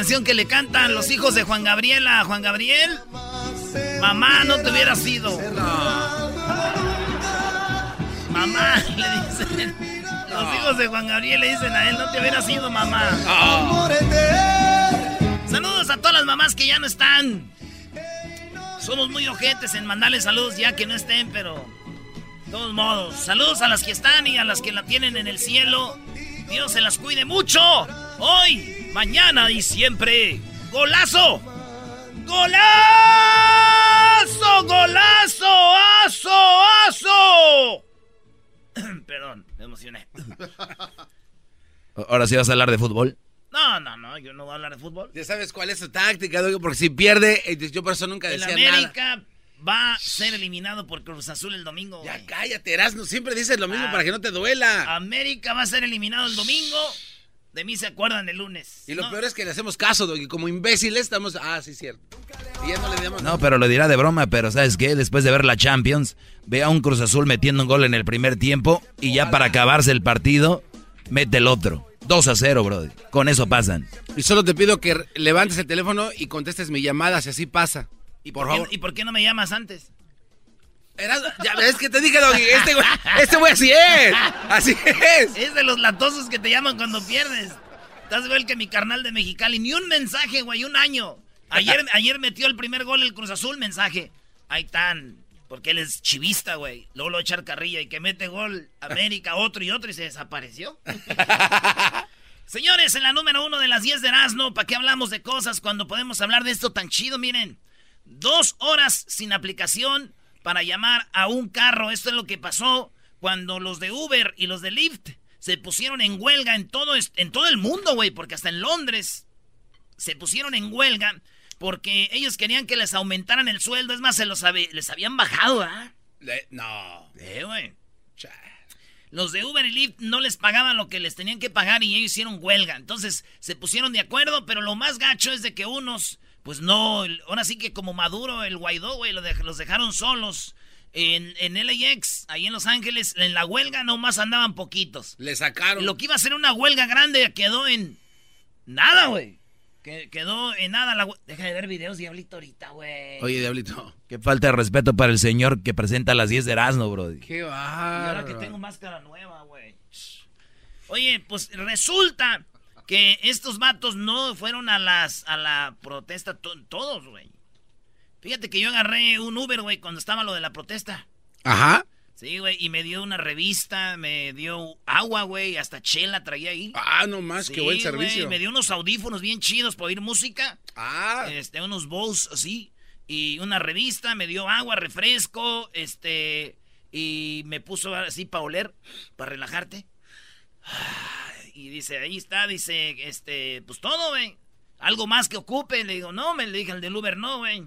canción que le cantan los hijos de Juan Gabriel a Juan Gabriel. Mamá, no te hubiera sido. Mamá, le dicen. Los hijos de Juan Gabriel le dicen a él, no te hubiera sido mamá. Saludos a todas las mamás que ya no están. Somos muy ojetes en mandarles saludos ya que no estén, pero... De todos modos, saludos a las que están y a las que la tienen en el cielo. Dios se las cuide mucho. Hoy, mañana y siempre. ¡Golazo! ¡Golazo! ¡Golazo! ¡Aso! ¡Aso! Perdón, me emocioné. Ahora sí vas a hablar de fútbol. No, no, no, yo no voy a hablar de fútbol. Ya sabes cuál es su táctica, porque si pierde, eh, yo por eso nunca decía nada. América va a ser eliminado por Cruz Azul el domingo. Ya güey. cállate, Erasmo, siempre dices lo mismo Ah. para que no te duela. América va a ser eliminado el domingo. De mí se acuerdan el lunes. Y lo No, peor es que le hacemos caso, Doggy, como imbéciles estamos... Ah, sí, cierto. Y ya no le damos... No, pero lo dirá de broma, pero ¿sabes qué? Después de ver la Champions, ve a un Cruz Azul metiendo un gol en el primer tiempo y ya para acabarse el partido, mete el otro. 2 a 0, bro. Con eso pasan. Y solo te pido que levantes el teléfono y contestes mi llamada, si así pasa. ¿Y por por, qué. ¿Y por qué no me llamas antes? Erasmo, ya ves que te dije, Doggy, este güey, este güey así es. Así es. Es de los latosos que te llaman cuando pierdes. Estás igual que mi carnal de Mexicali. Ni un mensaje, güey, un año. Ayer, ayer metió el primer gol el Cruz Azul, mensaje. Ahí están. Porque él es chivista, güey. Luego lo va a echar carrilla y que mete gol América, otro y otro y se desapareció. Señores, en la número uno de las 10 de Erasmo, ¿para qué hablamos de cosas cuando podemos hablar de esto tan chido? Miren, dos horas sin aplicación para llamar a un carro. Esto es lo que pasó cuando los de Uber y los de Lyft se pusieron en huelga en todo, en todo el mundo, güey, porque hasta en Londres se pusieron en huelga porque ellos querían que les aumentaran el sueldo. Es más, se los habe- les habían bajado, ¿ah? No. Eh, güey. Los de Uber y Lyft no les pagaban lo que les tenían que pagar y ellos hicieron huelga. Entonces se pusieron de acuerdo, pero lo más gacho es de que unos, pues no, ahora sí que como Maduro, el Guaidó, güey, los dejaron solos. En, en LAX, ahí en Los Ángeles, en la huelga nomás andaban poquitos. Le sacaron. Lo que iba a ser una huelga grande quedó en nada, güey. Que, quedó en nada la Deja de ver videos, diablito, ahorita, güey. Oye, Diablito. Qué falta de respeto para el señor que presenta a las 10 de Erasmo, bro. Qué Y ahora que tengo máscara nueva, güey. Oye, pues resulta que estos vatos no fueron a las a la protesta to- todos, güey. Fíjate que yo agarré un Uber, güey, cuando estaba lo de la protesta. Ajá. Sí, güey, y me dio una revista, me dio agua, güey, hasta chela traía ahí. Ah, no más, Sí, qué buen servicio. me dio unos audífonos bien chidos para oír música. Ah, Este, unos bowls así. Y una revista, me dio agua, refresco, este. Y me puso así para oler, para relajarte. Y dice, ahí está, dice, este, pues todo, güey. Algo más que ocupe. Le digo, no, me le dije al del Uber, no, güey.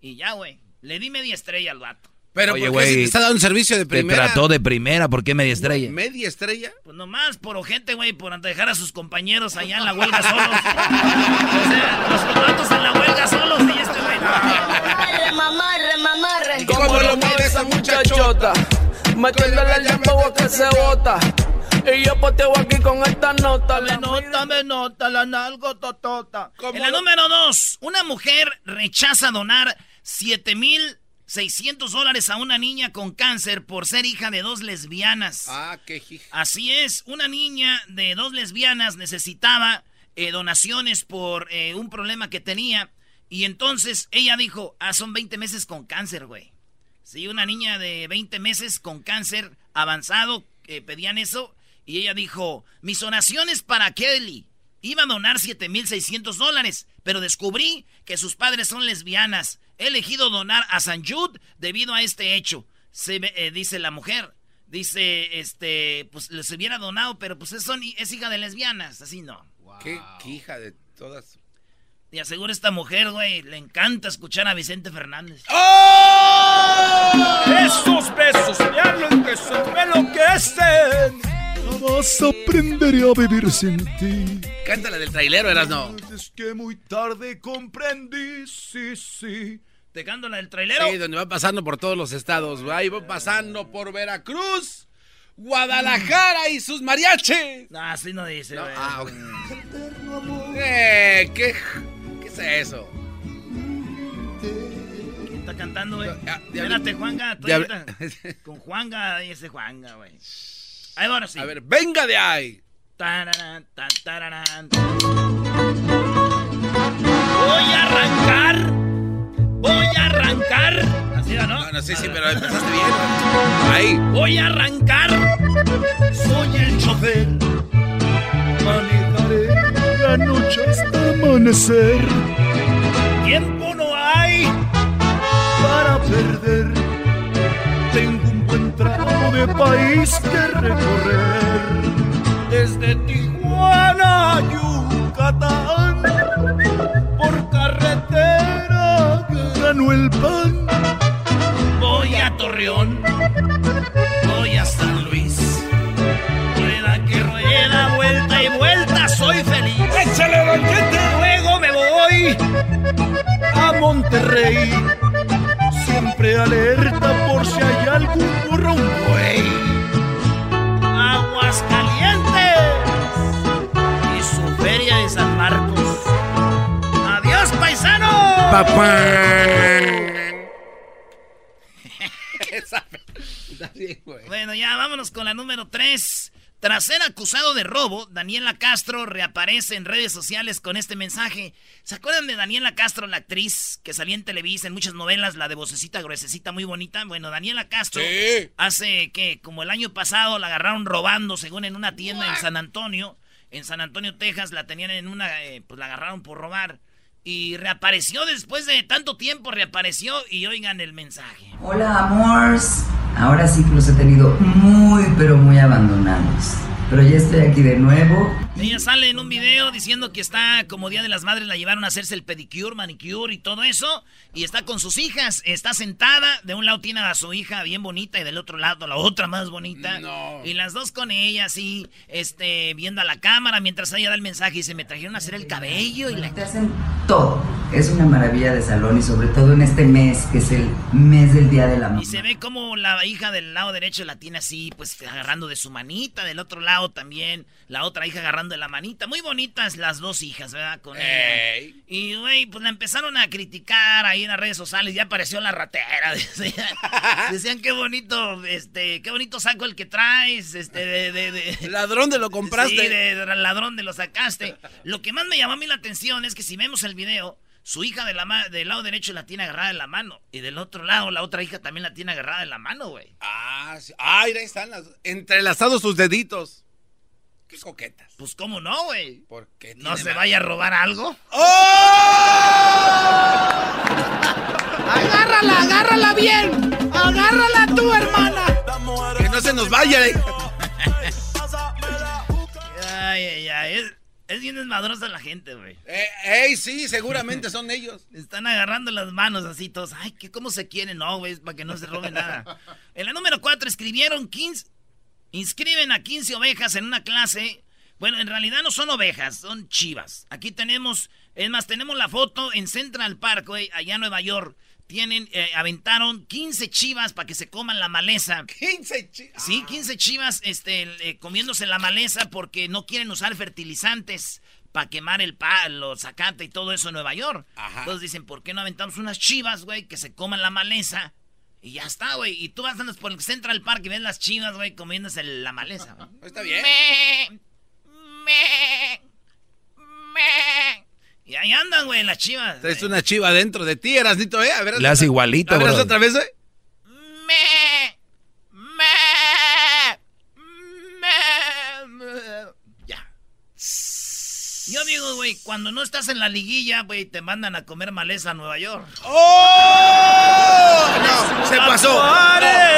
Y ya, güey. Le di media estrella al vato. pero Oye, porque güey, si te está dando un servicio de Te primera. trató de primera, ¿por qué media estrella? ¿Media estrella? Pues nomás por ojete, güey, por dejar a sus compañeros allá en la huelga solos. o sea, los contratos en la huelga solos y este güey. Mamarre, mamarre, mamarre. ¿Cómo lo mueve esa muchachota? Metiéndole el dembow que se bota. Y yo poteo aquí con esta nota. Me nota, me nota la nalgo totota. ¿Cómo En la lo- número dos, una mujer rechaza donar 7,600 dólares a una niña con cáncer por ser hija de dos lesbianas. Ah, qué jij. Así es, una niña de dos lesbianas necesitaba eh, donaciones por eh, un problema que tenía. Y entonces ella dijo, ah, son 20 meses con cáncer, güey. Sí, una niña de 20 meses con cáncer avanzado, que pedían eso. Y ella dijo, mis oraciones para Kelly. Iba a donar 7.600 dólares, pero descubrí que sus padres son lesbianas. He elegido donar a San Jude debido a este hecho. Se, eh, dice la mujer. Dice, este, pues les hubiera donado, pero pues es, es hija de lesbianas, así no. ¿Qué, hija de todas? Y aseguro esta mujer, güey, le encanta escuchar a Vicente Fernández. ¡Oh! Esos besos me hablan que se me enloquecen. Jamás aprenderé a vivir sin ti. Cántala del trailero, eras no. Es que muy tarde comprendí, sí, sí ¿Te la del trailero? Sí, donde va pasando por todos los estados. Ahí va pasando por Veracruz, Guadalajara y sus mariachis. No, así no dice. No, ah, eh, ¿qué, ¿Qué es eso? ¿Quién está cantando, güey? Espérate, Juanga. con Juanga y ese Juanga, güey. Ahí va, sí. A ver, venga de ahí. Tararán, tararán. Voy a arrancar Voy a arrancar. Así ¿no? No, no sé, sí, pero empezaste bien. Ahí. Voy a arrancar. Soy el chofer. Manejaré la noche hasta amanecer. Tiempo no hay para perder. Tengo un tramo de país que recorrer. Desde Tijuana a Yucatán. Por carretera el pan. Voy a Torreón, voy a San Luis. Rueda que rueda, vuelta y vuelta, soy feliz. ¡Échale, banquete! Luego me voy a Monterrey. Siempre alerta por si hay algún burro güey. Aguas calientes y su feria de San Marcos. ¡Adiós, paisano! bueno, ya vámonos con la número 3. Tras ser acusado de robo, Daniela Castro reaparece en redes sociales con este mensaje. ¿Se acuerdan de Daniela Castro, la actriz que salía en Televisa en muchas novelas, la de vocecita gruesecita muy bonita? Bueno, Daniela Castro hace que como el año pasado la agarraron robando, según en una tienda en San Antonio, en San Antonio, Texas, la tenían en una, eh, pues la agarraron por robar. Y reapareció después de tanto tiempo, reapareció y oigan el mensaje. Hola, amores. Ahora sí que los he tenido muy, pero muy abandonados. Pero ya estoy aquí de nuevo. Ella sale en un video diciendo que está como Día de las Madres, la llevaron a hacerse el pedicure, manicure y todo eso. Y está con sus hijas, está sentada. De un lado tiene a su hija bien bonita y del otro lado la otra más bonita. Y las dos con ella así, este, viendo a la cámara mientras ella da el mensaje y se me trajeron a hacer el cabello. y Te hacen todo. Es una maravilla de salón y sobre todo en este mes, que es el mes del Día de la Mamá. Y se ve como la hija del lado derecho la tiene así, pues agarrando de su manita, del otro lado también, la otra hija agarrando de la manita. Muy bonitas las dos hijas, ¿verdad? Con ella. Y, güey, pues la empezaron a criticar ahí en las redes sociales. Ya apareció la ratera. Decían, qué bonito, este, qué bonito saco el que traes, este, de... de, ladrón de lo compraste. Sí, de, ladrón de lo sacaste. Lo que más me llamó a mí la atención es que si vemos el video... Su hija de la del lado derecho la tiene agarrada en la mano. Y del otro lado, la otra hija también la tiene agarrada en la mano, güey. Ah, sí. ah, ahí están las, entrelazados sus deditos. Qué coquetas. Pues cómo no, güey. ¿Por qué? ¿No se vaya a robar algo? ¡Oh! ¡Agárrala, agárrala bien! ¡Agárrala tú, hermana! Que no se nos vaya. Eh. ay, ay, ay. Es, es bien desmadrosa la gente, güey. Eh, ¡Ey, sí! Seguramente son ellos. Están agarrando las manos así todos. ¡Ay, ¿qué, cómo se quieren! No, güey, para que no se robe nada. En la número 4 escribieron 15... Inscriben a 15 ovejas en una clase. Bueno, en realidad no son ovejas, son chivas. Aquí tenemos, es más, tenemos la foto en Central Park, güey, allá en Nueva York. Tienen, eh, aventaron 15 chivas para que se coman la maleza. 15 chivas. Sí, 15 chivas este, eh, comiéndose la maleza porque no quieren usar fertilizantes para quemar el palo, zacate y todo eso en Nueva York. Entonces dicen, ¿por qué no aventamos unas chivas, güey, que se coman la maleza? Y ya está, güey. Y tú vas andando por el Central Park y ves las chivas, güey, comiéndose la maleza. Está bien. Me, me, me. Y ahí andan, güey, las chivas. Es una chiva dentro de ti, Erasnito, ¿eh? A ver, Le hace igualito, güey. otra vez, güey? Me, me, me, Ya. Y Yo digo, güey, cuando no estás en la liguilla, güey, te mandan a comer maleza a Nueva York. ¡Oh! No, se pasó.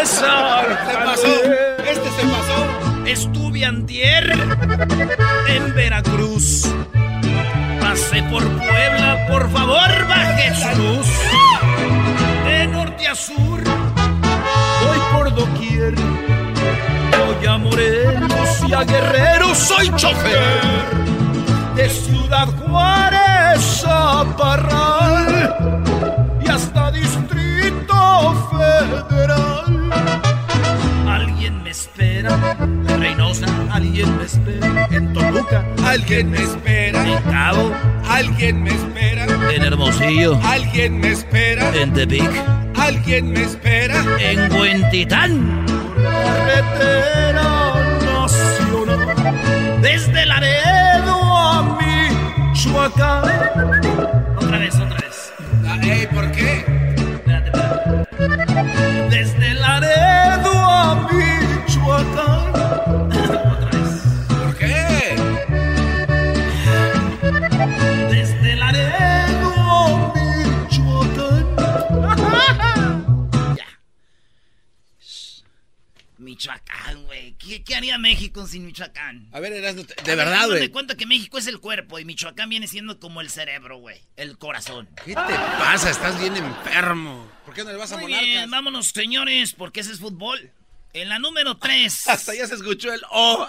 se pasó. Este se pasó. Estuve antier en Veracruz. Pasé por Puebla, por favor, baje su luz. De norte a sur, voy por doquier. Voy a Morelos y a Guerrero, soy chofer. De Ciudad Juárez a Parral y hasta Distrito Federal. Alguien me espera en Reynosa, alguien me espera en Toluca, Alguien me espera. en Cabo, Alguien me espera. En Hermosillo, Alguien me espera. en Tepic, Alguien me espera. en Huentitán. Carretera nacional, desde Laredo Michoacán. Otra vez, otra vez. Ah, ey, ¿Por qué? Espérate, espérate. Desde Laredo a Michoacán. Otra vez. ¿Por qué? Desde Laredo a Michoacán. ya. Michoacán, güey. ¿Qué, qué haría México sin Michoacán? A ver, A de ver, verdad, güey. cuenta que México es el cuerpo y Michoacán viene siendo como el cerebro, güey. El corazón. ¿Qué te pasa? Estás bien enfermo. ¿Por qué no le vas a Muy monarcas? bien, vámonos, señores, porque ese es fútbol. En la número 3. Hasta ya se escuchó el oh.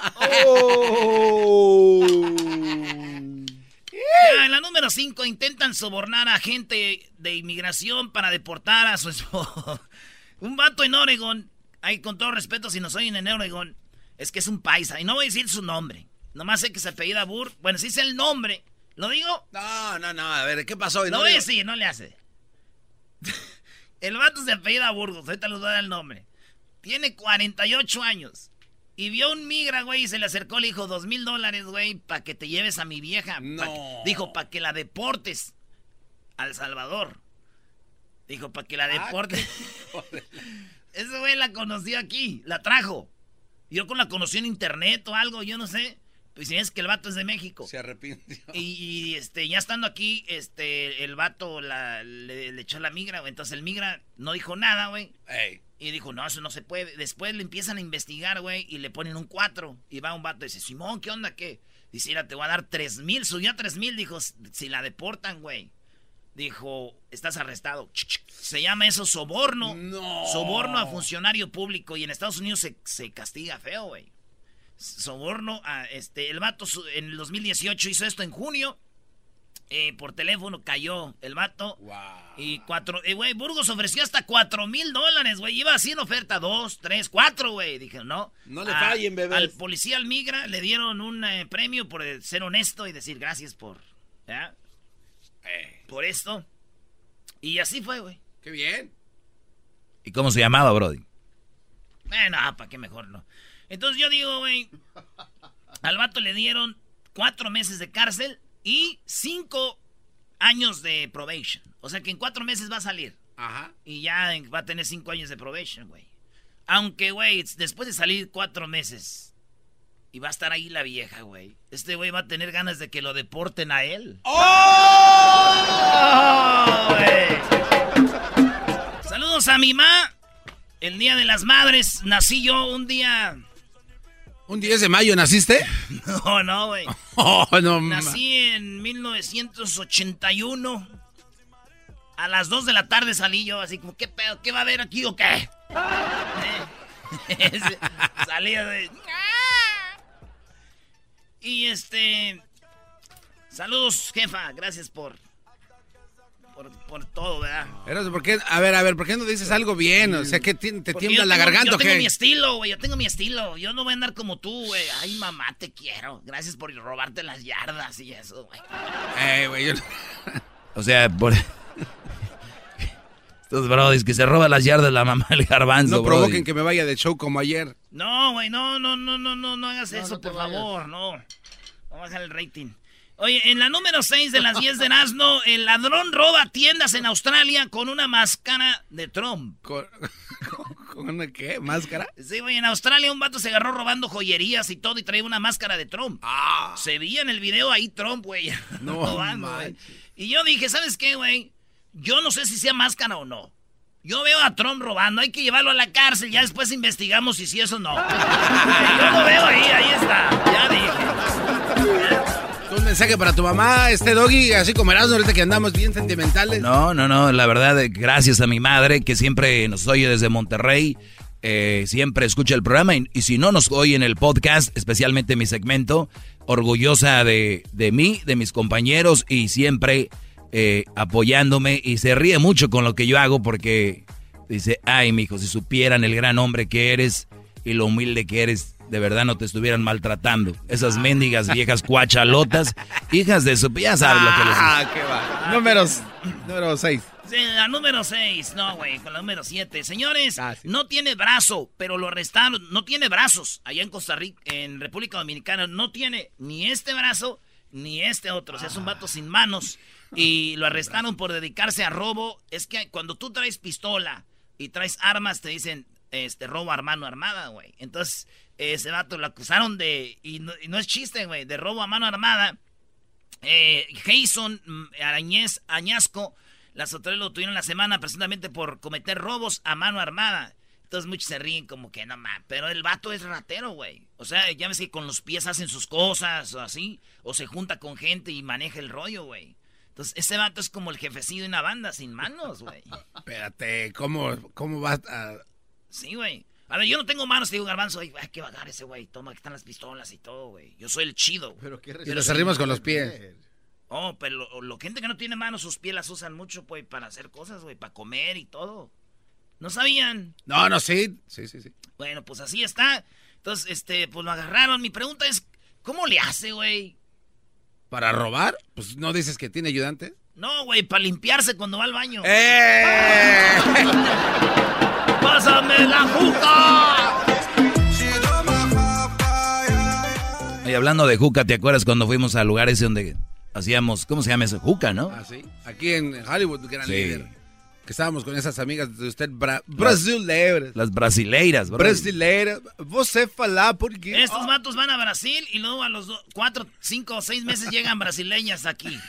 en la número 5 intentan sobornar a gente de inmigración para deportar a su esposo. un vato en Oregon, ahí con todo respeto si nos oyen en Oregon, es que es un paisa. Y no voy a decir su nombre. Nomás sé que se apellida Burr. Bueno, si es el nombre. ¿Lo digo? No, no, no. A ver, ¿qué pasó? No voy a decir, no le hace. el vato se apellida Burgos, ahorita les voy a dar el nombre. Tiene 48 años. Y vio un migra, güey, y se le acercó, le dijo, dos mil dólares, güey, para que te lleves a mi vieja. Pa' No. que- dijo, para que la deportes al Salvador. Dijo, para que la Ah, deportes. Ese güey la conoció aquí, la trajo. Yo con la conocí en internet o algo, yo no sé. Pues si es que el vato es de México. Se arrepintió. Y, y, este, ya estando aquí, este, el vato la- le, le echó la migra, güey. Entonces el migra no dijo nada, güey. Ey. Y dijo, no, eso no se puede. Después le empiezan a investigar, güey, y le ponen un 4. Y va un vato y dice, Simón, ¿qué onda? ¿Qué? Dice, mira, te voy a dar tres mil. Subió a tres mil, dijo, si la deportan, güey. Dijo, estás arrestado. Se llama eso soborno. No. Soborno a funcionario público. Y en Estados Unidos se, se castiga feo, güey. Soborno a este. El vato en el 2018 hizo esto en junio. Eh, por teléfono cayó el vato. Wow. Y cuatro, eh, güey, Burgos ofreció hasta cuatro mil dólares, güey. Iba así en oferta, dos, tres, cuatro, güey. Dije, no. No le A- fallen, bebés. Al policía, al migra, le dieron un eh, premio por ser honesto y decir gracias por, ¿ya? Ey. Por esto. Y así fue, güey. Qué bien. ¿Y cómo se llamaba, Brody? Bueno, ¿para qué mejor no? Entonces yo digo, güey, al vato le dieron cuatro meses de cárcel y cinco años de probation. O sea que en cuatro meses va a salir. Ajá. Y ya va a tener cinco años de probation, güey. Aunque, güey, después de salir cuatro meses y va a estar ahí la vieja, güey. Este güey va a tener ganas de que lo deporten a él. ¡Oh! güey! Saludos a mi ma. El día de las madres nací yo un día. ¿Un 10 de mayo naciste? No, no, güey. Oh, no. Nací en 1981. A las 2 de la tarde salí yo, así como, ¿qué pedo? ¿Qué va a haber aquí o qué? Eh, Salí de... Y este... Saludos, jefa. Gracias por... Por, por todo, ¿verdad? Eras, ¿por qué? A ver, a ver, ¿por qué no dices algo bien? O sea, que te tiembla la tengo- garganta Yo tengo mi qué? estilo, güey. Yo tengo mi estilo. Yo no voy a andar como tú, güey. Ay, mamá, te quiero. Gracias por robarte las yardas y eso, güey. Eh, güey, yo O sea, por... Estos brodis que se roban las yardas la mamá del garbanzo, no brody. provoquen que me vaya de show como ayer. No, güey, no, no, no, no, no, no hagas eso, no por vayas. favor, no. No bajar el rating. Oye, en la número 6 de las 10 de Erasmo, el ladrón roba tiendas en Australia con una máscara de Trump. Con, ¿Con una qué? ¿Máscara? Sí, güey, en Australia un vato se agarró robando joyerías y todo y traía una máscara de Trump. Ah. Se veía en el video ahí Trump, güey. No robando, güey. Y yo dije, ¿sabes qué, güey? Yo no sé si sea máscara o no. Yo veo a Trump robando, hay que llevarlo a la cárcel, ya después investigamos si sí es o no. Yo lo veo ahí, ahí está, ya dije. Un mensaje para tu mamá, este doggy, así como Erasmo, ahorita que andamos bien sentimentales. No, no, no, la verdad, eh, gracias a mi madre que siempre nos oye desde Monterrey, eh, siempre escucha el programa y, y si no nos oye en el podcast, especialmente mi segmento, orgullosa de, de mí, de mis compañeros y siempre eh, apoyándome y se ríe mucho con lo que yo hago porque dice, ay, mijo, si supieran el gran hombre que eres y lo humilde que eres, de verdad no te estuvieran maltratando. Esas mendigas viejas cuachalotas, hijas de su... Ya sabes lo que les digo. Ah, qué va. Números, número 6. Sí, la número 6, no, güey, con la número 7. Señores, Ah, sí. no tiene brazo, pero lo arrestaron. No tiene brazos allá en Costa Rica, en República Dominicana. No tiene ni este brazo ni este otro. O sea, es un vato sin manos. Y lo arrestaron por dedicarse a robo. Es que cuando tú traes pistola y traes armas, te dicen este robo a mano armada, güey. Entonces, ese vato lo acusaron de. Y no, y no es chiste, güey, de robo a mano armada. Eh, Jason mm, Arañez Añasco, las autoridades lo tuvieron la semana presuntamente por cometer robos a mano armada. Entonces muchos se ríen como que no más, pero el vato es ratero, güey. O sea, ya ves que con los pies hacen sus cosas o así, o se junta con gente y maneja el rollo, güey. Entonces ese vato es como el jefecillo de una banda sin manos, güey. Espérate, ¿cómo, cómo vas a...? Sí, güey. A ver, yo no tengo manos, te digo, garbanzo, ay, hay que bajar ese güey. Toma, aquí están las pistolas y todo, güey. Yo soy el chido. güey. Pero qué Y los arrimos con los pies. Oh, pero lo, lo- gente que no tiene manos, sus pies las usan mucho, pues, para hacer cosas, güey, para comer y todo. ¿No sabían? No, no, sí. Sí, sí, sí. Bueno, pues así está. Entonces, este, pues lo agarraron. Mi pregunta es, ¿cómo le hace, güey? ¿Para robar? Pues no dices que tiene ayudante. No, güey, para limpiarse cuando va al baño. ¡Eh! ¡Pásame la juca! Y hablando de juca, ¿te acuerdas cuando fuimos a lugares donde hacíamos, ¿cómo se llama eso? Juca, ¿no? Ah, sí. Aquí en Hollywood, gran Sí. líder. Que estábamos con esas amigas de usted, bra brasileiras. Las brasileiras, bro. Brasileiras. Você falar porque... Estos vatos van a Brasil y luego a los cuatro, cinco o seis meses llegan brasileñas aquí.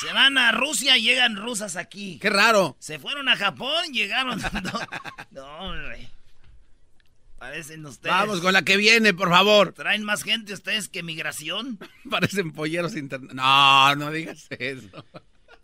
Se van a Rusia y llegan rusas aquí. Qué raro. Se fueron a Japón, llegaron. No, güey. Parecen ustedes. Vamos con la que viene, por favor. ¿Traen más gente ustedes que migración? Parecen polleros internos. No, no digas eso.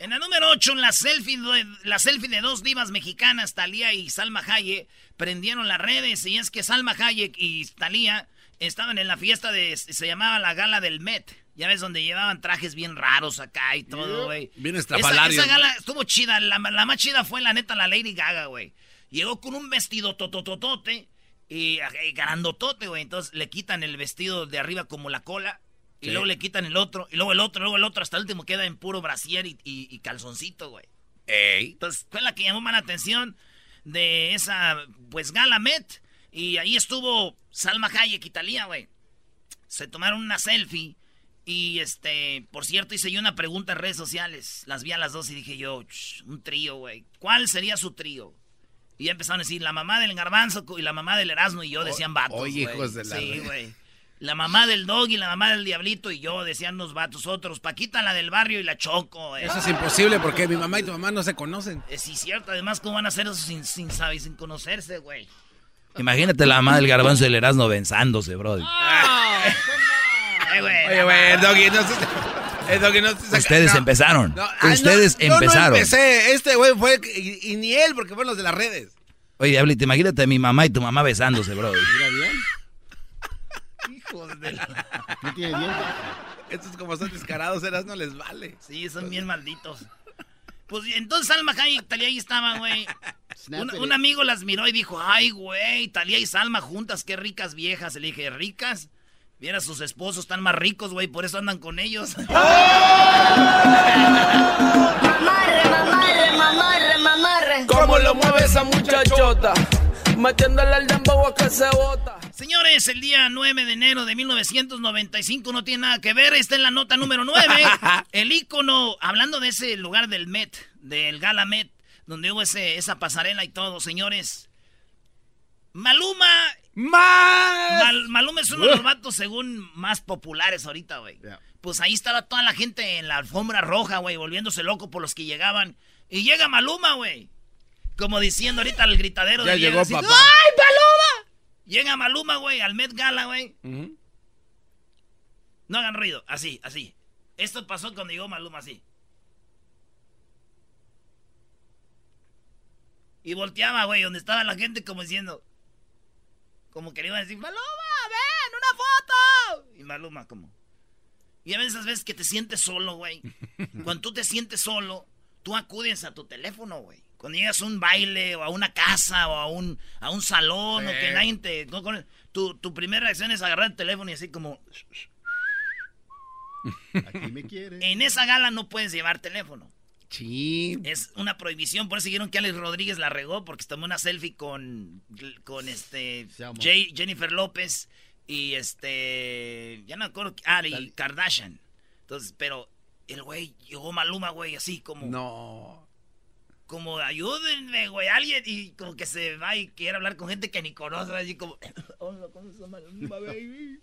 En la número 8, la selfie, de, la selfie de dos divas mexicanas, Talía y Salma Hayek, prendieron las redes. Y es que Salma Hayek y Talía estaban en la fiesta de. Se llamaba la gala del Met. Ya ves, donde llevaban trajes bien raros acá y todo, güey. Bien Esa, estrafalarios. esa gala estuvo chida. La, la más chida fue, la neta, la Lady Gaga, güey. Llegó con un vestido totototote y, y grandotote, güey. Entonces le quitan el vestido de arriba como la cola. Y luego le quitan el otro, y luego el otro, y luego el otro, hasta el último queda en puro brasier y, y- y calzoncito, güey. Entonces fue la que llamó más la atención de esa, pues, gala Met. Y ahí estuvo Salma Hayek y Talía, güey. Se tomaron una selfie. Y este, por cierto, hice yo una pregunta en redes sociales. Las vi a las dos y dije yo, "Ch, un trío, güey. ¿Cuál sería su trío? Y ya empezaron a decir, la mamá del garbanzo y la mamá del Erasmo y yo decían vatos. oye, hijos de la Sí, güey. La mamá del dog y la mamá del diablito y yo decían los vatos otros. Paquita, la del barrio y la choco. eh. Eso es imposible porque mi mamá y tu mamá no se conocen. Eh, sí, cierto. Además, ¿cómo van a hacer eso sin, sin saber, sin conocerse, güey? Imagínate la mamá del garbanzo del Erasmo benzándose, bro. Eh, güey. Oye, güey, el doggy no se... El doggy no se Ustedes no. empezaron. No, ay, Ustedes no, yo empezaron. no empecé. Este güey fue... Y, y ni él, porque fueron los de las redes. Oye, Diablito, imagínate a mi mamá y tu mamá besándose, bro. Mira bien. Hijos de la... No tiene dientes. Estos como son descarados, eras no les vale. Sí, son bien malditos. Pues entonces Salma Hayek y Talía ahí estaban, güey. Un, un amigo las miró y dijo, ay, güey, Talía y Salma juntas, qué ricas viejas. Le dije, ¿ricas? Viera, sus esposos están más ricos, güey, por eso andan con ellos. Mamarre, mamarre, mamarre, mamarre. ¿Cómo lo mueve esa muchachota? Metiéndole al dembow a que se bota. Señores, el día 9 de enero de 1995 no tiene nada que ver. Está en la nota número 9. El ícono, hablando de ese lugar del Met, del Gala Met, donde hubo ese, esa pasarela y todo, señores. Maluma. ¡Más! Maluma es uno de los vatos, según, más populares ahorita, güey. Pues ahí estaba toda la gente en la alfombra roja, güey, volviéndose loco por los que llegaban. Y llega Maluma, güey. Como diciendo ahorita el gritadero Ya de llegó papá. ¡Ay, Maluma! Llega Maluma, güey, al Met Gala, güey. No hagan ruido, así, así. Esto pasó cuando llegó Maluma, así. Y volteaba, güey, donde estaba la gente como diciendo... Como que le iban a decir, Maluma, ven, una foto. Y Maluma como... Y a veces, esas veces que te sientes solo, güey. Cuando tú te sientes solo, tú acudes a tu teléfono, güey. Cuando llegas a un baile o a una casa o a un, a un salón o que nadie te... no con- tu, tu primera reacción es agarrar el teléfono y así como... Aquí me quiere. En esa gala no puedes llevar teléfono. Sí. Es una prohibición. Por eso dijeron que Alex Rodríguez la regó porque se tomó una selfie con, con este. Jay- Jennifer López y este. Ya no me acuerdo. Ah, y Kardashian. Entonces, pero el güey llegó Maluma, güey, así como. No. Como ayúdenme, güey, alguien. Y como que se va y quiere hablar con gente que ni conoce, así como. Hola, ¿cómo estás, Maluma, baby?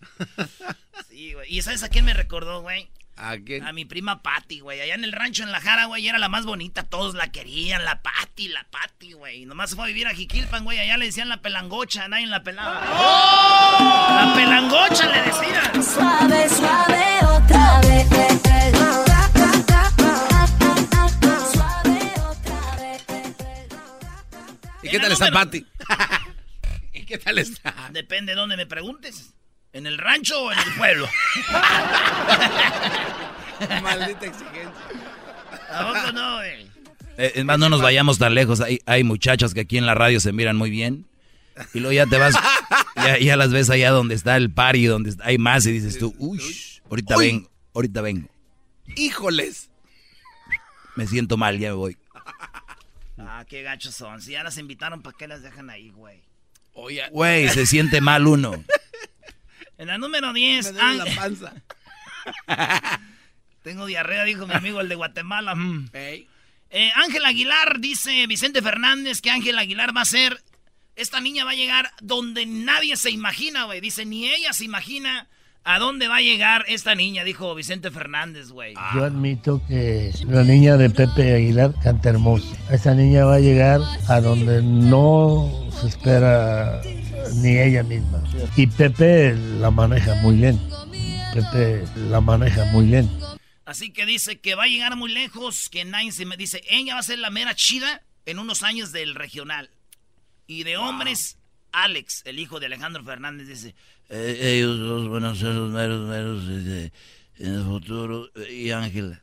Sí, güey. ¿Y sabes a quién me recordó, güey? ¿A qué? A mi prima Patty, güey. Allá en el rancho en La Jara, güey, era la más bonita. Todos la querían, la Patty, la Patty, güey. Nomás fue a vivir a Jiquilpan, güey. Allá le decían la pelangocha, nadie la pelaba. La pelangocha le decían. Suave, suave, otra vez. ¿Y qué tal está Patty? ¿Y qué tal está? Depende de dónde me preguntes. ¿En el rancho o en el pueblo? Maldita exigencia. ¿A poco no, güey? Eh, es más, no nos vayamos tan lejos. Hay, hay muchachas que aquí en la radio se miran muy bien. Y luego ya te vas, ya, ya las ves allá donde está el party, donde hay más y dices tú, uy, ahorita Uy. vengo, ahorita vengo. Híjoles. Me siento mal, ya me voy. Ah, qué gachos son. Si ya las invitaron, ¿para qué las dejan ahí, güey? Oye, Güey, se siente mal uno. En la número 10, me duele la Ángel- panza. Tengo diarrea, dijo mi amigo el de Guatemala. mm. Eh, Ángel Aguilar, dice Vicente Fernández que Ángel Aguilar va a ser. Esta niña va a llegar donde nadie se imagina, güey. Dice, ni ella se imagina a dónde va a llegar esta niña, dijo Vicente Fernández, güey. Yo admito que la niña de Pepe Aguilar canta hermoso. Esa niña va a llegar a donde no se espera ni ella misma. Y Pepe la maneja muy bien. Pepe la maneja muy bien. Así que dice que va a llegar muy lejos, que nadie se me dice, ella va a ser la mera chida en unos años del regional. Y de hombres, Alex, el hijo de Alejandro Fernández, dice, "Eh, ellos dos van a ser los meros, meros en el futuro. Y Ángela.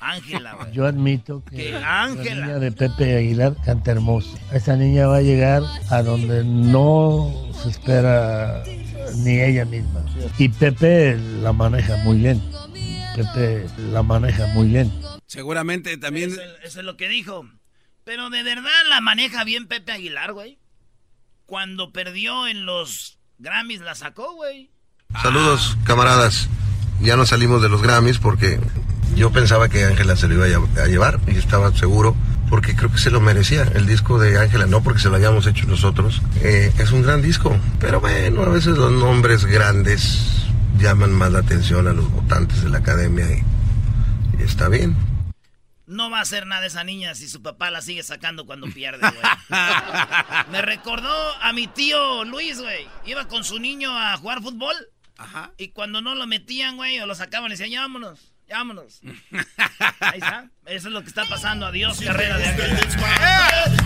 Ángela, güey. Yo admito que Que la Ángela. niña de Pepe Aguilar canta hermoso. Esa niña va a llegar a donde no se espera ni ella misma. Y Pepe la maneja muy bien. Pepe la maneja muy bien. Seguramente también. Eso, eso es lo que dijo. Pero de verdad la maneja bien Pepe Aguilar, güey. Cuando perdió en los Grammys la sacó, güey. Saludos, camaradas. Ya no salimos de los Grammys porque yo pensaba que Ángela se lo iba a lle- a llevar y estaba seguro porque creo que se lo merecía. El disco de Ángela, no porque se lo hayamos hecho nosotros, eh, es un gran disco. Pero bueno, a veces los nombres grandes llaman más la atención a los votantes de la academia y está bien. No va a hacer nada esa niña si su papá la sigue sacando cuando pierde, güey. Me recordó a mi tío Luis, güey. Iba con su niño a jugar fútbol. Ajá. Y cuando no lo metían, güey, o lo sacaban, le decían, ya vámonos, ya vámonos. Ahí está. Eso es lo que está pasando. Adiós, carrera de.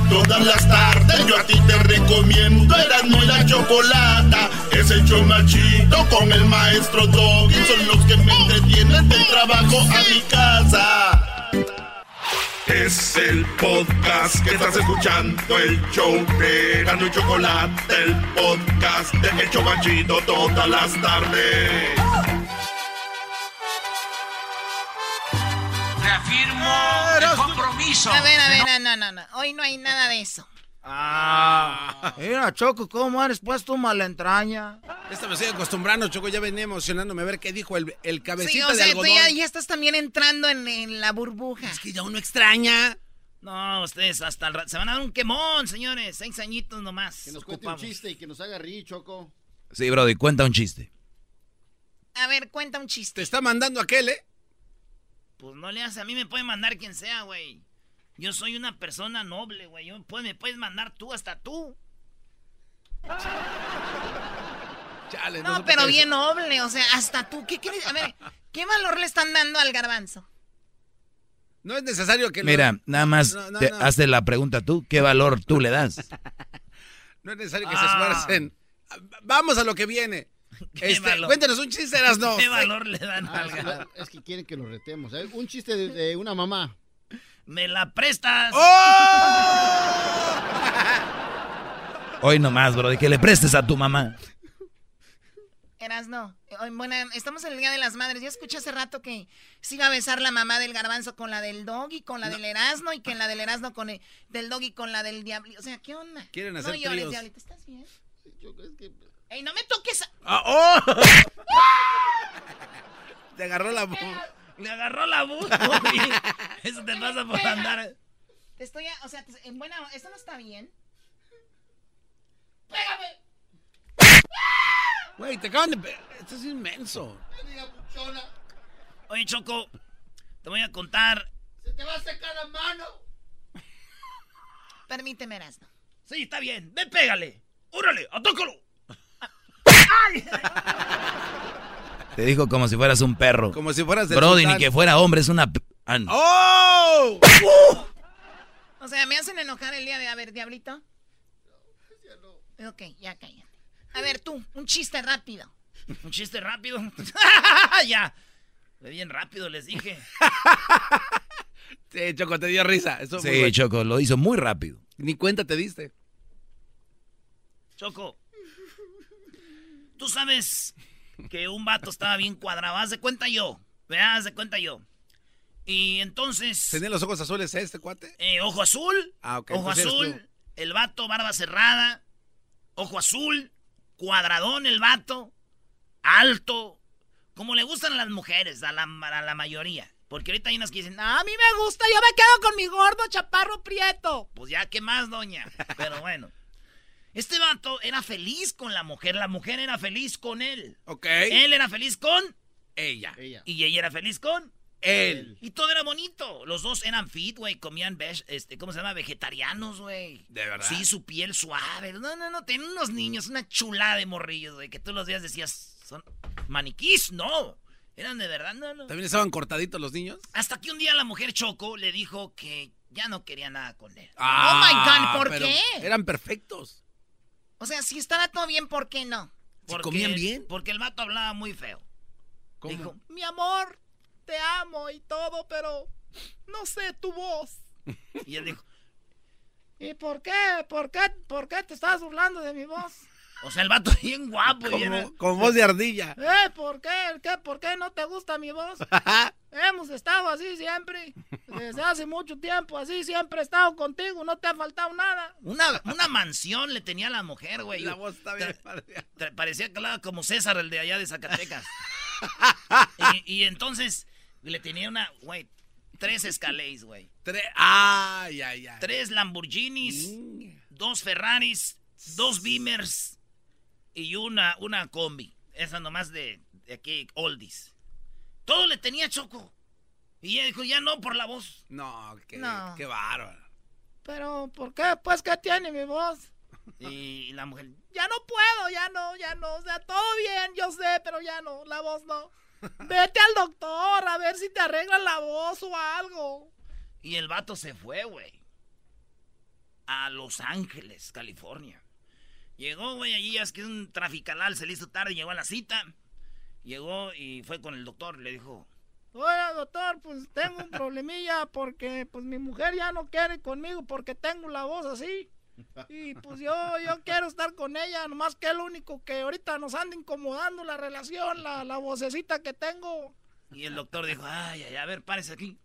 Todas las tardes yo a ti te recomiendo Erasmo y la Chocolata Es el chido con el maestro Doggy Son los que me entretienen del trabajo a mi casa Es el podcast que estás escuchando El show de Erasmo y Chocolata El podcast de más chido todas las tardes Reafirmo el compromiso. A ver, a ver, no, no, no. Hoy no hay nada de eso. Ah, mira, Choco, ¿cómo eres puesto mala entraña? Esta me estoy acostumbrando, Choco. Ya venía emocionándome a ver qué dijo el, el cabecita Sí, o de tú algodón. ya, ya estás también entrando en, en la burbuja. Es que ya uno extraña. No, ustedes hasta el se van a dar un quemón, señores. Seis añitos nomás. Que nos cuente un chiste y que nos haga reír, Choco. Sí, Brody, cuenta un chiste. A ver, cuenta un chiste. Te está mandando aquel, ¿eh? Pues no le hace, a mí me puede mandar quien sea, güey. Yo soy una persona noble, güey. Yo me puedes mandar tú, hasta tú. Chale, No, por pero bien eso. noble, o sea, hasta tú. ¿Qué quieres? A ver, ¿qué valor le están dando al garbanzo? No es necesario que... lo- Mira, nada más, No, no, te- no. hazte la pregunta tú. ¿Qué valor tú le das? No es necesario que se Ah. esfuercen. Vamos a lo que viene. Este, valor? cuéntanos un chiste, eras no. ¿Qué valor le dan Ah, al es, que, gar- es que quieren que lo retemos. ¿eh? Un chiste de, de una mamá. ¿Me la prestas? ¡Oh! Hoy nomás, Brody, que le prestes a tu mamá. Eras no. Bueno, estamos en el Día de las Madres. Yo escuché hace rato que se iba a besar la mamá del garbanzo con la del doggy, con la del erasno y que la del erasno con el del doggy con la del diablito. O sea, ¿qué onda? Quieren no hacer llores, tríos. diablito. ¿Estás bien? Yo creo que... ¡Ey, no me toques! a- Ah, ¡Oh! Te agarró la... Le agarró la voz. Eso te pasa por andar. Te estoy, a- o sea, te- en buena, esto no está bien. Güey, te acaban de... Esto es inmenso. Oye, Choco, te voy a contar. ¡Se te va a secar la mano! Permíteme, Erasno. Sí, está bien. Ven, pégale. ¡Órale! ¡Atócalo! Te dijo como si fueras un perro. Como si fueras del Brody, sultán. ni que fuera hombre, es una... p- no. ¡Oh! O sea, me hacen enojar el día de... A ver, diablito. Ok, ya cállate. A ver, tú, un chiste rápido. Un chiste rápido. ya. Fue bien rápido, les dije. Sí, Choco, te dio risa. Eso Sí, bueno. Choco, lo hizo muy rápido. Ni cuenta te diste. Choco. Tú sabes que un vato estaba bien cuadrado. Haz de cuenta yo. ¿verdad? Haz de cuenta yo. Y entonces. ¿Tenía los ojos azules este cuate? eh, ojo azul. Ah, ok, Ojo azul. El vato, barba cerrada. Ojo azul. Cuadradón el vato. Alto. Como le gustan a las mujeres, a la, a la mayoría. Porque ahorita hay unas que dicen, A mí me gusta, yo me quedo con mi gordo chaparro prieto. pues ya, ¿qué más, doña? Pero bueno. Este vato era feliz con la mujer, la mujer era feliz con él. Ok. Él era feliz con Ella. Ella. y ella era feliz con Él. y todo era bonito. Los dos eran fit, güey, comían este, ¿cómo se llama? Vegetarianos, güey. ¿De verdad? Sí, su piel suave. No, no, no, tenían unos niños, una chulada de morrillos, güey, que tú los días decías, son maniquís, no. Eran de verdad, no, no. ¿También estaban cortaditos los niños? Hasta que un día la mujer Choco le dijo que ya no quería nada con él. Oh my God, ¿por Ah, pero qué? Eran perfectos. O sea, si estaba todo bien, ¿por qué no? ¿Se comían bien? Porque el vato hablaba muy feo. ¿Cómo? Dijo, Mi amor, te amo y todo, pero no sé tu voz. y él dijo, ¿Y por qué? ¿Por qué? ¿Por qué te estás burlando de mi voz? O sea, el vato bien guapo. y era- Como, con voz de ardilla. ¿Eh? ¿Por qué? ¿Qué? ¿Por qué no te gusta mi voz? Hemos estado así siempre. Desde hace mucho tiempo, así siempre he estado contigo. No te ha faltado nada. Una, una mansión le tenía a la mujer, güey. La voz está bien. Parecía que hablaba como César, el de allá de Zacatecas. y, y entonces le tenía una, güey, tres Escalades, güey. Tre- Ay, ay, ay. Tres Lamborghinis, dos Ferraris, dos Beamers y una, una combi. Esa nomás de, de aquí, oldies. Todo le tenía Choco. Y ella dijo, ya no por la voz. No, qué, No. qué bárbaro. Pero, ¿por qué? Pues, ¿qué tiene mi voz? Y la mujer, Ya no puedo, ya no, ya no. O sea, todo bien, yo sé, pero ya no, la voz no. Vete al doctor a ver si te arreglan la voz o algo. Y el vato se fue, güey. A Los Ángeles, California. Llegó, güey, allí es que es un traficalal, se le hizo tarde, llegó a la cita. Llegó y fue con el doctor, le dijo, Oiga, doctor, pues tengo un problemilla porque pues mi mujer ya no quiere conmigo porque tengo la voz así. Y pues yo, yo quiero estar con ella, nomás que es lo único que ahorita nos anda incomodando la relación, la, la vocecita que tengo. y el doctor dijo, ay, ay, a ver, párese aquí.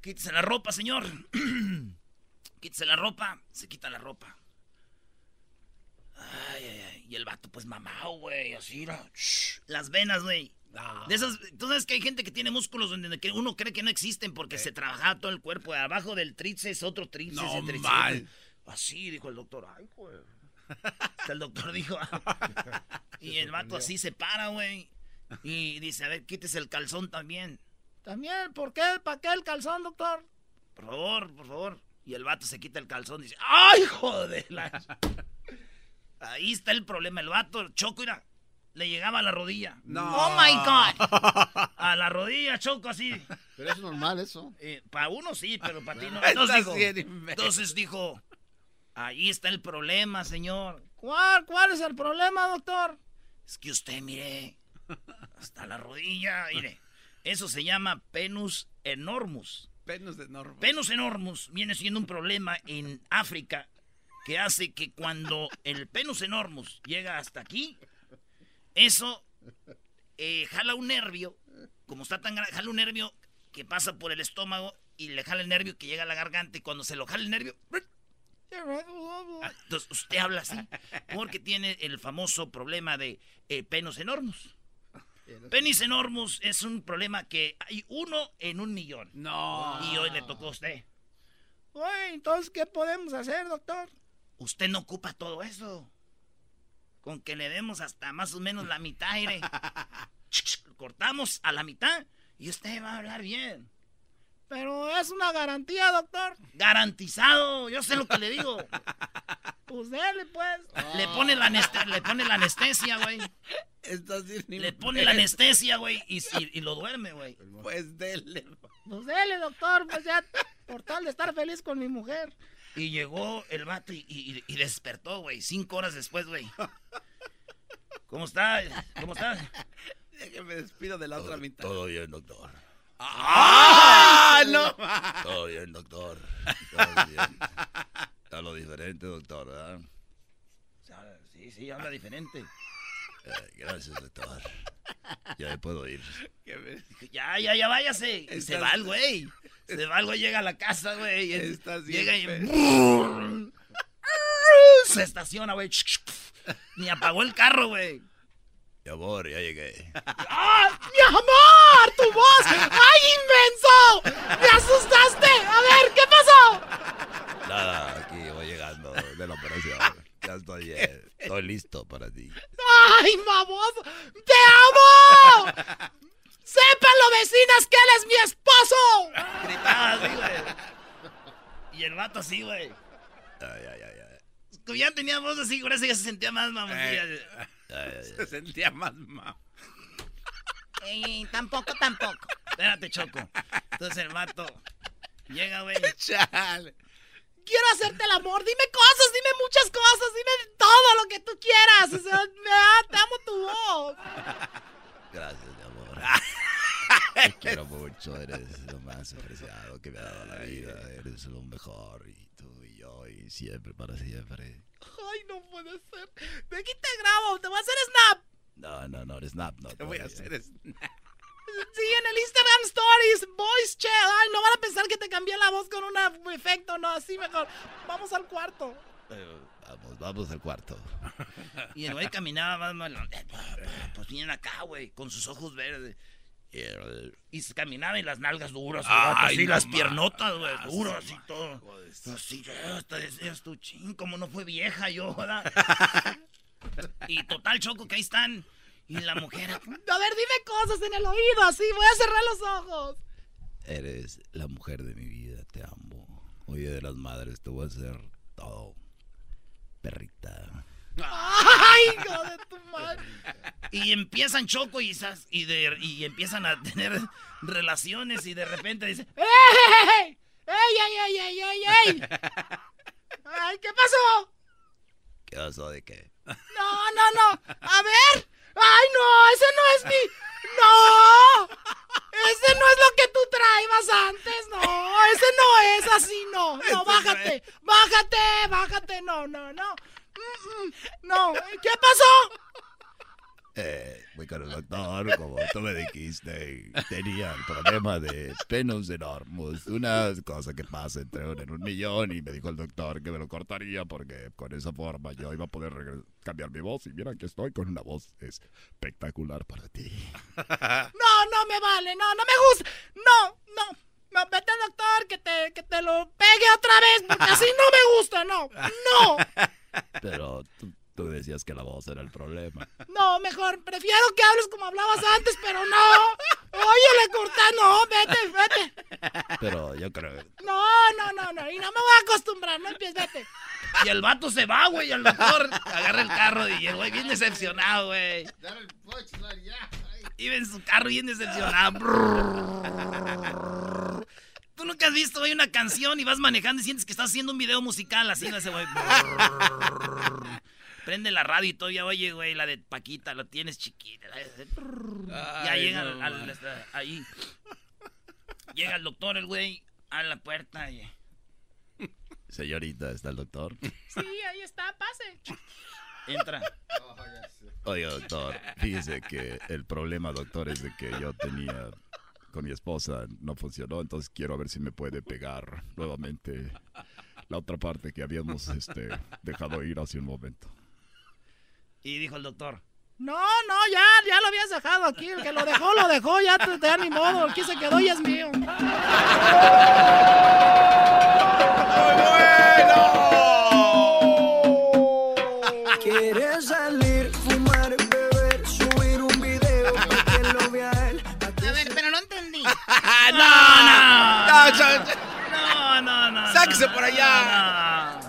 Quítese la ropa, señor. Quítese la ropa, se quita la ropa. Ay, ay, ay. Y el vato, pues mamado, güey, así, las venas, güey. De esas, tú sabes que hay gente que tiene músculos donde que uno cree que no existen porque se trabaja todo el cuerpo. Abajo del tríceps, otro tríceps, No, el tríceps. mal. Así, dijo el doctor. Ay, güey. El doctor dijo. y el vato así se para, güey. Y dice, a ver, quítese el calzón también. También, ¿por qué? ¿Para qué el calzón, doctor? Por favor, por favor. Y el vato se quita el calzón y dice, ¡ay, joder! la-". Ahí está el problema. El vato, Choco, mira, le llegaba a la rodilla. No. ¡Oh, my God! A la rodilla, Choco, así. Pero es normal eso. para uno sí, pero para ti no. Entonces dijo, entonces dijo, ahí está el problema, señor. ¿Cuál, ¿Cuál es el problema, doctor? Es que usted, mire, hasta la rodilla, mire. Eso se llama penus enormus. Penos de norma. Penus enormus viene siendo un problema en África que hace que cuando el penus enormus llega hasta aquí, eso eh, jala un nervio, como está tan grande, jala un nervio que pasa por el estómago y le jala el nervio que llega a la garganta y cuando se lo jala el nervio, ah, entonces usted habla así porque tiene el famoso problema de eh, penus enormus. Penis enormus es un problema que hay uno en un millón. No. Y hoy le tocó a usted. Oye, entonces, ¿qué podemos hacer, doctor? Usted no ocupa todo eso. Con que le demos hasta más o menos la mitad, aire. Cortamos a la mitad y usted va a hablar bien. Pero es una garantía, doctor. Garantizado, yo sé lo que le digo. Pues dele, pues. Le pone la, le pone la anestesia, güey. Le pone la anestesia, güey, y, y- y lo duerme, güey. Pues dele. Pues dele, doctor, pues ya, por tal de estar feliz con mi mujer. Y llegó el vato y, y- y despertó, güey, cinco horas después, güey. ¿Cómo está? ¿Cómo está? Que me despido de la otra mitad. Todo bien, doctor. ¡Ah! ¡No! Todo bien, doctor. Todo bien. Está lo diferente, doctor, ¿verdad? Sí, sí, habla diferente. Eh, gracias, doctor. Ya me puedo ir. Ya, ya, ya váyase. Y se Estás- va el güey. Se va el güey, llega a la casa, güey. Estás bien Llega y... Se estaciona, güey. Ni apagó el carro, güey. Mi amor, ya llegué. ¡Ah! ¡Mi amor! ¡Tu voz! ¡Ay, inmenso! ¡Me asustaste! A ver, ¿qué pasó? Nada, aquí voy llegando de la operación. Ya estoy, eh, estoy listo para ti. ¡Ay, baboso! ¡Te amo! ¡Sépanlo, vecinas, que él es mi esposo! Gritaba así, güey. Y el vato así, güey. Ay, ay, ay, ay. Como ya tenía voz así, por eso ya se sentía más mamoncilla. Ay, ay, ay. Se sentía más mal. Ey, tampoco, tampoco. Espérate, Choco. Entonces el vato llega, güey. Chale. Quiero hacerte el amor. Dime cosas, dime muchas cosas, dime todo lo que tú quieras. O sea, me- te amo tu voz. Gracias, mi amor. Te quiero mucho, eres lo más apreciado que me ha dado la vida. Eres lo mejor. Y tú y yo, y siempre, para siempre. Ay, no puede ser. De aquí te grabo, te voy a hacer snap. No, no, no, Snap, no. Te voy a hacer snap. Sí, en el Instagram Stories, Voice Chat. Ay, no van a pensar que te cambié la voz con un efecto, no, así mejor. Vamos al cuarto. Vamos, vamos al cuarto. Y el güey caminaba más mal. Pues vienen acá, güey, con sus ojos verdes. Y se caminaba y las nalgas duras, Ay, así no las piernotas, güey, Ah, duras, así todo. Así, ya, hasta decías tú, ching, como no fue vieja yo, ¿verdad? y total, Choco, que ahí están. Y la mujer, A ver, dime cosas en el oído, así, voy a cerrar los ojos. Eres la mujer de mi vida, te amo. Hoy Día de las madres te voy a hacer todo. Perrita. Ay, hijo de tu madre. Y empiezan Choco y, de- y empiezan a tener relaciones y de repente dice, ¡Ey! ¡Ey, ey, ey, ey, ey, ey! ¡Ay, qué pasó! ¿Qué pasó de qué? No, no, no. A ver. ¡Ay, no! Ese no es mi. ¡No! Ese no es lo que tú traías antes, no. Ese no es así, no. No, bájate. Bájate, bájate. No, no, no. Mm, mm, No. ¿Qué pasó? Eh, fui con el doctor, como tú me dijiste, y tenía el problema de penos enormes, una cosa que pasa entre uno en un millón, y me dijo el doctor que me lo cortaría porque con esa forma yo iba a poder cambiar mi voz, y mira que estoy con una voz espectacular para ti. No, no me vale, no, no me gusta. No, no. No, vete al doctor que te, que te lo pegue otra vez, porque así no me gusta, no. No, Pero tú, tú decías que la voz era el problema. no, mejor, prefiero que hables como hablabas antes, pero no. Oye, le corta, no, vete, vete. Pero yo creo No, no, no, no, y no me voy a acostumbrar, no empieces, vete. Y el vato se va, güey, al doctor agarra el carro y el güey bien decepcionado, güey. Iba en su carro bien decepcionado. Tú nunca has visto, güey, una canción y vas manejando y sientes que estás haciendo un video musical así, no ese güey. Prende la radio y todo, ya oye, güey, la de Paquita, lo tienes chiquita. ya Ay, llega no, al, ahí. Llega el doctor, el güey, a la puerta y... Señorita, ¿está el doctor? Sí, ahí está, pase. Entra. Oiga, doctor, fíjese que el problema, doctor, es de que yo tenía con mi esposa, no funcionó, entonces quiero ver si me puede pegar nuevamente la otra parte que habíamos este, dejado ir hace un momento. Y dijo el doctor, No, no, ya, ya lo habías dejado aquí. El que lo dejó, lo dejó, ya te, te da ni modo. El que se quedó ya es mío. Quieres salir, fumar, beber, subir un video para que lo vea él. A ver, pero no entendí. no, no, no, no, no. ¡Sáquese por allá!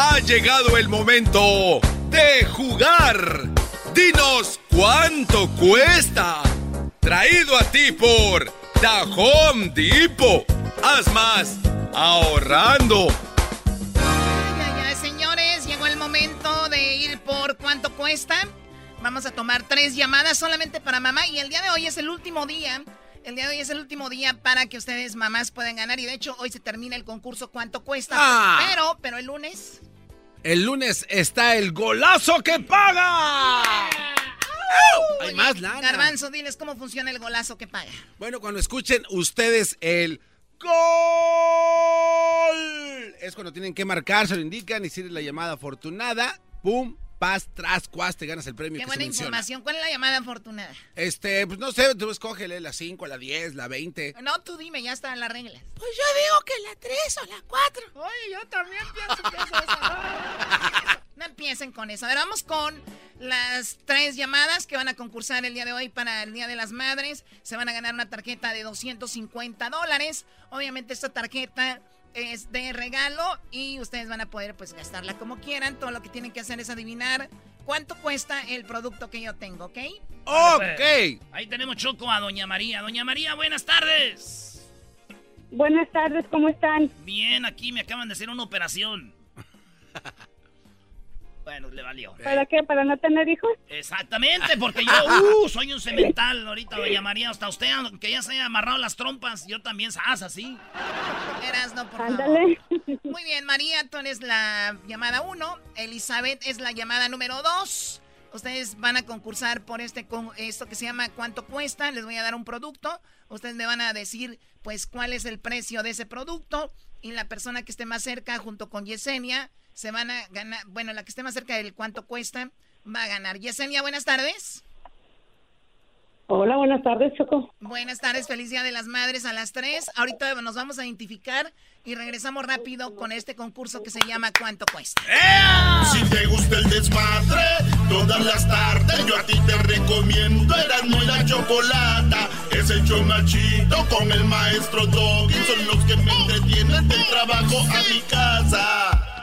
Ha llegado el momento de jugar. Dinos cuánto cuesta. Traído a ti por The Home Depot. Haz más ahorrando. Ya, ya, señores, llegó el momento de ir por cuánto cuesta. Vamos a tomar tres llamadas solamente para mamá y el día de hoy es el último día. El día de hoy es el último día para que ustedes mamás puedan ganar y de hecho hoy se termina el concurso cuánto cuesta. Ah. Pero, pero el lunes El lunes está el golazo que paga. Hay más lana. Garbanzo, diles cómo funciona el golazo que paga. Bueno, cuando escuchen ustedes el gol, es cuando tienen que marcar, se lo indican y sirve la llamada afortunada. Pum, paz, tras, cuas, te ganas el premio Qué que buena se menciona. información. ¿Cuál es la llamada afortunada? Este, pues no sé, tú escógele la 5, la 10, la 20. No, tú dime, ya están las reglas. Pues yo digo que la 3 o la 4. Oye, yo también pienso que es esa. No empiecen con eso. A ver, vamos con las tres llamadas que van a concursar el día de hoy para el Día de las Madres. Se van a ganar una tarjeta de 250 dólares. Obviamente esta tarjeta es de regalo y ustedes van a poder pues gastarla como quieran. Todo lo que tienen que hacer es adivinar cuánto cuesta el producto que yo tengo, ¿ok? Ok. Ahí tenemos Choco a Doña María. Doña María, buenas tardes. Buenas tardes, ¿cómo están? Bien, aquí me acaban de hacer una operación. bueno, le valió. ¿Para qué? ¿Para no tener hijos? Exactamente, porque yo uh, soy un cemental ahorita, doña María. Hasta usted, aunque ya se haya amarrado las trompas, yo también sas así. Eras, no, por Ándale. favor. Muy bien, María, tú eres la llamada uno. Elizabeth es la llamada número dos. Ustedes van a concursar por este con esto que se llama ¿Cuánto cuesta? Les voy a dar un producto. Ustedes me van a decir, pues, cuál es el precio de ese producto. Y la persona que esté más cerca, junto con Yesenia, se van a ganar. Bueno, la que esté más cerca del cuánto cuesta, va a ganar. Yesenia, buenas tardes. Hola, buenas tardes, Choco. Buenas tardes, feliz Día de las Madres a las 3. Ahorita nos vamos a identificar y regresamos rápido con este concurso que se llama ¿Cuánto cuesta? Si te gusta el desmadre, todas las tardes yo a ti te recomiendo Erasmo y la Chocolata. Es el chido con el maestro Doggy. Son los que me entretienen del trabajo a mi casa.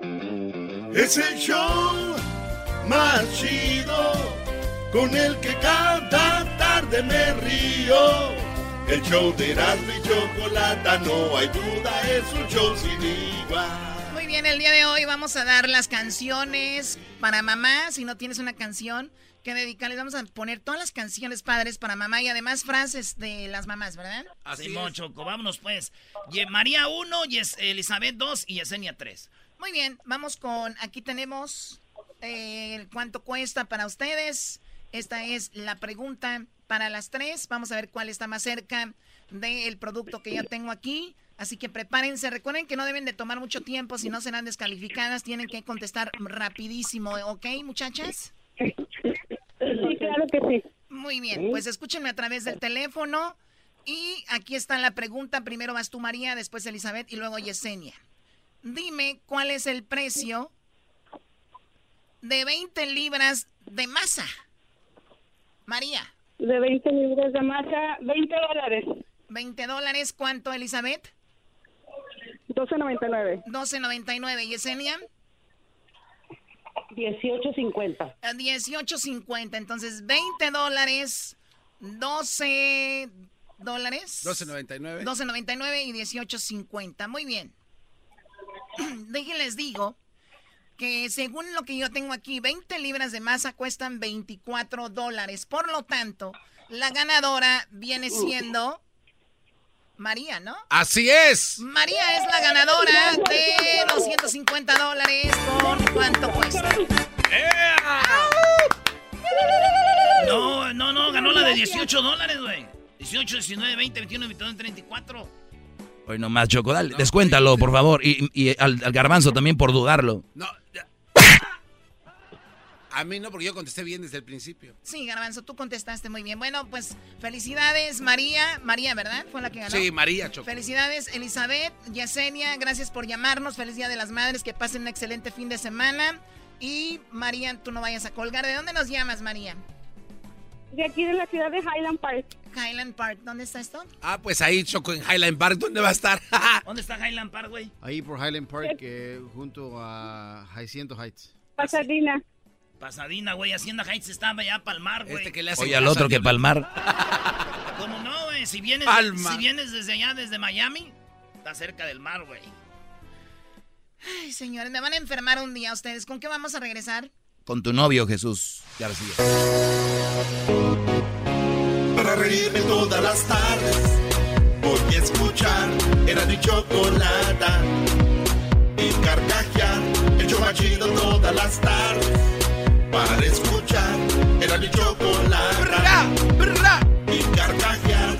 Es el show más chido con el que cada tarde me río. El show de Erasmo y Chocolata, no hay duda, es un show sin igual. Muy bien, el día de hoy vamos a dar las canciones para mamá. Si no tienes una canción que dedicarles, vamos a poner todas las canciones padres para mamá y además frases de las mamás, ¿verdad? Así Simón. Choco, vámonos pues. María 1, Elizabeth 2 y Yesenia 3. Muy bien, vamos con, aquí tenemos eh, cuánto cuesta para ustedes. Esta es la pregunta para las tres. Vamos a ver cuál está más cerca del producto que yo tengo aquí. Así que prepárense. Recuerden que no deben de tomar mucho tiempo, si no serán descalificadas. Tienen que contestar rapidísimo, ¿ok, muchachas? Sí, claro que sí. Muy bien, pues escúchenme a través del teléfono. Y aquí está la pregunta. Primero vas tú, María, después Elizabeth y luego Yesenia. Dime cuál es el precio de 20 libras de masa. María. De 20 libras de masa, 20 dólares. 20 dólares, ¿cuánto, Elizabeth? 12.99. 12.99. ¿Yesenia? 18.50. A 18.50. Entonces, 20 dólares, 12 dólares. 12.99. 12.99 y 18.50. Muy bien. Déjenles digo que según lo que yo tengo aquí, 20 libras de masa cuestan 24 dólares. Por lo tanto, la ganadora viene siendo María, ¿no? Así es. María es la ganadora de los 150 dólares. ¿Con cuánto cuesta? No, no, no, ganó la de 18 dólares, güey. 18, 19, 20, 21, 22, 34. Hoy nomás, Choco, dale, descuéntalo, por favor. Y, y al, al garbanzo también por dudarlo. No, ya. A mí no, porque yo contesté bien desde el principio. Sí, Garbanzo, tú contestaste muy bien. Bueno, pues felicidades, María. María, ¿verdad? Fue la que ganó. Sí, María Choco. Felicidades, Elizabeth, Yesenia, gracias por llamarnos. Feliz Día de las Madres, que pasen un excelente fin de semana. Y María, tú no vayas a colgar. ¿De dónde nos llamas, María? De aquí de la ciudad de Highland Park. Highland Park, ¿dónde está esto? Ah, pues ahí Choco en Highland Park, ¿dónde va a estar? ¿Dónde está Highland Park, güey? Ahí por Highland Park, eh, junto a Jacinto Heights. Pasadena. Pasadina, güey. Hacienda Heights estaba allá a Palmar, güey. Este que le hace Oye, al otro que palmar. ¿Cómo no, güey? Si vienes, Palma. si vienes desde allá, desde Miami, está cerca del mar, güey. Ay, señores, me van a enfermar un día ustedes. ¿Con qué vamos a regresar? Con tu novio, Jesús García. Para reírme todas las tardes, voy a escuchar era mi chocolata y carcajear el show más chido todas las tardes. Para escuchar era mi chocolata y carcajear.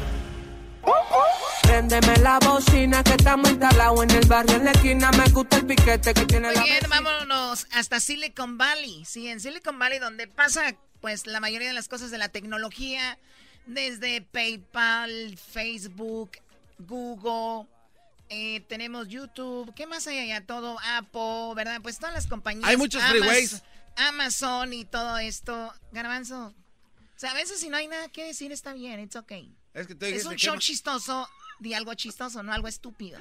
Préndeme la bocina que estamos instalados en el barrio en la esquina. Me gusta el piquete que tiene Muy la bien, vámonos hasta Silicon Valley. Sí, en Silicon Valley, donde pasa pues la mayoría de las cosas de la tecnología, desde PayPal, Facebook, Google, eh, tenemos YouTube, ¿qué más hay allá? Todo Apple, ¿verdad? Pues todas las compañías. Hay muchos Amaz- freeways. Amazon y todo esto. Garbanzo. O sea, a veces si no hay nada que decir está bien, it's okay. Es que Es un show chistoso, di algo chistoso, no algo estúpido.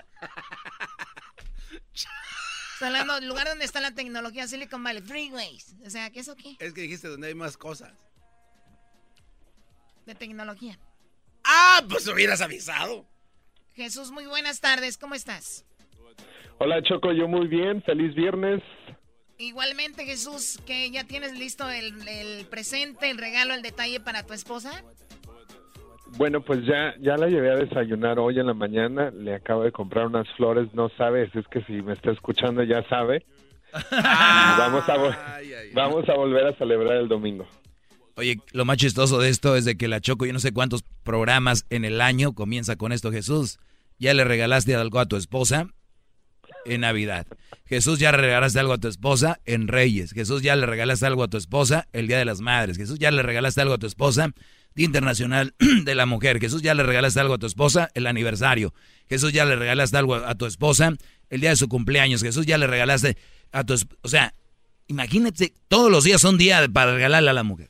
Está hablando del lugar donde está la tecnología Silicon Valley, freeways. O sea, ¿qué es eso qué? Es que dijiste donde hay más cosas. De tecnología. Ah, pues hubieras avisado. Jesús, muy buenas tardes, ¿cómo estás? Hola Choco, yo muy bien, feliz viernes. Igualmente, Jesús, que ya tienes listo el, el presente, el regalo, el detalle para tu esposa. Bueno, pues ya, ya la llevé a desayunar hoy en la mañana, le acabo de comprar unas flores, no sabe, es que si me está escuchando ya sabe. vamos, a vamos a volver a celebrar el domingo. Oye, lo más chistoso de esto es de que la Choco, yo no sé cuántos programas en el año comienza con esto, Jesús. Ya le regalaste algo a tu esposa en Navidad. Jesús, ya le regalaste algo a tu esposa en Reyes. Jesús, ya le regalaste algo a tu esposa el Día de las Madres. Jesús, ya le regalaste algo a tu esposa Internacional de la Mujer. Jesús, ya le regalaste algo a tu esposa el aniversario. Jesús, ya le regalaste algo a tu esposa el día de su cumpleaños. Jesús, ya le regalaste a tu esposa. O sea, imagínate, todos los días son días para regalarle a la mujer.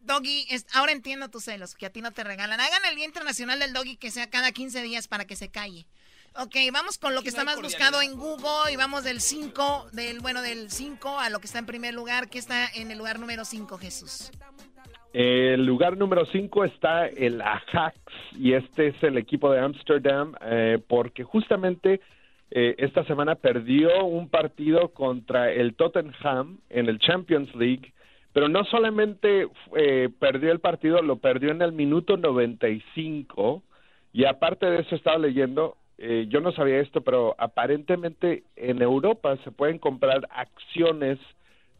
Doggy, es- ahora entiendo tus celos, que a ti no te regalan. Hagan el Día Internacional del Doggy que sea cada 15 días para que se calle. Ok, vamos con lo que está más buscado en Google y vamos del 5, del bueno, del 5 a lo que está en primer lugar, que está en el lugar número 5, Jesús. El lugar número 5 está el Ajax y este es el equipo de Ámsterdam eh, porque justamente eh, esta semana perdió un partido contra el Tottenham en el Champions League, pero no solamente eh, perdió el partido, lo perdió en el minuto 95 y aparte de eso estaba leyendo, eh, yo no sabía esto, pero aparentemente en Europa se pueden comprar acciones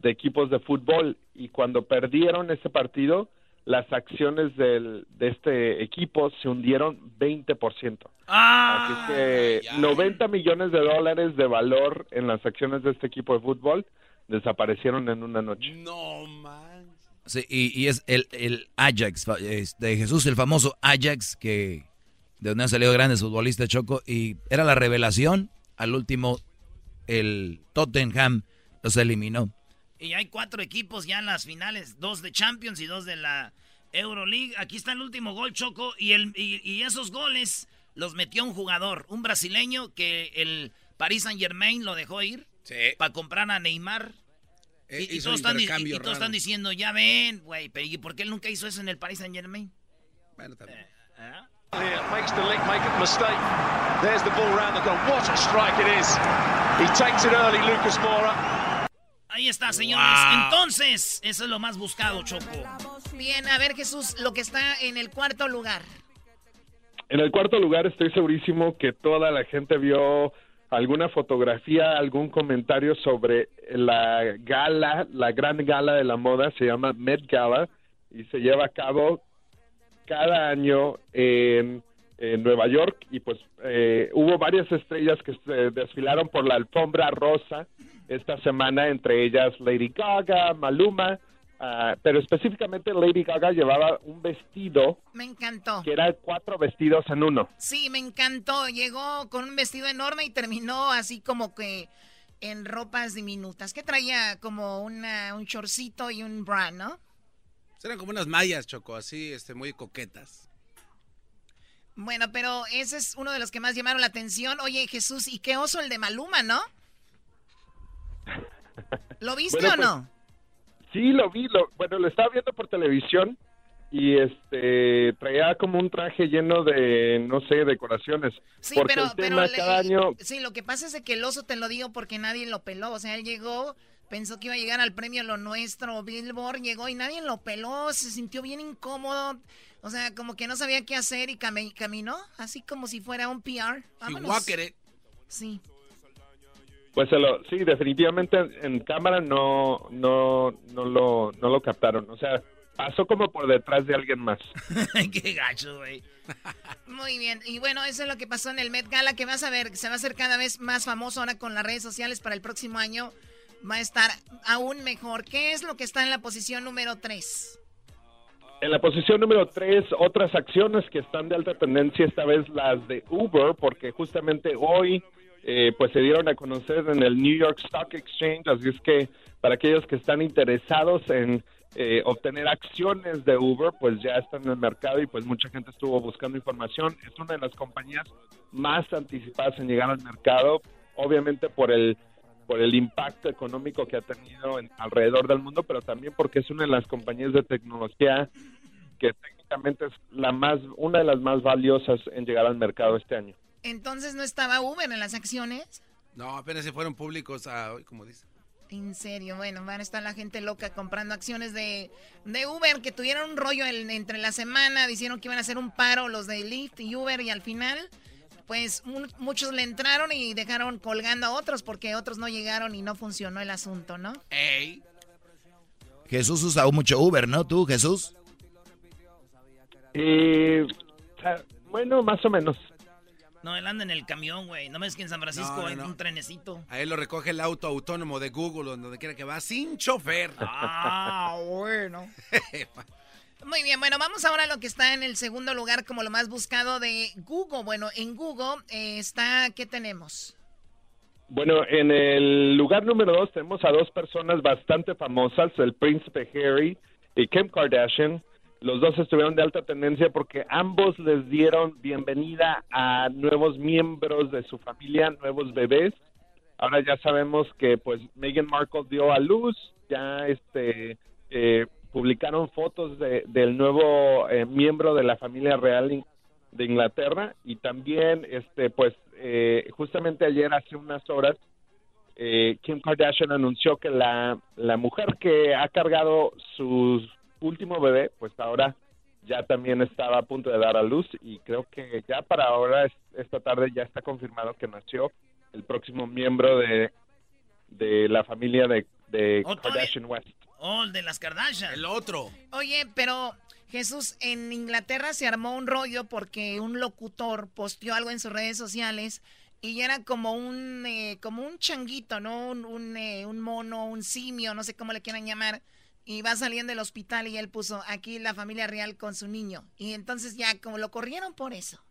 de equipos de fútbol y cuando perdieron ese partido, las acciones del, de este equipo se hundieron 20%. Ah, Así que 90 millones de dólares de valor en las acciones de este equipo de fútbol desaparecieron en una noche. No man. Sí, y, y es el, el Ajax, de Jesús, el famoso Ajax, que de donde han salido grandes futbolistas, Choco, y era la revelación. Al último, el Tottenham los eliminó. Y hay cuatro equipos ya en las finales, dos de Champions y dos de la Euroleague. Aquí está el último gol, Choco, y, el, y, y esos goles los metió un jugador, un brasileño que el Paris Saint Germain lo dejó ir para comprar a Neymar. Eh, y, y todos, están, y- todos están diciendo, ya ven, güey, pero ¿y por qué él nunca hizo eso en el Paris Saint Germain? Bueno, también. Here, makes the link, make a mistake. There's the ball round the goal. What a strike it is. He takes it early, Lucas Moura. Ahí está, señores. Entonces, eso es lo más buscado, Choco. Bien, a ver Jesús, lo que está en el cuarto lugar. En el cuarto lugar estoy segurísimo que toda la gente vio alguna fotografía, algún comentario sobre la gala, la gran gala de la moda, se llama Met Gala y se lleva a cabo cada año en, en Nueva York y pues eh, hubo varias estrellas que se desfilaron por la alfombra rosa esta semana, entre ellas Lady Gaga, Maluma, ah, pero específicamente Lady Gaga llevaba un vestido Me encantó. que era cuatro vestidos en uno. Sí, me encantó. Llegó con un vestido enorme y terminó así como que en ropas diminutas. Que traía como una, un chorcito y un bra, ¿no? Eran como unas mallas, Choco, así, este, muy coquetas. Bueno, pero ese es uno de los que más llamaron la atención. Oye, Jesús, ¿y qué oso el de Maluma, no? ¿Lo viste Bueno, o pues, no? Sí, lo vi, lo, bueno, lo estaba viendo por televisión y este traía como un traje lleno de, no sé, decoraciones. Sí, porque pero, el pero tema le- cada año, sí, lo que pasa es de que el oso te lo digo porque nadie lo peló. O sea, él llegó, pensó que iba a llegar al premio Lo Nuestro, Billboard, llegó y nadie lo peló, se sintió bien incómodo. O sea, como que no sabía qué hacer y cami- caminó, así como si fuera un PR. Vámonos. Walker, Sí. Pues se lo, sí, definitivamente en cámara no, no, no lo, no lo captaron. O sea, pasó como por detrás de alguien más. Qué gacho, güey. Muy bien, y bueno, eso es lo que pasó en el Met Gala, que vas a ver, se va a hacer cada vez más famoso ahora con las redes sociales para el próximo año. Va a estar aún mejor. ¿Qué es lo que está en la posición número 3? En la posición número tres, otras acciones que están de alta tendencia, esta vez las de Uber, porque justamente hoy eh, pues se dieron a conocer en el New York Stock Exchange, así es que para aquellos que están interesados en eh, obtener acciones de Uber, pues ya están en el mercado y pues mucha gente estuvo buscando información. Es una de las compañías más anticipadas en llegar al mercado, obviamente por el por el impacto económico que ha tenido en- alrededor del mundo, pero también porque es una de las compañías de tecnología que técnicamente es la más una de las más valiosas en llegar al mercado este año. Entonces no estaba Uber en las acciones. No, apenas se fueron públicos a hoy, como dice. En serio, bueno, van a estar la gente loca comprando acciones de, de Uber que tuvieron un rollo en- entre la semana, dijeron que iban a hacer un paro los de Lyft y Uber y al final, pues mu- muchos le entraron y dejaron colgando a otros porque otros no llegaron y no funcionó el asunto, ¿no? Jesús usa mucho Uber, ¿no? ¿Tú, Jesús? Eh, bueno, más o menos. No, él anda en el camión, güey. No ves que en San Francisco No, no, hay no. un trenecito. A él lo recoge el auto autónomo de Google, o donde quiera que va, sin chofer. Ah, bueno. Muy bien, bueno, vamos ahora a lo que está en el segundo lugar como lo más buscado de Google. Bueno, en Google eh, está, ¿qué tenemos? Bueno, en el lugar número dos tenemos a dos personas bastante famosas, el príncipe Harry y Kim Kardashian. Los dos estuvieron de alta tendencia porque ambos les dieron bienvenida a nuevos miembros de su familia, nuevos bebés. Ahora ya sabemos que pues Meghan Markle dio a luz, ya este eh, publicaron fotos de- del nuevo eh, miembro de la familia real de Inglaterra y también este pues eh, justamente ayer hace unas horas eh, Kim Kardashian anunció que la, la mujer que ha cargado su último bebé pues ahora ya también estaba a punto de dar a luz y creo que ya para ahora es- esta tarde ya está confirmado que nació el próximo miembro de, de la familia de, de Oh, Kardashian West. Oh, el de las Kardashian. El otro. Oye, pero Jesús, en Inglaterra se armó un rollo porque un locutor posteó algo en sus redes sociales y era como un eh, como un changuito, ¿no? Un, un, eh, un mono, un simio, no sé cómo le quieran llamar. Y va saliendo del hospital y él puso aquí la familia real con su niño. Y entonces ya como lo corrieron por eso.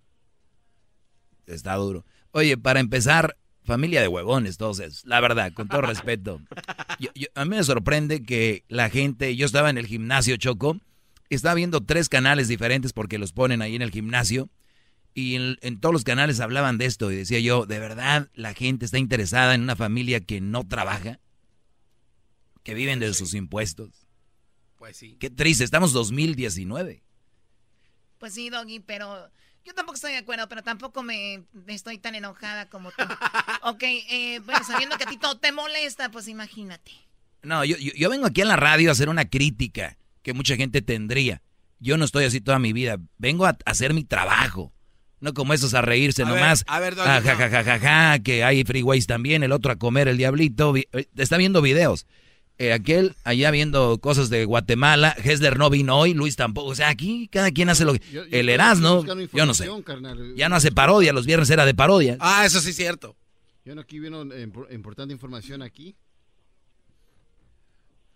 Está duro. Oye, para empezar, familia de huevones, todos esos. La verdad, con todo respeto. Yo- yo- a mí me sorprende que la gente, yo estaba en el gimnasio Choco, estaba viendo tres canales diferentes porque los ponen ahí en el gimnasio. Y en, en todos los canales hablaban de esto y decía yo, ¿de verdad la gente está interesada en una familia que no trabaja? Que viven de sus impuestos. Pues sí. Qué triste, estamos 2019. Pues sí, Doggy, pero yo tampoco estoy de acuerdo, pero tampoco me estoy tan enojada como tú. ok, eh, bueno, sabiendo que a ti todo te molesta, pues imagínate. No, yo, yo, yo vengo aquí a la radio a hacer una crítica que mucha gente tendría. Yo no estoy así toda mi vida. Vengo a hacer mi trabajo. No como esos a reírse A ver, nomás. a ver, Doggy, Ah, ja, ja, ja, ja, ja, que hay freeways también, el otro a comer el diablito. Eh, Está viendo videos. Eh, aquel allá viendo cosas de Guatemala. Hessler no vino hoy, Luis tampoco. O sea, aquí cada quien hace lo que... Yo- yo el Erasmo, yo no sé. carnal. Ya no hace parodia, los viernes era de parodia. Ah, eso sí es cierto. Yo no aquí vino eh, impor- importante información aquí.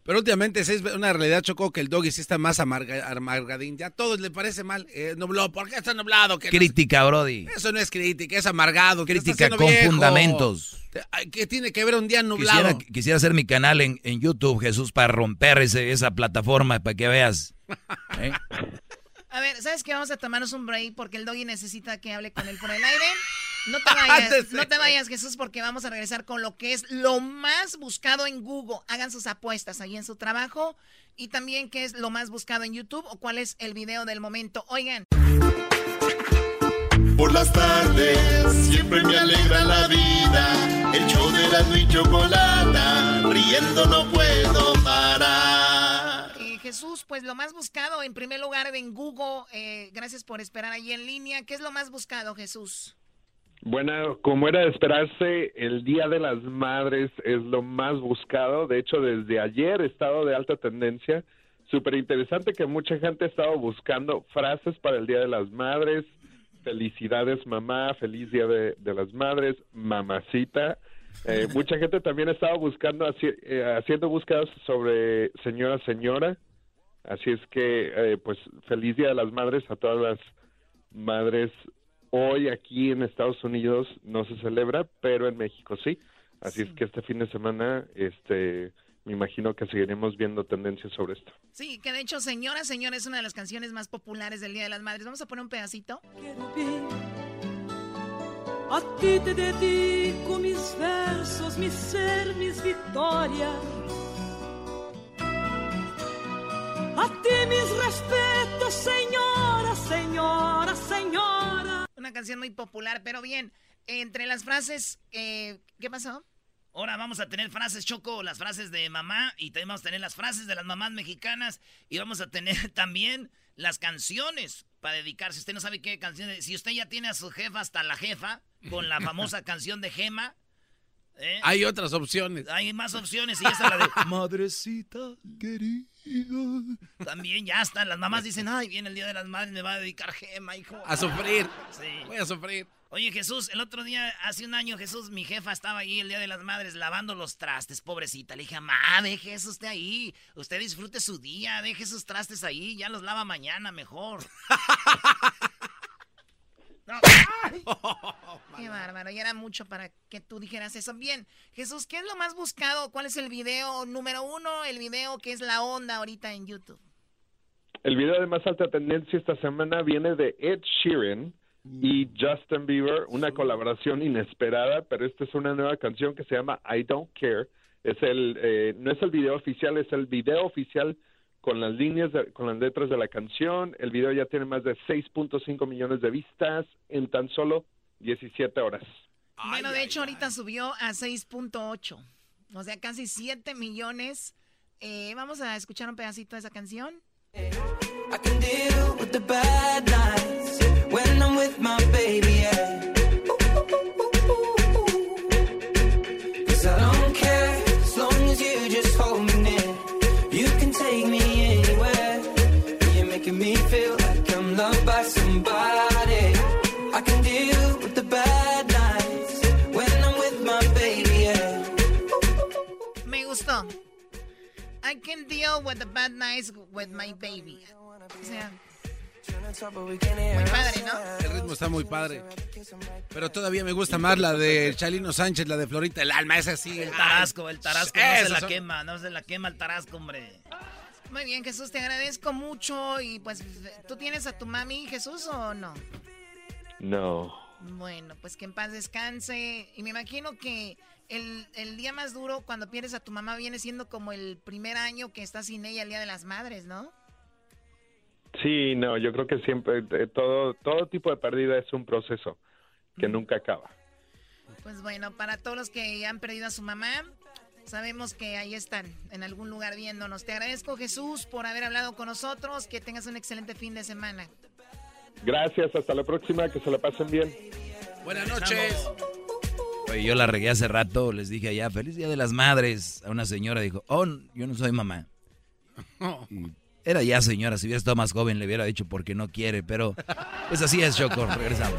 Pero últimamente es una realidad, Choco, que el doggy sí está más amarga- amargadín. Ya a todos le parece mal. Eh, nubló, ¿por qué está nublado? Que no- Crítica, Brody. Eso no es crítica, es amargado. Crítica con viejo. fundamentos. ¿Qué tiene que ver un día nublado? Quisiera, quisiera hacer mi canal en, en YouTube, Jesús, para romper ese, esa plataforma, para que veas. ¿Eh? A ver, ¿sabes qué? Vamos a tomarnos un break porque el doggy necesita que hable con él por el aire. No te vayas, no te vayas, Jesús, porque vamos a regresar con lo que es lo más buscado en Google. Hagan sus apuestas ahí en su trabajo. Y también qué es lo más buscado en YouTube o cuál es el video del momento. Oigan. Por las tardes siempre me alegra la vida. El show de la y chocolata, riendo no puedo parar. Eh, Jesús, pues lo más buscado en primer lugar en Google. eh, gracias por esperar ahí en línea. ¿Qué es lo más buscado, Jesús? Bueno, como era de esperarse, el Día de las Madres es lo más buscado. De hecho, desde ayer he estado de alta tendencia. Súper interesante que mucha gente ha estado buscando frases para el Día de las Madres. Felicidades, mamá. Feliz Día de, de las Madres. Mamacita. Eh, mucha gente también ha estado buscando, haci- eh, haciendo búsquedas sobre señora, señora. Así es que, eh, pues, feliz Día de las Madres a todas las madres. Hoy aquí en Estados Unidos no se celebra, pero en México sí. Así es que este fin de semana, este, me imagino que seguiremos viendo tendencias sobre esto. Sí, que de hecho, Señora, Señora es una de las canciones más populares del Día de las Madres. Vamos a poner un pedacito. A ti te dedico mis versos, mi ser, mis victorias. A ti mis respetos, señora, señora, señora. Una canción muy popular, pero bien, entre las frases, eh, ¿qué pasó? Ahora vamos a tener frases, Choco, las frases de mamá y también vamos a tener las frases de las mamás mexicanas y vamos a tener también las canciones para dedicarse. Usted no sabe qué canciones. Si usted ya tiene a su jefa hasta la jefa con la famosa canción de Gema. ¿Eh? Hay otras opciones. Hay más opciones y esa es la de Madrecita querida. También ya está. Las mamás dicen, ay, viene el Día de las Madres, me va a dedicar Gema, hijo. A sufrir. Sí. Voy a sufrir. Oye, Jesús, el otro día, hace un año, Jesús, mi jefa estaba ahí el Día de las Madres lavando los trastes, pobrecita. Le dije, mamá, deje eso usted ahí. Usted disfrute su día, deje esos trastes ahí, ya los lava mañana mejor. No. Y era mucho para que tú dijeras eso. Bien, Jesús, ¿qué es lo más buscado? ¿Cuál es el video número uno? El video que es la onda ahorita en YouTube. El video de más alta tendencia esta semana viene de Ed Sheeran y Justin Bieber, una colaboración inesperada, pero esta es una nueva canción que se llama I Don't Care. Es el, eh, no es el video oficial, es el video oficial con las líneas, de- con las letras de la canción. El video ya tiene más de 6.5 millones de vistas en tan solo 17 horas. bueno, de hecho, ahorita subió a 6.8. O sea, casi 7 millones. Eh, vamos a escuchar un pedacito de esa canción. I can deal with the bad nights when I'm with my baby. Yeah. Can deal with the bad nights with my baby. O sea, muy padre, ¿no? El ritmo está muy padre. Pero todavía me gusta más la de Chalino Sánchez, la de Florita el Alma. Esa sí. El tarasco, el tarasco no se la son- quema, no se la quema el tarasco, hombre. Muy bien, Jesús, te agradezco mucho. Y pues, ¿tú tienes a tu mami, Jesús, o no? No. Bueno, pues que en paz descanse. Y me imagino que el, el día más duro cuando pierdes a tu mamá viene siendo como el primer año que estás sin ella, el Día de las Madres, ¿no? Sí, no, yo creo que siempre, eh, todo, todo tipo de pérdida es un proceso que nunca acaba. Pues bueno, para todos los que han perdido a su mamá, sabemos que ahí están, en algún lugar viéndonos. Te agradezco, Jesús, por haber hablado con nosotros. Que tengas un excelente fin de semana. Gracias, hasta la próxima, que se la pasen bien. Buenas noches. Oye, yo la regué hace rato, les dije allá, feliz día de las madres. A una señora dijo, oh, yo no soy mamá. Y era ya señora, si hubiera estado más joven le hubiera dicho porque no quiere, pero pues así es, Choco, regresamos.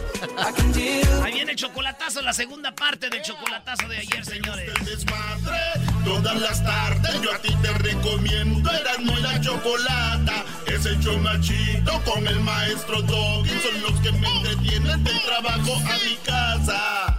Ahí viene el chocolatazo, la segunda parte del chocolatazo de ayer, señores. Todas las tardes yo a ti te recomiendo Erasmo y la Chocolata Es el show machito con el maestro Doggy Son los que me entretienen del trabajo a mi casa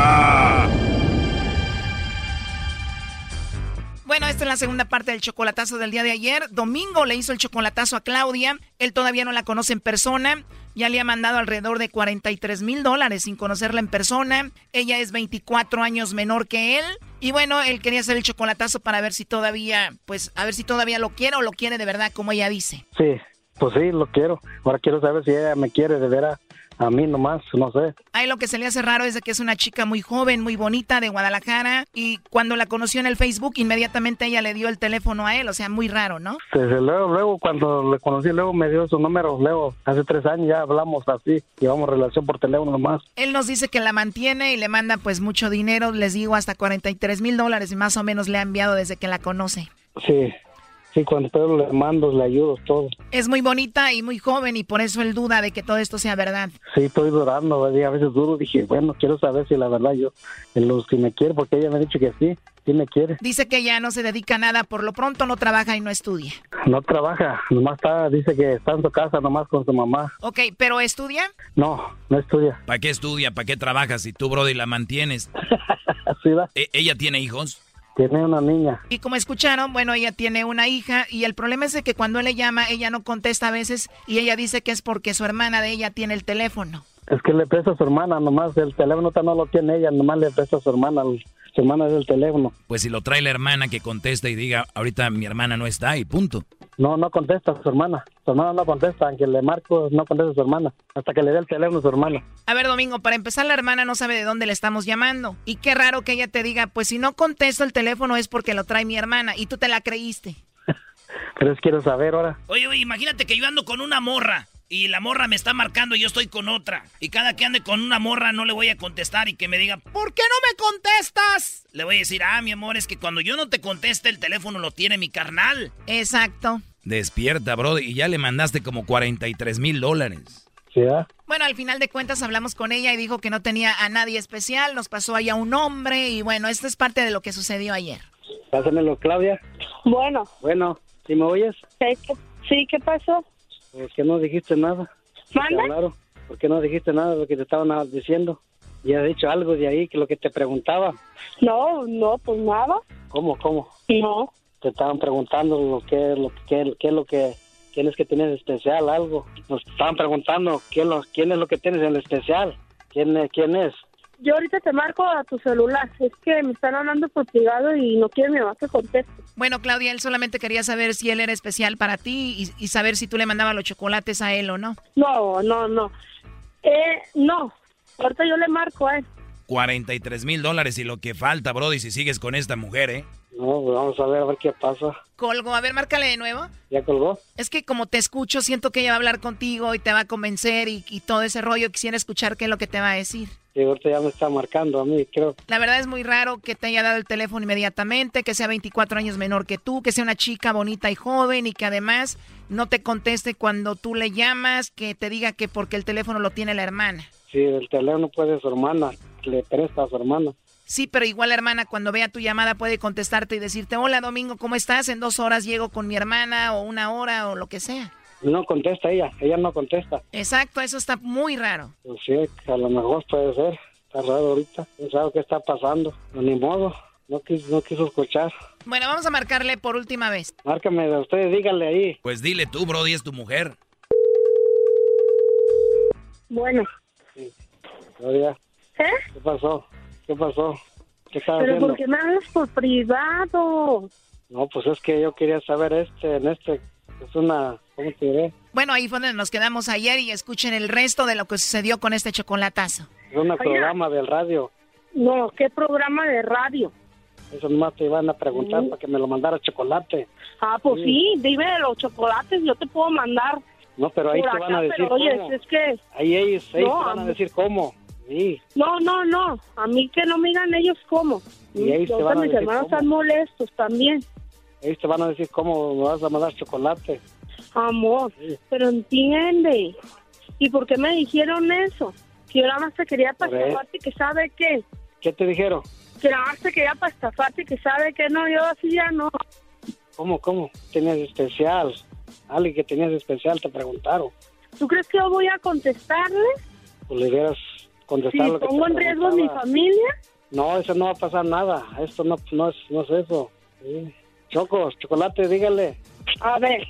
Bueno, esta es la segunda parte del chocolatazo del día de ayer. Domingo le hizo el chocolatazo a Claudia. Él todavía no la conoce en persona. Ya le ha mandado alrededor de 43 mil dólares sin conocerla en persona. Ella es 24 años menor que él. Y bueno, él quería hacer el chocolatazo para ver si todavía, pues, a ver si todavía lo quiere o lo quiere de verdad, como ella dice. Sí, pues sí, lo quiero. Ahora quiero saber si ella me quiere de veras a mí nomás, no sé. A él lo que se le hace raro es de que es una chica muy joven, muy bonita de Guadalajara. Y cuando la conoció en el Facebook, inmediatamente ella le dio el teléfono a él. O sea, muy raro, ¿no? Desde luego, luego cuando le conocí, luego me dio su número, luego hace tres años ya hablamos así, llevamos relación por teléfono nomás. Él nos dice que la mantiene y le manda pues mucho dinero, les digo hasta 43 mil dólares y más o menos le ha enviado desde que la conoce. Sí, sí, cuando puedo le mando, le ayudo, todo. Es muy bonita y muy joven y por eso él duda de que todo esto sea verdad. Sí, estoy durando, a veces duro, dije, bueno, quiero saber si la verdad yo, los que me quiere, porque ella me ha dicho que sí, sí me quiere. Dice que ya no se dedica a nada, por lo pronto no trabaja y no estudia. No trabaja, nomás está, dice que está en su casa nomás con su mamá. Ok, pero estudia. No, no estudia. ¿Para qué estudia? ¿Para qué trabajas si tú, Brody, la mantienes? E- ¿Ella tiene hijos? Tiene una niña. Y como escucharon, bueno, ella tiene una hija y el problema es de que cuando él le llama, ella no contesta a veces y ella dice que es porque su hermana de ella tiene el teléfono. Es que le presta a su hermana, nomás el teléfono no lo tiene ella, nomás le presta a su hermana, su hermana es el teléfono. Pues si lo trae la hermana que contesta y diga, ahorita mi hermana no está y punto. No, no contesta a su hermana. Su hermana no contesta, aunque le marco, no contesta a su hermana. Hasta que le dé el teléfono a su hermana. A ver, Domingo, para empezar, la hermana no sabe de dónde le estamos llamando. Y qué raro que ella te diga, pues si no contesto el teléfono es porque lo trae mi hermana y tú te la creíste. Pero es quiero saber ahora. Oye, oye, imagínate que yo ando con una morra y la morra me está marcando y yo estoy con otra. Y cada que ande con una morra no le voy a contestar y que me diga, ¿por qué no me contestas? Le voy a decir, ah, mi amor, es que cuando yo no te conteste el teléfono lo tiene mi carnal. Exacto. Despierta, Brody, y ya le mandaste como 43 mil dólares. ¿Sí, Bueno, al final de cuentas hablamos con ella y dijo que no tenía a nadie especial, nos pasó allá un hombre y bueno, esto es parte de lo que sucedió ayer. Pásamelo, Claudia. Bueno, Bueno, ¿sí me oyes? ¿qué- qué- sí, ¿qué pasó? Pues que no dijiste nada. ¿Manda? Te hablaron. ¿Por qué no dijiste nada de lo que te estaban diciendo? ¿Y has dicho algo de ahí que lo que te preguntaba? No, no, pues nada. ¿Cómo, cómo? No. Te estaban preguntando lo que, lo que, qué es lo que quién es que tienes especial, algo. Nos estaban preguntando quién, lo, quién es lo que tienes en especial. ¿Quién, es- quién es? Yo ahorita te marco a tu celular. Es que me están hablando por privado y no quiere mi mamá que conteste. Bueno, Claudia, él solamente quería saber si él era especial para ti y, y saber si tú le mandabas los chocolates a él o no. No, no, no. Eh, no. Ahorita yo le marco a él. 43 mil dólares y lo que falta, Brody, si sigues con esta mujer, ¿eh? No, pues vamos a ver, a ver qué pasa. Colgo, a ver, márcale de nuevo. ¿Ya colgó? Es que como te escucho, siento que ella va a hablar contigo y te va a convencer y, y todo ese rollo. Quisiera escuchar qué es lo que te va a decir. Sí, ahorita ya me está marcando a mí, creo. La verdad es muy raro que te haya dado el teléfono inmediatamente, que sea 24 años menor que tú, que sea una chica bonita y joven y que además no te conteste cuando tú le llamas, que te diga que porque el teléfono lo tiene la hermana. Sí, el teléfono puede su hermana, le presta a su hermana. Sí, pero igual la hermana cuando vea tu llamada puede contestarte y decirte, hola Domingo, ¿cómo estás? En dos horas llego con mi hermana o una hora o lo que sea. No contesta ella, ella no contesta. Exacto, eso está muy raro. Pues sí, a lo mejor puede ser. Está raro ahorita. No sabe qué está pasando. No, ni modo. No quiso, no quiso escuchar. Bueno, vamos a marcarle por última vez. Márcame de ustedes, díganle ahí. Pues dile tú, Brody, es tu mujer. Bueno. Gloria, ¿Eh? ¿qué pasó? ¿Qué pasó? ¿Qué estaba Pero haciendo? ¿por qué me hablas por privado? No, pues es que yo quería saber este, en este, es una, ¿cómo te diré? Bueno, ahí fue donde nos quedamos ayer y escuchen el resto de lo que sucedió con este chocolatazo. Es un programa del radio. No, ¿qué programa de radio? Eso nomás te iban a preguntar Mm. para que me lo mandara chocolate. Ah, pues Sí. sí, dime de los chocolates, yo te puedo mandar. No, pero ahí te van a decir pero, oye, cómo. es que... Ahí ellos, ellos No, te van a decir cómo. Sí. No, no, no, a mí que no me digan ellos cómo. Y ellos te van a mis decir hermanos cómo. están molestos también. Ellos te van a decir cómo me vas a mandar chocolate. Amor, pero entiende. ¿Y por qué me dijeron eso? Que yo nada más te quería para estafarte que sabe qué. ¿Qué te dijeron? Que nada más te quería para estafarte que sabe que no, yo así ya no. ¿Cómo, cómo? Tenías especial. Alguien que tenías especial te preguntaron. ¿Tú crees que yo voy a contestarle? Pues le dieras Si contestar lo que pongo en riesgo a mi familia. No, eso no va a pasar nada. Esto no, no, es, no es eso. Sí. Chocos, chocolate, dígale. A ver,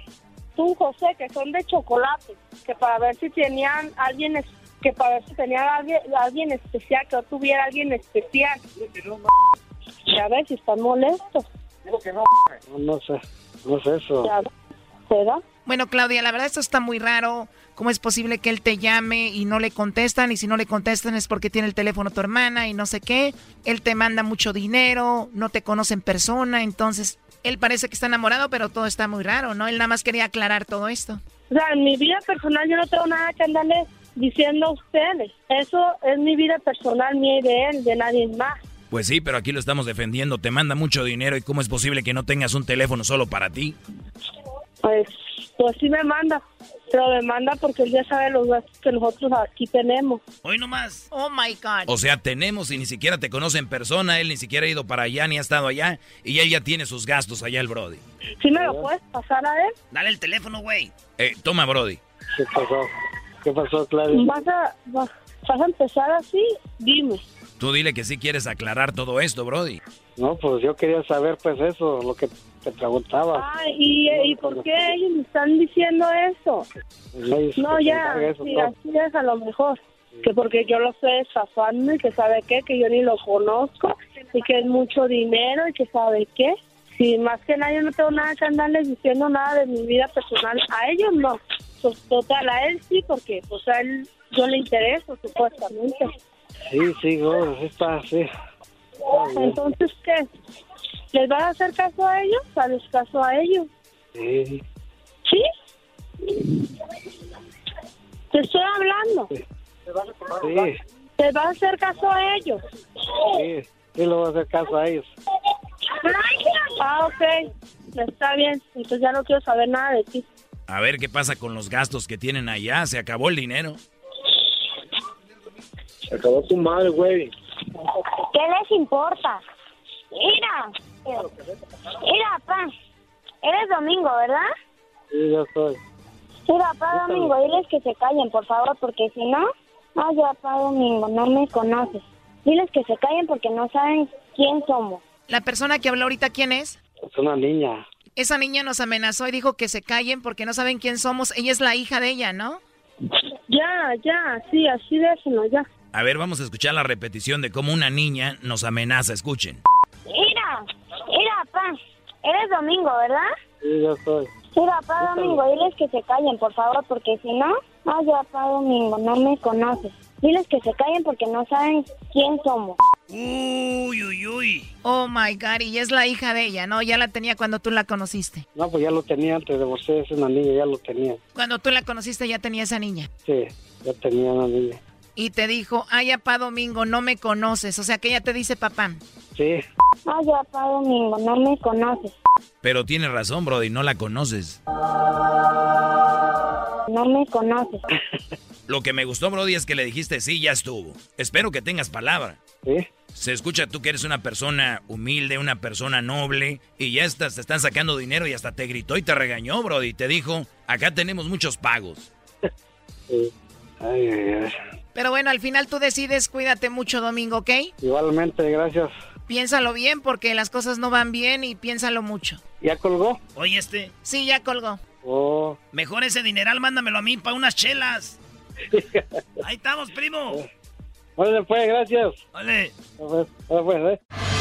tú, José, que son de chocolate, que para ver si tenían alguien, que para ver si tenían alguien, alguien especial, que yo tuviera alguien especial. Ya ves, si están molestos. No, no sé. No es eso. Ya ¿verdad? Bueno, Claudia, la verdad esto está muy raro. ¿Cómo es posible que él te llame y no le contestan? Y si no le contestan es porque tiene el teléfono tu hermana y no sé qué. Él te manda mucho dinero, no te conoce en persona, entonces él parece que está enamorado, pero todo está muy raro, ¿no? Él nada más quería aclarar todo esto. O sea, en mi vida personal yo no tengo nada que andarle diciendo a ustedes. Eso es mi vida personal, mía y de él, de nadie más. Pues sí, pero aquí lo estamos defendiendo. Te manda mucho dinero y cómo es posible que no tengas un teléfono solo para ti. Pues, pues sí me manda, pero me manda porque él ya sabe los gastos que nosotros aquí tenemos. Hoy nomás. Oh my God. O sea, tenemos y ni siquiera te conoce en persona. Él ni siquiera ha ido para allá ni ha estado allá. Y él ya tiene sus gastos allá, el Brody. ¿Sí me lo puedes pasar a él? Dale el teléfono, güey. Eh, toma, Brody. ¿Qué pasó? ¿Qué pasó, Claudia? ¿Vas a, va- vas a empezar así? Dime. Tú dile que sí quieres aclarar todo esto, Brody. No, pues yo quería saber, pues eso, lo que te preguntaba. Ay, ¿y, ¿y por qué ellos me están diciendo eso? Ellos No, te ya, eso sí, así es a lo mejor. Que porque yo lo estoy estafando y que sabe qué, que yo ni lo conozco y que es mucho dinero y que sabe qué. Si más que nada yo no tengo nada que andarles diciendo nada de mi vida personal. A ellos no. Pues total, a él sí, porque pues a él yo le intereso supuestamente. Sí, sí, gordo, sí está, sí. Entonces, ¿qué? ¿Les vas a hacer caso a ellos? ¿Haces caso a ellos? Sí, ¿Sí? Te estoy hablando. sí, ¿Les vas a hacer caso a ellos? sí. Sí, le voy a hacer caso a ellos. Ah, ok. Está bien. Entonces ya no quiero saber nada de ti. A ver qué pasa con los gastos que tienen allá. Se acabó el dinero. Acabó tu madre, güey. ¿Qué les importa? Mira, mira, papá, eres Domingo, ¿verdad? Sí, yo soy. Mira, papá Domingo, diles que se callen, por favor, porque si no... Ah, ya, papá Domingo, no me conoces. Diles que se callen porque no saben quién somos. La persona que habló ahorita, ¿quién es? Es una niña. Esa niña nos amenazó y dijo que se callen porque no saben quién somos. Ella es la hija de ella, ¿no? Ya, ya, sí, así déjenlo, ya. A ver, vamos a escuchar la repetición de cómo una niña nos amenaza. Escuchen. Mira, mira, papá. Eres Domingo, ¿verdad? Sí, yo soy. Mira, papá Domingo, diles que se callen, por favor, porque si no... Ah, ya, papá Domingo, no me conoces. Diles que se callen porque no saben quién somos. Uy, uy, uy. Oh my God, y es la hija de ella, ¿no? Ya la tenía cuando tú la conociste. No, pues ya lo tenía antes de divorciarse, es una niña, ya lo tenía. Cuando tú la conociste ya tenía esa niña. Sí, ya tenía una niña. Y te dijo, ay, papá Domingo, no me conoces. O sea que ella te dice papá. Sí. Ya, papá Domingo, no me conoces. Pero tiene razón, Brody, no la conoces. No me conoces. Lo que me gustó, Brody, es que le dijiste sí, ya estuvo. Espero que tengas palabra. ¿Sí? Se escucha tú que eres una persona humilde, una persona noble, y ya estás, te están sacando dinero y hasta te gritó y te regañó, Brody. Y te dijo, acá tenemos muchos pagos. Sí. Ay, ay, ay. Pero bueno, al final tú decides, cuídate mucho, Domingo, ¿ok? Igualmente, gracias. Piénsalo bien porque las cosas no van bien y piénsalo mucho. ¿Ya colgó? Oye, este. Sí, ya colgó. Oh. Mejor ese dineral, mándamelo a mí para unas chelas. Ahí estamos, primo. Órale, pues, gracias. Vale. Órale, pues, eh.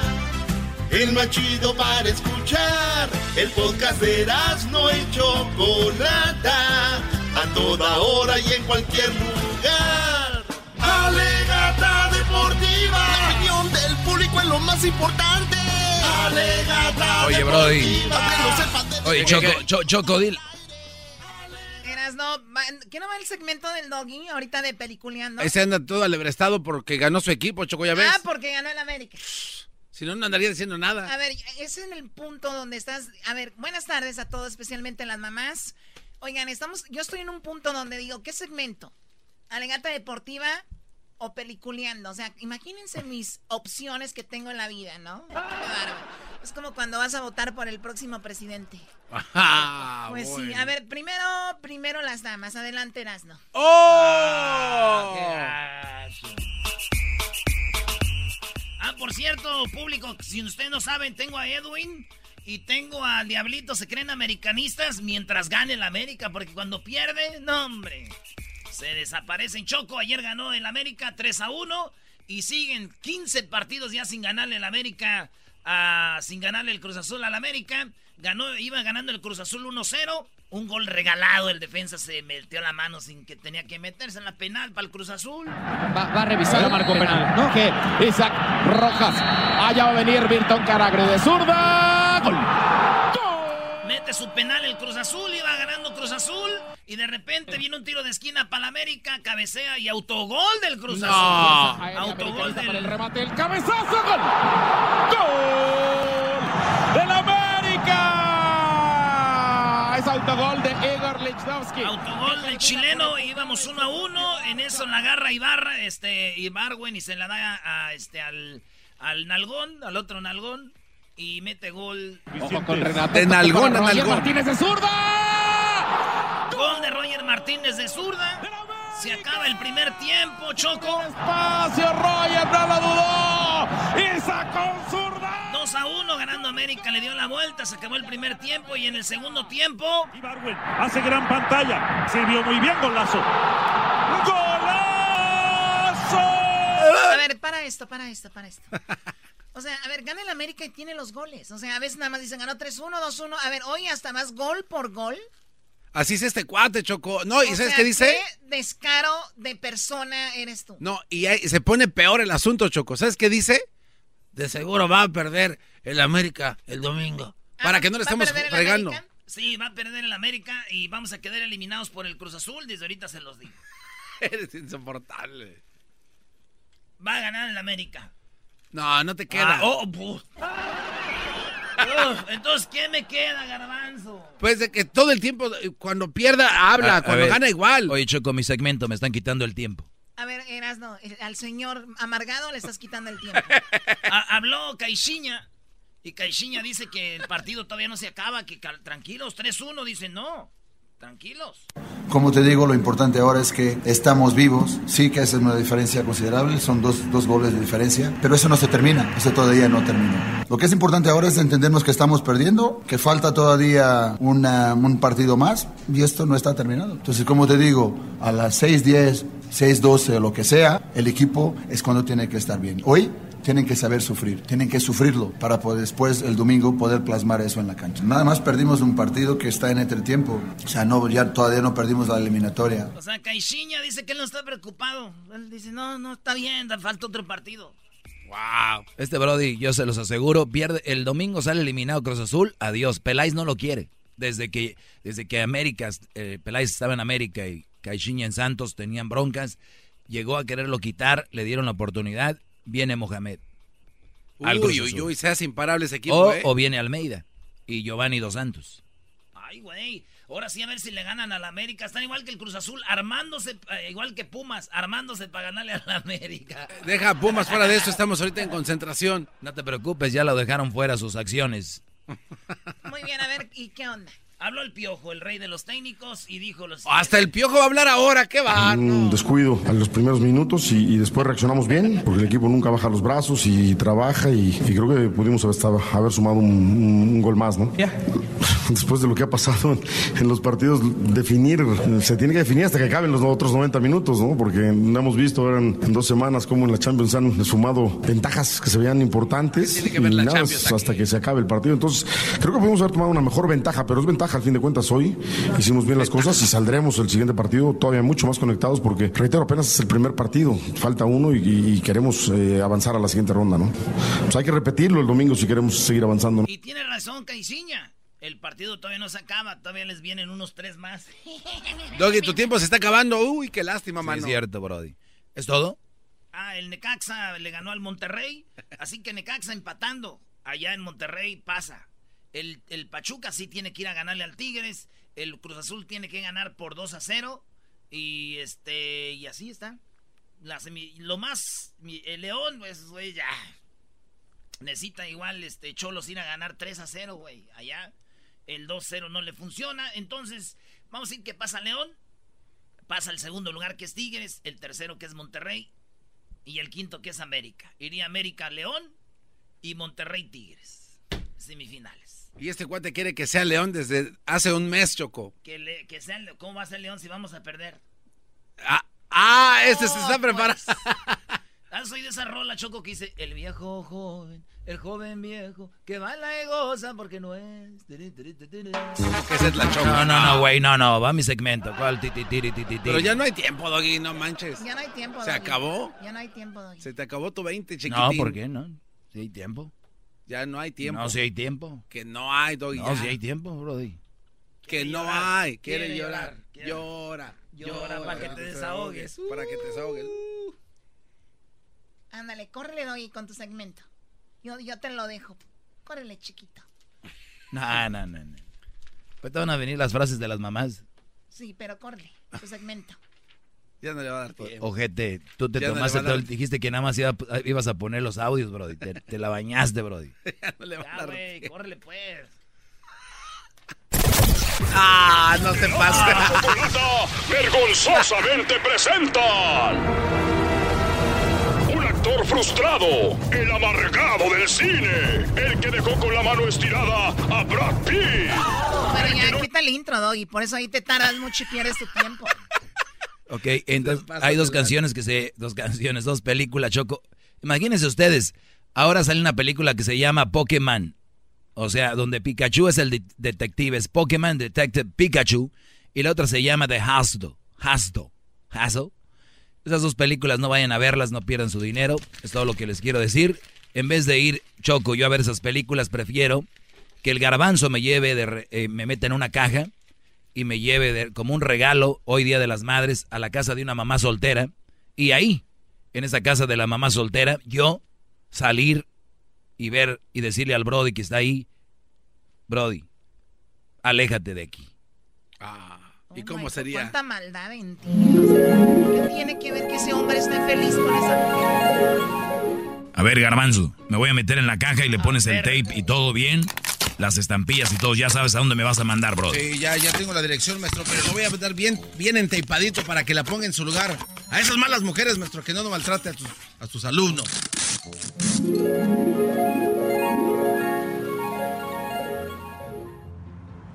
El más chido para escuchar. El podcast de Erasno y Chocolata. A toda hora y en cualquier lugar. Alegata deportiva. La opinión del público es lo más importante. Alegata Oye, Brody. Oye, Choco, Cho- Choco, no, va- ¿qué no va el segmento del doggy ahorita de peliculeando? Ese anda todo alebrestado porque ganó su equipo, Choco, ya ves. Ah, porque ganó el América. Si no, no andaría diciendo nada. A ver, es en el punto donde estás. A ver, buenas tardes a todos, especialmente las mamás. Oigan, estamos. Yo estoy en un punto donde digo, ¿qué segmento? ¿Alegata deportiva o peliculeando? O sea, imagínense mis opciones que tengo en la vida, ¿no? Qué bárbaro. Es como cuando vas a votar por el próximo presidente. Ah, Pues sí, a ver, primero, primero las damas. Adelante, Erasno. ¡Oh! Ah, cierto, público, si ustedes no saben, tengo a Edwin y tengo al Diablito, se creen americanistas mientras gane el América, porque cuando pierde, no hombre, se desaparecen. Choco, ayer ganó el América 3 a 1 y siguen 15 partidos ya sin ganarle el América, ah, sin ganarle el Cruz Azul al América. Ganó, iba ganando el Cruz Azul 1-0. Un gol regalado, el defensa se metió la mano sin que tenía que meterse en la penal para el Cruz Azul. Va, va a revisar, marcó penal. ¿no? Que Isaac Rojas. Allá va a venir Virton Caragre de zurda. Gol. Mete su penal el Cruz Azul, iba ganando Cruz Azul y de repente viene un tiro de esquina para la América, cabecea y autogol del Cruz No. Azul. Aérea Autogol americanista para el del remate, el cabezazo. Gol. Gol del América. Es autogol de Igor Lichnowsky. Autogol del chileno, íbamos uno a uno, en eso la agarra Ibarra, este, Ibarwen y se la da a, este, al, al nalgón, al otro nalgón y mete gol. Ojo con Renato. De nalgón a Roger nalgón. Martínez de zurda. Gol de Roger Martínez de zurda. Se acaba el primer tiempo, Choco. Espacio, Roger no lo dudó. Y sacó zurda. 2 a 1 ganando América, le dio la vuelta, se acabó el primer tiempo y en el segundo tiempo Hace gran pantalla. Sirvió muy bien golazo. ¡Golazo! A ver, para esto, para esto, para esto. O sea, a ver, gana el América y tiene los goles. O sea, a veces nada más dicen ganó 3-1, 2-1. A ver, hoy hasta más gol por gol. Así es este cuate, Choco. No, ¿y O sabes sea, qué dice? ¿Qué descaro de persona eres tú? No, y ahí se pone peor el asunto, Choco. ¿Sabes qué dice? De seguro va a perder el América el domingo. Para que no le ¿Va a estemos fregando. Sí, va a perder el América y vamos a quedar eliminados por el Cruz Azul. Desde ahorita se los digo. Eres insoportable. Va a ganar el América. No, no te queda. Ah, oh, Uf, entonces, ¿qué me queda, garbanzo? Pues de que todo el tiempo, cuando pierda, habla, A- a cuando gana igual. Oye, Choco, mi segmento, me están quitando el tiempo. A ver, Erasno, al señor amargado le estás quitando el tiempo. Ha- habló Caixinha y Caixinha dice que el partido todavía no se acaba, que tranquilos, 3-1, dice no, tranquilos. Como te digo, lo importante ahora es que estamos vivos. Sí que es una diferencia considerable, son dos, dos goles de diferencia, pero eso no se termina, eso todavía no terminó. Lo que es importante ahora es entendernos que estamos perdiendo, que falta todavía una- un partido más y esto no está terminado. Entonces, como te digo, a las 6-10, 6-12 o lo que sea, el equipo es cuando tiene que estar bien. Hoy tienen que saber sufrir, tienen que sufrirlo para poder después el domingo poder plasmar eso en la cancha. Nada más perdimos un partido que está en entretiempo, o sea, no, ya todavía no perdimos la eliminatoria. O sea, Caixinha dice que él no está preocupado. Él dice, no, no, está bien, da- falta otro partido. Wow. Este Brody, yo se los aseguro, pierde el domingo sale eliminado Cruz Azul, adiós. Peláez no lo quiere. Desde que desde que América, eh, Peláez estaba en América y Caixinha en Santos tenían broncas, llegó a quererlo quitar, le dieron la oportunidad, viene Mohamed. al Cruz Uy, uy, Azul. uy, seas imparable ese equipo, o, eh. o viene Almeida y Giovanni Dos Santos. Ay, güey. Ahora sí a ver si le ganan al América. Están igual que el Cruz Azul, armándose, eh, igual que Pumas, armándose para ganarle al América. Deja a Pumas fuera de esto, estamos ahorita en concentración. No te preocupes, ya lo dejaron fuera sus acciones. Muy bien, a ver, ¿y qué onda? Habló el Piojo, el rey de los técnicos, y dijo los... Hasta el piojo va a hablar ahora, ¿qué va? Un descuido a los primeros minutos y, y después reaccionamos bien, porque el equipo nunca baja los brazos y trabaja y, y creo que pudimos haber, estado- haber sumado un, un- un gol más, ¿no? Después de lo que ha pasado en, en los partidos, definir, se tiene que definir hasta que acaben los otros 90 minutos, ¿no? Porque no hemos visto ahora en, en dos semanas cómo en la Champions han sumado ventajas que se veían importantes Tiene que ver la y nada, Champions es hasta que se acabe el partido. Entonces, creo que pudimos haber tomado una mejor ventaja, pero es ventaja al fin de cuentas hoy. Hicimos bien las cosas y saldremos el siguiente partido todavía mucho más conectados porque, reitero, apenas es el primer partido. Falta uno y, y queremos eh, avanzar a la siguiente ronda, ¿no? Pues hay que repetirlo el domingo si queremos seguir avanzando. ¿no? Y tiene razón, Caixinha. El partido todavía no se acaba, todavía les vienen unos tres más. Doggy, tu tiempo se está acabando. Uy, qué lástima, Sí, mano. es cierto, Brody. ¿Es todo? Ah, el Necaxa le ganó al Monterrey, así que Necaxa empatando allá en Monterrey pasa. El, el Pachuca sí tiene que ir a ganarle al Tigres, el Cruz Azul tiene que ganar por 2 a 0 y este y así está. La semi- lo más el León pues güey ya necesita igual este Cholos ir a ganar 3 a 0, güey, allá. El 2-0 no le funciona, entonces vamos a decir que pasa León, pasa el segundo lugar que es Tigres, el tercero que es Monterrey y el quinto que es América. Iría América León y Monterrey Tigres. Semifinales. Y este cuate quiere que sea León desde hace un mes, Choco. Que, le- que sean, ¿Cómo va a ser León si vamos a perder? Ah, este se Oh, está preparando. pues. Ah, soy de esa rola, Choco, que dice, el viejo joven, el joven viejo, que baila y goza porque no es... No, no, no, güey, no, no, va mi segmento. Pero ya no hay tiempo, Doggy, no manches. Ya no hay tiempo. ¿Se Doggy. acabó? Ya no hay tiempo, Doggy. Se te acabó tu 20, chiquitín. No, ¿por qué no? Si hay tiempo. Ya no hay tiempo. No, si hay tiempo. Que no hay, Doggy. No, ya. si hay tiempo, Brody. Que no llorar, hay. Quiere, quiere llorar. llorar, Llora. Llora para que te desahogues. Para que te desahogues. Ándale, córrele, Doggy, con tu segmento. Yo, yo te lo dejo. Córrele, chiquito. No, no, no, no. Pues te van a venir las frases de las mamás. Sí, pero córrele, tu segmento. Ya no le va a dar tiempo. Ojete, tú te Ya tomaste todo, dar- el- dijiste que nada más iba- ibas a poner los audios, Brody. Te, te la bañaste, Brody. ya no le va a Ya, dar güey, tiempo. córrele pues. Ah, no te Ah, pases. Chocolata vergonzosamente presenta un actor frustrado, el amargado del cine, el que dejó con la mano estirada a Brad Pitt. Pero ya quita el intro, Doggy. Por eso ahí te tardas mucho y pierdes tu tiempo. Ok, entonces hay dos canciones que se, dos canciones, dos películas, Choco. Imagínense ustedes, ahora sale una película que se llama Pokémon. O sea, donde Pikachu es el de- detective, es Pokémon Detective Pikachu. Y la otra se llama The Hustle. Hustle. Hustle. Esas dos películas no vayan a verlas, no pierdan su dinero. Es todo lo que les quiero decir. En vez de ir, Choco, yo a ver esas películas, prefiero que el garbanzo me lleve, de, eh, me meta en una caja y me lleve como un regalo hoy día de las madres a la casa de una mamá soltera y ahí, en esa casa de la mamá soltera, yo salir y ver y decirle al Brody que está ahí, Brody, aléjate de aquí. Ah, ¿y oh cómo sería? Cuánta maldad en ti. ¿Qué tiene que ver que ese hombre esté feliz con esa mujer? A ver, Garbanzo, me voy a meter en la caja y le pones el tape y todo bien las estampillas y todo. Ya sabes a dónde me vas a mandar, bro. Sí, ya, ya tengo la dirección, maestro, pero lo voy a dar bien, bien enteipadito para que la ponga en su lugar. A esas malas mujeres, maestro, que no, no maltrate a tus, a tus alumnos.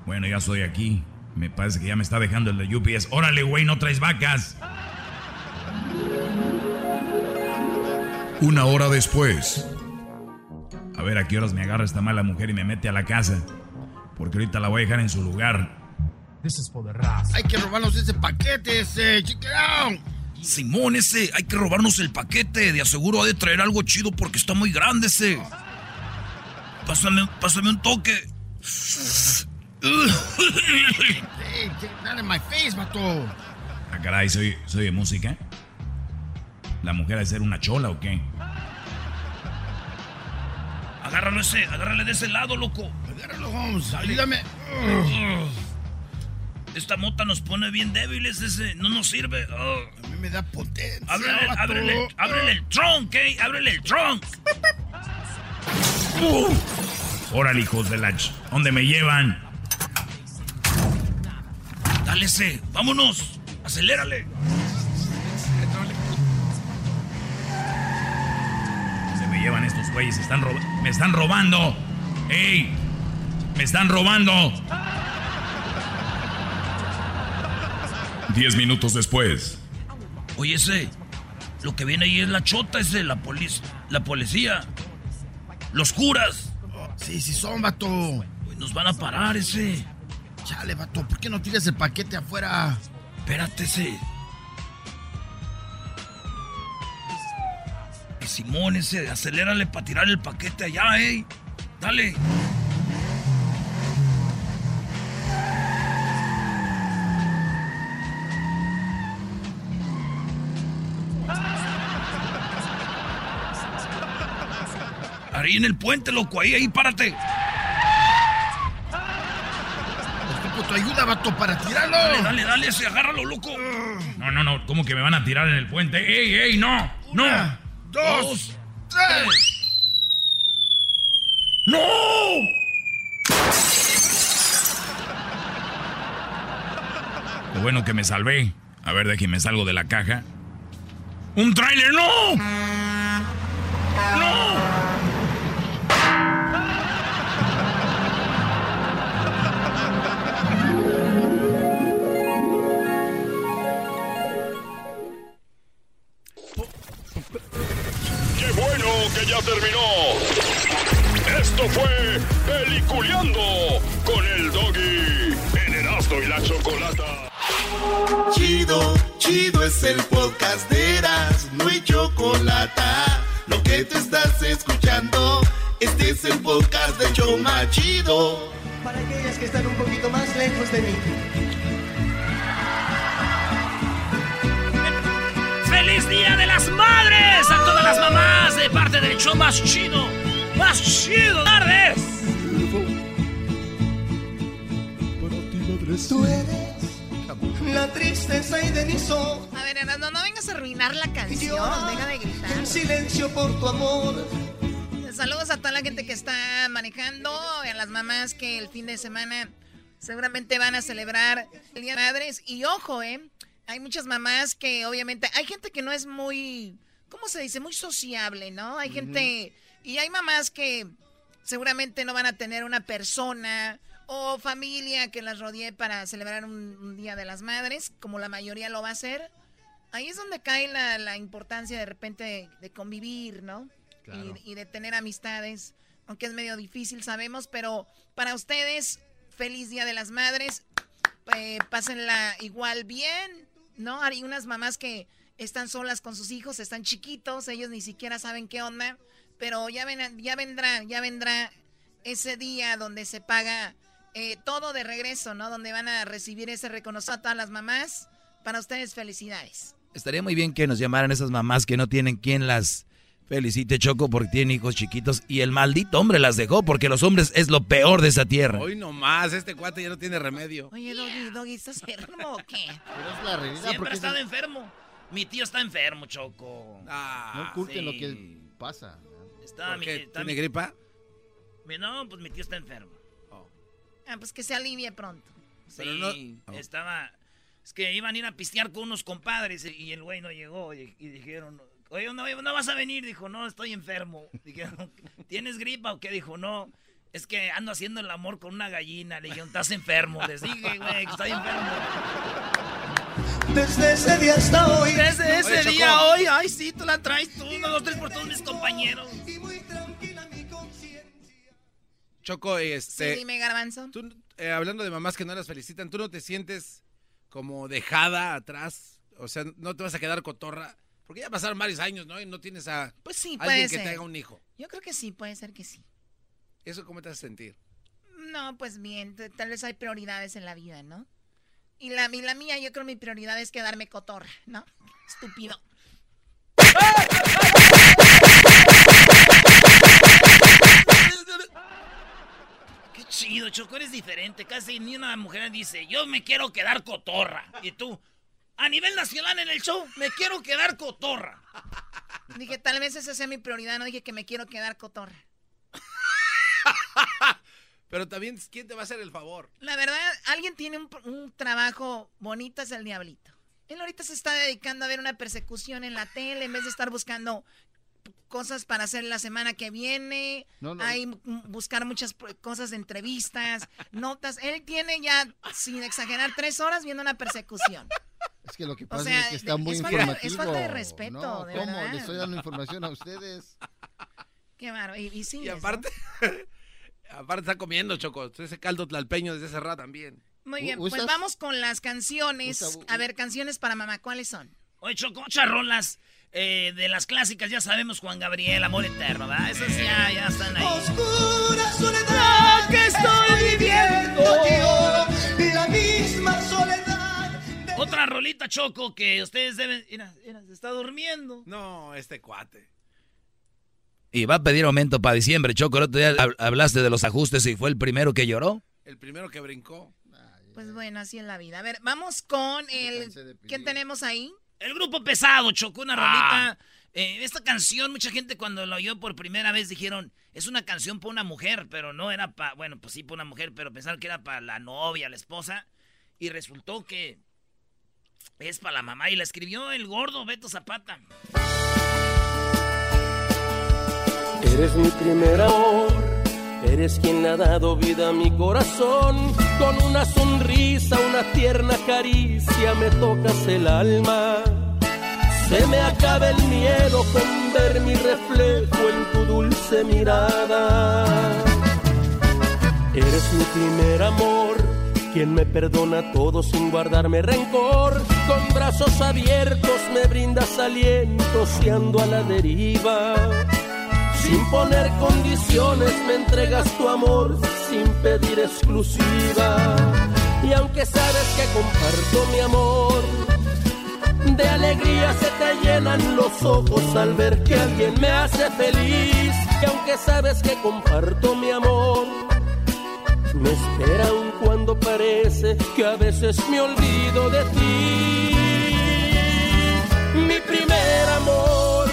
Bueno, ya estoy aquí. Me parece que ya me está dejando el de UPS. Órale, güey, no traes vacas. Una hora después. A ver a qué horas me agarra esta mala mujer y me mete a la casa. Porque ahorita la voy a dejar en su lugar. Hay que robarnos ese paquete, ese chiquerón. Simón, ese, hay que robarnos el paquete. De aseguro ha de traer algo chido porque está muy grande ese. Pásame, pásame un toque. hey, dale my face, vato. Ah, caray, ¿soy, ¿soy de música? ¿La mujer ha de ser una chola o qué? Agárralo ese, agárrale de ese lado, loco. Agárralo, Holmes. Ayúdame. Esta mota nos pone bien débiles, ese no nos sirve. A mí me da potencia. Ábrele, ábrele, ábrele el trunk, ¿eh? Ábrele el trunk. Órale, hijos de la... ¿Dónde me llevan? Dale ese, vámonos. Acelérale. Llevan estos güeyes? Están ¡Me están robando! ¡Ey! ¡Me están robando! Diez minutos después. Oye, ese. Lo que viene ahí es la chota, ese, la policía. La policía. Los curas. sí, sí son, vato. nos van a parar, ese. Chale, vato, ¿por qué no tiras el paquete afuera? Espérate, ese. Simón, ese, acelérale para tirar el paquete allá, eh. Dale. Ahí en el puente, loco, ahí, ahí, párate. tu ayuda, vato, para tirarlo. Dale, dale, dale, ese, agárralo, loco. No, no, no, ¿cómo que me van a tirar en el puente? ¡Ey, ey, no! ¡No! Dos, tres. ¡No! Qué bueno que me salvé. A ver, de me salgo de la caja. ¡Un tráiler! ¡No! ¡No! Ya terminó. Esto fue Peliculeando con el Doggy en Erasmo y la Chocolata. Chido, chido es el podcast de Erasmo y Chocolata. Lo que te estás escuchando, este es el podcast de Choma Chido. Para aquellas que están un poquito más lejos de mí. ¡Feliz Día de las Madres! A todas las mamás de parte del show más chido. ¡Más chido! ¡Tardes! Tú eres la tristeza y de mi sol. A ver, no, no vengas a arruinar la canción. Deja de gritar. En silencio por tu amor. Saludos a toda la gente que está manejando, a las mamás que el fin de semana seguramente van a celebrar el Día de Madres. Y ojo, ¿eh? Hay muchas mamás que obviamente, hay gente que no es muy, ¿cómo se dice? Muy sociable, ¿no? Hay gente, y hay mamás que seguramente no van a tener una persona o familia que las rodee para celebrar un, Día de las Madres, como la mayoría lo va a hacer. Ahí es donde cae la, importancia de repente de, convivir, ¿no? Y, de tener amistades, aunque es medio difícil, sabemos, pero para ustedes, feliz Día de las Madres. Eh, pásenla igual bien, ¿no? Hay unas mamás que están solas con sus hijos, están chiquitos, ellos ni siquiera saben qué onda, pero ya, ven, ya vendrá, ya vendrá ese día donde se paga eh, todo de regreso, ¿no? Donde van a recibir ese reconocimiento a todas las mamás. Para ustedes, felicidades. Estaría muy bien que nos llamaran esas mamás que no tienen quien las felicite, Choco, porque tienen hijos chiquitos. Y el maldito hombre las dejó, porque los hombres es lo peor de esa tierra. Hoy nomás, este cuate ya no tiene remedio. Oye, Doggy, Doggy, ¿estás enfermo o qué? Pero es la realidad. Siempre porque ha estado es- enfermo. Mi tío está enfermo, Choco. No oculten sí. lo que pasa. Está ¿Por mi- qué? está ¿Tiene mi- gripa? mi- No, pues mi tío está enfermo. Ah, pues que se alivie pronto. Sí, estaba... Es que iban a ir a pistear con unos compadres y- y el güey no llegó y, y dijeron, oye, no, no vas a venir. Dijo, no, estoy enfermo. Dijeron, ¿tienes gripa o qué? Dijo, no, es que ando haciendo el amor con una gallina. Le dijeron, estás enfermo. Les dije, güey, que estoy enfermo. Desde ese día hasta hoy. Desde ese Oye, día hoy, ay, sí, tú la traes tú, uno, dos, tres por todos mis compañeros. Choco, este... Sí, dime, Garbanzo. Tú, eh, hablando de mamás que no las felicitan, ¿tú no te sientes como dejada atrás? O sea, ¿no te vas a quedar cotorra? Porque ya pasaron varios años, ¿no? Y no tienes a Pues sí, alguien puede que ser. te haga un hijo. Yo creo que sí, puede ser que sí. ¿Eso cómo te hace sentir? No, pues bien, tal vez hay prioridades en la vida, ¿no? Y la, y la mía, yo creo mi prioridad es quedarme cotorra, ¿no? Estúpido. Qué chido, Choco, eres diferente. Casi ni una mujer dice, yo me quiero quedar cotorra. Y tú, a nivel nacional en el show, me quiero quedar cotorra. Dije, tal vez esa sea mi prioridad, no dije que me quiero quedar cotorra. Pero también, ¿quién te va a hacer el favor? La verdad, alguien tiene un, un trabajo bonito, es el diablito. Él ahorita se está dedicando a ver una persecución en la tele en vez de estar buscando cosas para hacer la semana que viene. No, no. Hay buscar muchas cosas de entrevistas, notas. Él tiene ya, sin exagerar, tres horas viendo una persecución. Es que lo que O pasa sea, es que está de- muy es falta- informativo. es falta de respeto, No, de ¿Cómo? verdad. Le estoy dando información a ustedes. Qué bárbaro. Y, y sí, Y aparte, aparte está comiendo, Choco. Ese caldo tlalpeño desde hace rato también. Muy bien, ¿Usas? pues vamos con las canciones. Usa- A ver, canciones para mamá, ¿cuáles son? Oye, Choco, muchas rolas eh, de las clásicas, ya sabemos, Juan Gabriel, Amor Eterno, ¿verdad? Esas ya, ya están ahí. Oscura soledad que estoy viviendo yo, la misma soledad. Otra rolita, Choco, que ustedes deben... Mira, mira, se está durmiendo. No, este cuate. Y va a pedir aumento para diciembre, Choco. El otro día hab- hablaste de los ajustes y fue el primero que lloró. El primero que brincó. Pues bueno, así es la vida. A ver, vamos con el... ¿Quién tenemos ahí? El grupo pesado, Choco, una rolita. Eh, esta canción, mucha gente cuando la oyó por primera vez dijeron, es una canción para una mujer, pero no era para, bueno, pues sí para una mujer, pero pensaron que era para la novia, la esposa. Y resultó que es para la mamá y la escribió el gordo Beto Zapata. Eres mi primer amor, eres quien ha dado vida a mi corazón. Con una sonrisa, una tierna caricia me tocas el alma. Se me acaba el miedo con ver mi reflejo en tu dulce mirada. Eres mi primer amor, quien me perdona todo sin guardarme rencor. Con brazos abiertos me brindas aliento si ando a la deriva. Sin poner condiciones me entregas tu amor sin pedir exclusiva. Y aunque sabes que comparto mi amor, de alegría se te llenan los ojos al ver que alguien me hace feliz. Y aunque sabes que comparto mi amor, me espera aun cuando parece que a veces me olvido de ti. Mi primer amor.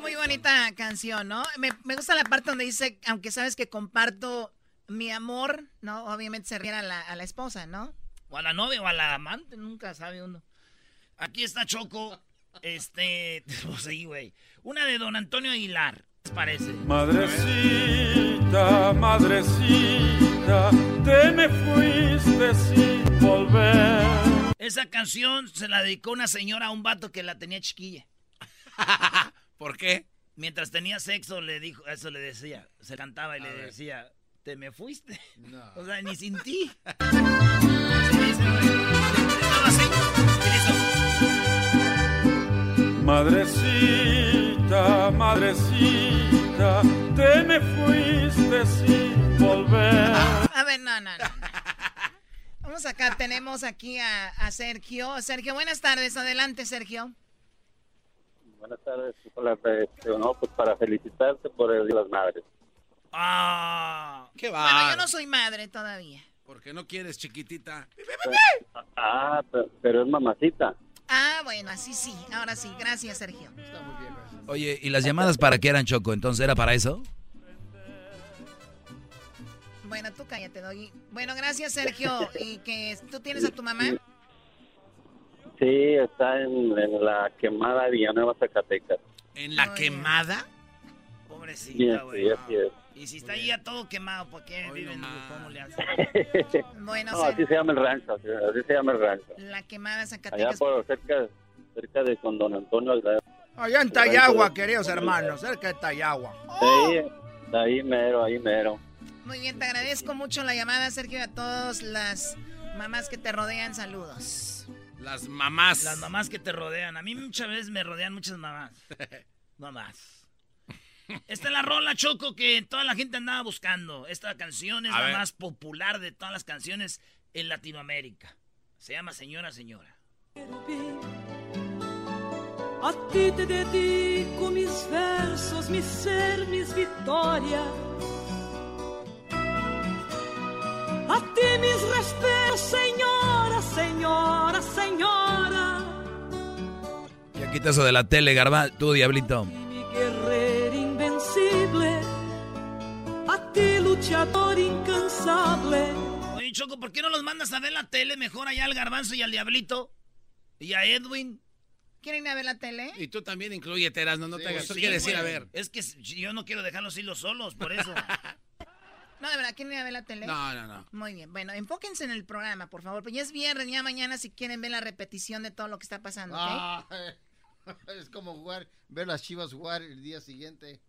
Muy bonita canción, ¿no? Me, me gusta la parte donde dice, aunque sabes que comparto mi amor, ¿no? Obviamente se refiere a la, a la esposa, ¿no? O a la novia o a la amante, nunca sabe uno. Aquí está Choco. Este, pues sí, güey. Una de Don Antonio Aguilar, ¿les parece? Madrecita, madrecita, te me fuiste sin volver. Esa canción se la dedicó una señora a un vato que la tenía chiquilla. ¿Por qué? Mientras tenía sexo le dijo, eso le decía, se cantaba y le decía, te me fuiste. O sea, ni sin ti. Así Madrecita, madrecita, te me fuiste sin volver. A ver, no, no, no. Vamos acá, tenemos aquí a, a Sergio. Sergio, buenas tardes. Adelante, Sergio. Buenas tardes. Hola, no, pues para felicitarte por el Día de las Madres. Ah, ¿Qué Bueno, yo no soy madre todavía. Porque no quieres, chiquitita. Ah, pero, pero es mamacita. Ah, bueno, así sí. Ahora sí. Gracias, Sergio. Oye, ¿y las llamadas para qué eran, Choco? ¿Entonces era para eso? Bueno, tú cállate, Doggy. Bueno, gracias, Sergio. ¿Y que tú tienes a tu mamá? Sí, está en, en la quemada de Villanueva, Zacatecas. ¿En la quemada? Sí, Pobrecita, güey. sí, así es. Y si está ahí ya todo quemado, ¿por qué viven? ¿Cómo le hacen? Bueno, No, así se llama el rancho, así, así se llama el rancho. La quemada Allá Zacatecas. por cerca, cerca de con Don Antonio. Allá en Tayagua, queridos hermanos, cerca de Tayagua. ahí, de ahí mero, ahí mero. Muy bien, te agradezco mucho la llamada, Sergio, y a todas las mamás que te rodean. Saludos. Las mamás. Las mamás que te rodean. A mí muchas veces me rodean muchas mamás. Mamás. Esta es la rola, Choco, que toda la gente andaba buscando. Esta canción es A la ver. más popular de todas las canciones en Latinoamérica. Se llama Señora, Señora. A ti te dedico mis versos, mi ser, mis victorias. A ti mis respetos, señora, señora, señora. Ya quita eso de la tele, Garba. Tú, Diablito. Mi guerrero invencible. A ti luchador incansable. Oye, Choco, ¿por qué no los mandas a ver la tele mejor allá al Garbanzo y al Diablito? Y a Edwin. ¿Quieren ir a ver la tele? Y tú también incluye Teras, no, no te hagas. Sí, quieres ir a ver. Es que yo no quiero dejarlos hilos solos, por eso. No, de verdad, ¿quieren ir a ver la tele? No, no, no. Muy bien, bueno, enfóquense en el programa, por favor. Pues ya es viernes, ya mañana si quieren ver la repetición de todo lo que está pasando, ¿ok? Ah, es como jugar, ver las chivas jugar el día siguiente.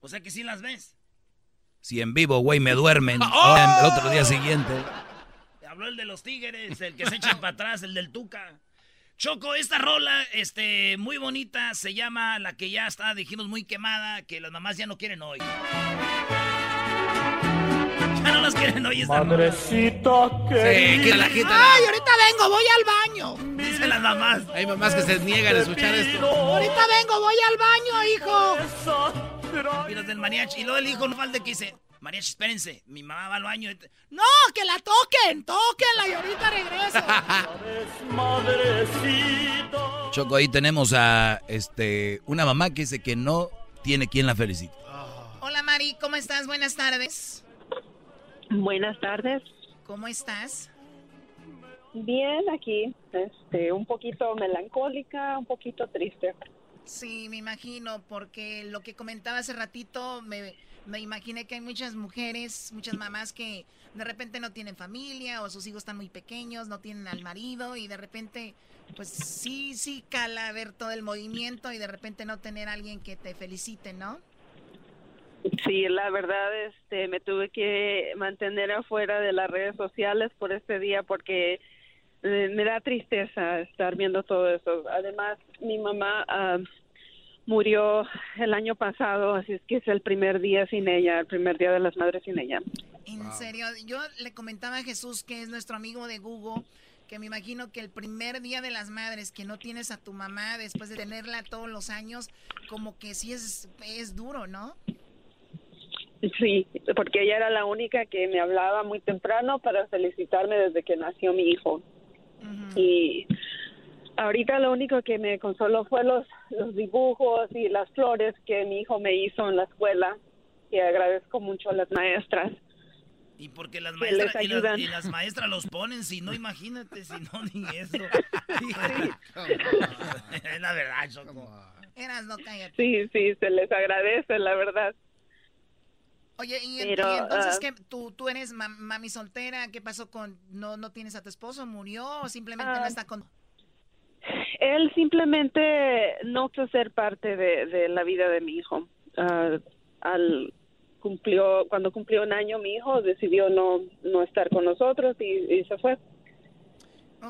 O sea que sí las ves. Si en vivo, güey, me duermen. ¡Oh! El otro día siguiente. Habló el de los tigres, el que se echa para atrás, el del Tuca. Choco, esta rola, este, muy bonita, se llama la que ya está, dijimos, muy quemada, que las mamás ya no quieren hoy. Ya no las quieren hoy esta rola. Madrecita Sí, que la gente. Ay, ahorita vengo, voy al baño. Dice las mamás. Hay mamás que se niegan a escuchar esto. Ahorita vengo, voy al baño, hijo. Y los del mariachi. Y luego el hijo no falta que dice, mariachi, espérense, mi mamá va al baño. No, que la toquen, tóquenla y ahorita regreso. Madrecita. Choco, ahí tenemos a este una mamá que dice que no tiene quien la felicite. Hola Mari, ¿cómo estás? Buenas tardes. Buenas tardes. ¿Cómo estás? Bien, aquí, este, un poquito melancólica, un poquito triste. Sí, me imagino, porque lo que comentaba hace ratito, me, me imaginé que hay muchas mujeres, muchas mamás que de repente no tienen familia o sus hijos están muy pequeños, no tienen al marido y de repente, pues sí, sí cala ver todo el movimiento y de repente no tener a alguien que te felicite, ¿no? Sí, la verdad, este, me tuve que mantener afuera de las redes sociales por este día porque eh, me da tristeza estar viendo todo eso. Además, mi mamá ah, murió el año pasado, así es que es el primer día sin ella, el primer día de las madres sin ella. En serio, yo le comentaba a Jesús, que es nuestro amigo de Google, que me imagino que el primer día de las madres que no tienes a tu mamá después de tenerla todos los años, como que sí es, es duro, ¿no? Sí, porque ella era la única que me hablaba muy temprano para felicitarme desde que nació mi hijo. Y ahorita lo único que me consoló fue los, los dibujos y las flores que mi hijo me hizo en la escuela. Y agradezco mucho a las maestras. Y porque las maestras, y las, y las maestras los ponen, si no, imagínate, si no, ni eso. es la verdad, Choco. Eras, no cállate. Sí, sí, se les agradece, la verdad. Oye, y, Pero, y entonces que tú, tú eres ma- mami soltera, ¿qué pasó con, no, no tienes a tu esposo, murió o simplemente no Ah. está con... Él simplemente no quiso ser parte de, de la vida de mi hijo. Ah, al cumplió cuando cumplió un año mi hijo decidió no no estar con nosotros y, y se fue.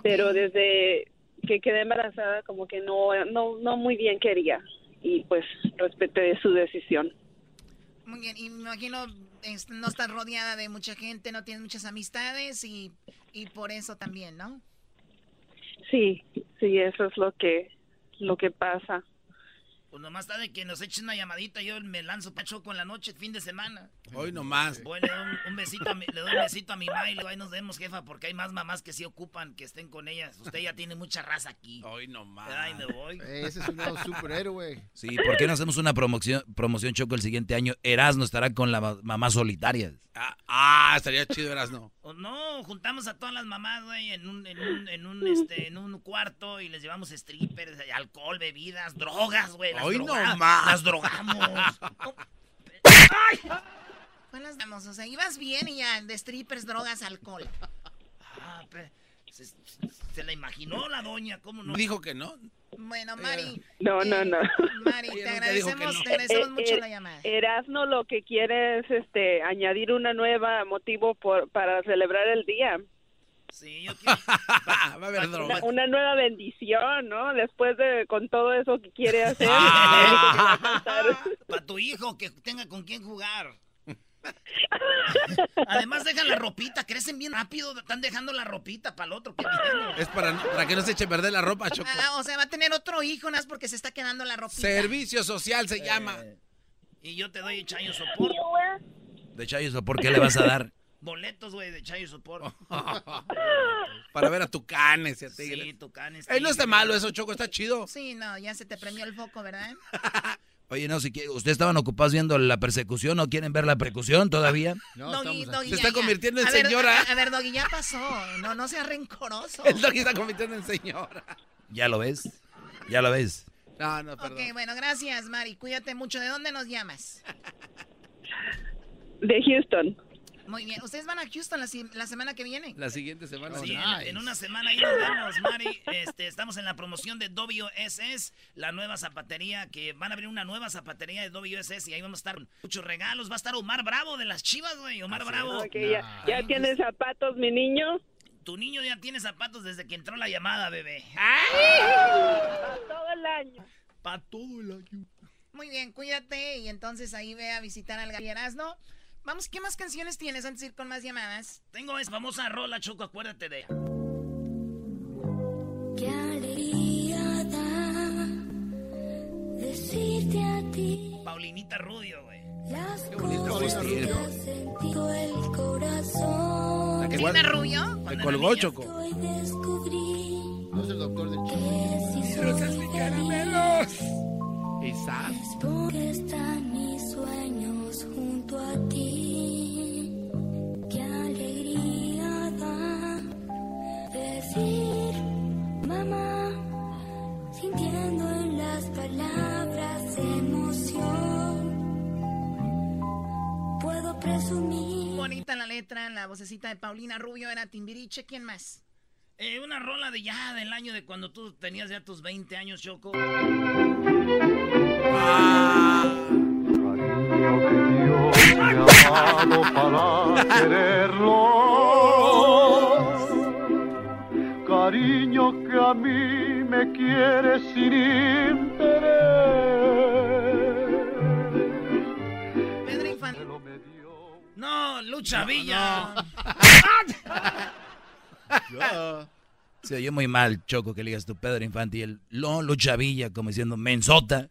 Pero desde que quedé embarazada como que no no no muy bien quería y pues respeté su decisión. Muy bien, y me imagino no estás rodeada de mucha gente, no tienes muchas amistades y, y por eso también, ¿no? Sí, sí, eso es lo que, lo que pasa. Pues nomás está de que nos echen una llamadita. Yo me lanzo pa' Choco en la noche, fin de semana. Hoy nomás. Voy, le doy un, un besito a mi, le doy un besito a mi mamá y le digo, ahí nos vemos, jefa, porque hay más mamás que sí ocupan que estén con ellas. Usted ya tiene mucha raza aquí. Hoy nomás. Ay, me voy. Ese es un nuevo superhéroe. Sí, ¿por qué no hacemos una promoción, promoción Choco el siguiente año? Erasmo estará con la ma- mamá solitaria. Ah, ah, estaría chido, Erasno. O no, juntamos a todas las mamás, güey, en un, en un, en un, este, en un cuarto y les llevamos strippers, alcohol, bebidas, drogas, güey. las Hoy droga- no más. Las drogamos. Pues las damos, o sea, ibas bien y ya, de strippers, drogas, alcohol. Ah, pe- se, se la imaginó la doña, ¿cómo no? Dijo que no. Bueno, Mari. No, no, no. Mari, te agradecemos, no. te agradecemos Eh, mucho eh, la llamada. Erasmo lo que quiere es este añadir una nueva motivo por, para celebrar el día. Sí, yo quiero... Va a haber droga. Una, una nueva bendición, ¿no? Después de con todo eso que quiere hacer. Ah. Para tu hijo, que tenga con quién jugar. Además, dejan la ropita, crecen bien rápido, están dejando la ropita para el otro que. Es para, para que no se eche a perder la ropa, Choco. Ah, o sea, va a tener otro hijo, nada más porque se está quedando la ropita. Servicio social se llama. Y yo te doy chayo sopor. De Chayo, ¿por qué le vas a dar? Boletos, güey, de chayo sopor. Para ver a Tucanes y a Sí, Tigres. tucanes. Ey, no está malo eso, Choco, está chido. Sí, no, ya se te prendió el foco, ¿verdad? Oye, no, si quiere- ¿ustedes estaban ocupados viendo la persecución o quieren ver la persecución todavía? No, Doggy, Se está ya. convirtiendo en A ver, señora. A, a ver, Doggy, ya pasó. No, no seas rencoroso. El doggy está convirtiendo en señora. ¿Ya lo ves? ¿Ya lo ves? No, no, perdón. Ok, bueno, gracias, Mari. Cuídate mucho. ¿De dónde nos llamas? De Houston. Muy bien. ¿Ustedes van a Houston la, la semana que viene? La siguiente semana. Sí, en- nice. en, una semana ahí nos vemos, Mari. Este, estamos en la promoción de WSS, la nueva zapatería, que van a abrir una nueva zapatería de WSS y ahí vamos a estar con muchos regalos. Va a estar Omar Bravo de las Chivas, güey. Omar Bravo. Ya, ya tiene zapatos, mi niño. Tu niño ya tiene zapatos desde que entró la llamada, bebé. Para todo el año. Para todo el año. Muy bien, cuídate y entonces ahí ve a visitar al Gallerazno. Vamos, ¿qué más canciones tienes antes de ir con más llamadas? Tengo esa famosa rola, Choco, acuérdate de ella. Qué alegría da decirte a ti Paulinita Rudio, güey. las cosas que ha sentido el corazón. La que ¿Tiene guarda- Rubio? Me colgó, Choco. No es el doctor del chico. que si soy feliz Quizás. es porque están mis sueños junto a ti. Qué alegría da decir mamá, sintiendo en las palabras emoción. Puedo presumir. Bonita la letra, la vocecita de Paulina Rubio era Timbiriche. ¿Quién más? Eh, una rola de ya del año de cuando tú tenías ya tus 20 años, Choco. Para quererlo. Cariño que a mí me quiere sin interés. Pedro Infante. No, Lucha Villa. Se oyó muy mal, Choco, que le digas tu Pedro Infante y el no, Lucha Villa, como diciendo mensota.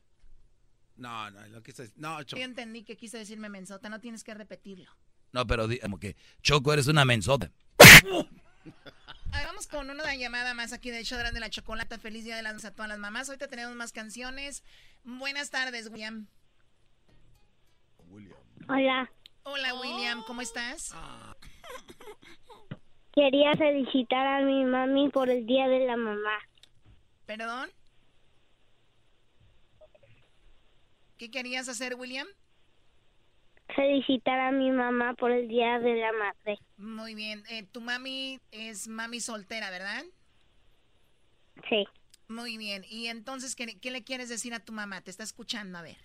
No, no, lo que está- No, Yo Choco. entendí que quise decirme mensota, no tienes que repetirlo. No, pero como que, Choco, eres una mensota. A ver, vamos con una llamada más aquí de hecho de la chocolata. Feliz día de las a todas las mamás. Ahorita tenemos más canciones. Buenas tardes, William. Hola, Hola, William, ¿cómo estás? quería felicitar a mi mami por el Día de la Mamá. ¿Perdón? ¿Qué querías hacer, William? Felicitar a mi mamá por el Día de la Madre. Muy bien. Eh, tu mami es mami soltera, ¿verdad? Sí. Muy bien. Y entonces, ¿qué, qué le quieres decir a tu mamá? Te está escuchando, a ver.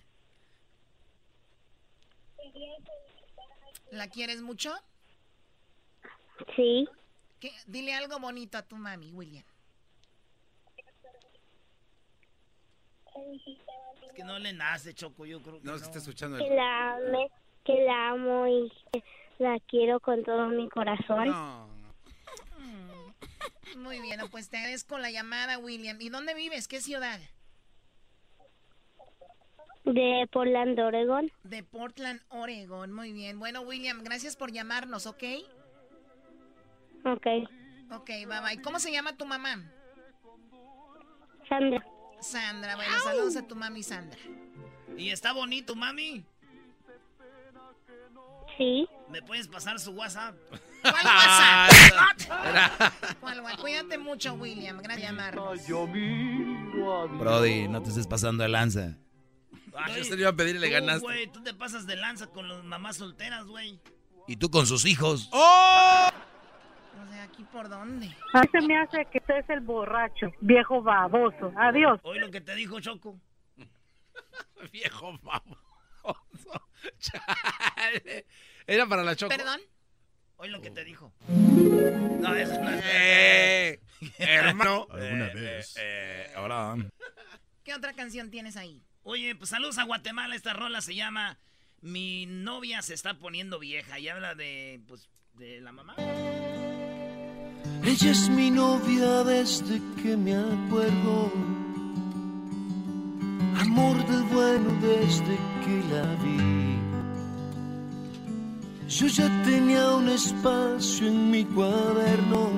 ¿La quieres mucho? Sí. ¿Qué? Dile algo bonito a tu mami, William. Es que no le nace, Choco, yo creo que No, no. se está escuchando Que la ame. que la amo y que la quiero con todo mi corazón. Muy bien, no, pues te agradezco la llamada, William. ¿Y dónde vives? ¿Qué ciudad? De Portland, Oregon. De Portland, Oregon. Muy bien. Bueno, William, gracias por llamarnos, ¿ok? Ok. Ok, bye bye. ¿Cómo se llama tu mamá? Sandra. Sandra, bueno, saludos a tu mami Sandra. ¿Y está bonito, mami? Sí. ¿Me puedes pasar su WhatsApp? ¿Cuál WhatsApp? ¿Cuál, wa- Cuídate mucho, William. Gracias llamarnos. Brody, no te estés pasando de lanza. Yo se le iba a pedir y le ganaste. güey, tú te pasas de lanza con las mamás solteras, güey. Y tú con sus hijos. ¡Oh! O sea, ¿aquí por dónde? A mí se me hace que usted es el borracho, viejo baboso. Adiós. Hoy lo que te dijo Choco. Viejo baboso. Chale. Era para la choco. ¿Perdón? Hoy lo que te dijo. No, eso no es Eh, hermano. Alguna Eh, vez. eh, eh, ahora. ¿Qué otra canción tienes ahí? Oye, pues saludos a Guatemala. Esta rola se llama Mi novia se está poniendo vieja y habla de, pues, de la mamá. Ella es mi novia desde que me acuerdo. Amor del bueno desde que la vi. Yo ya tenía un espacio en mi cuaderno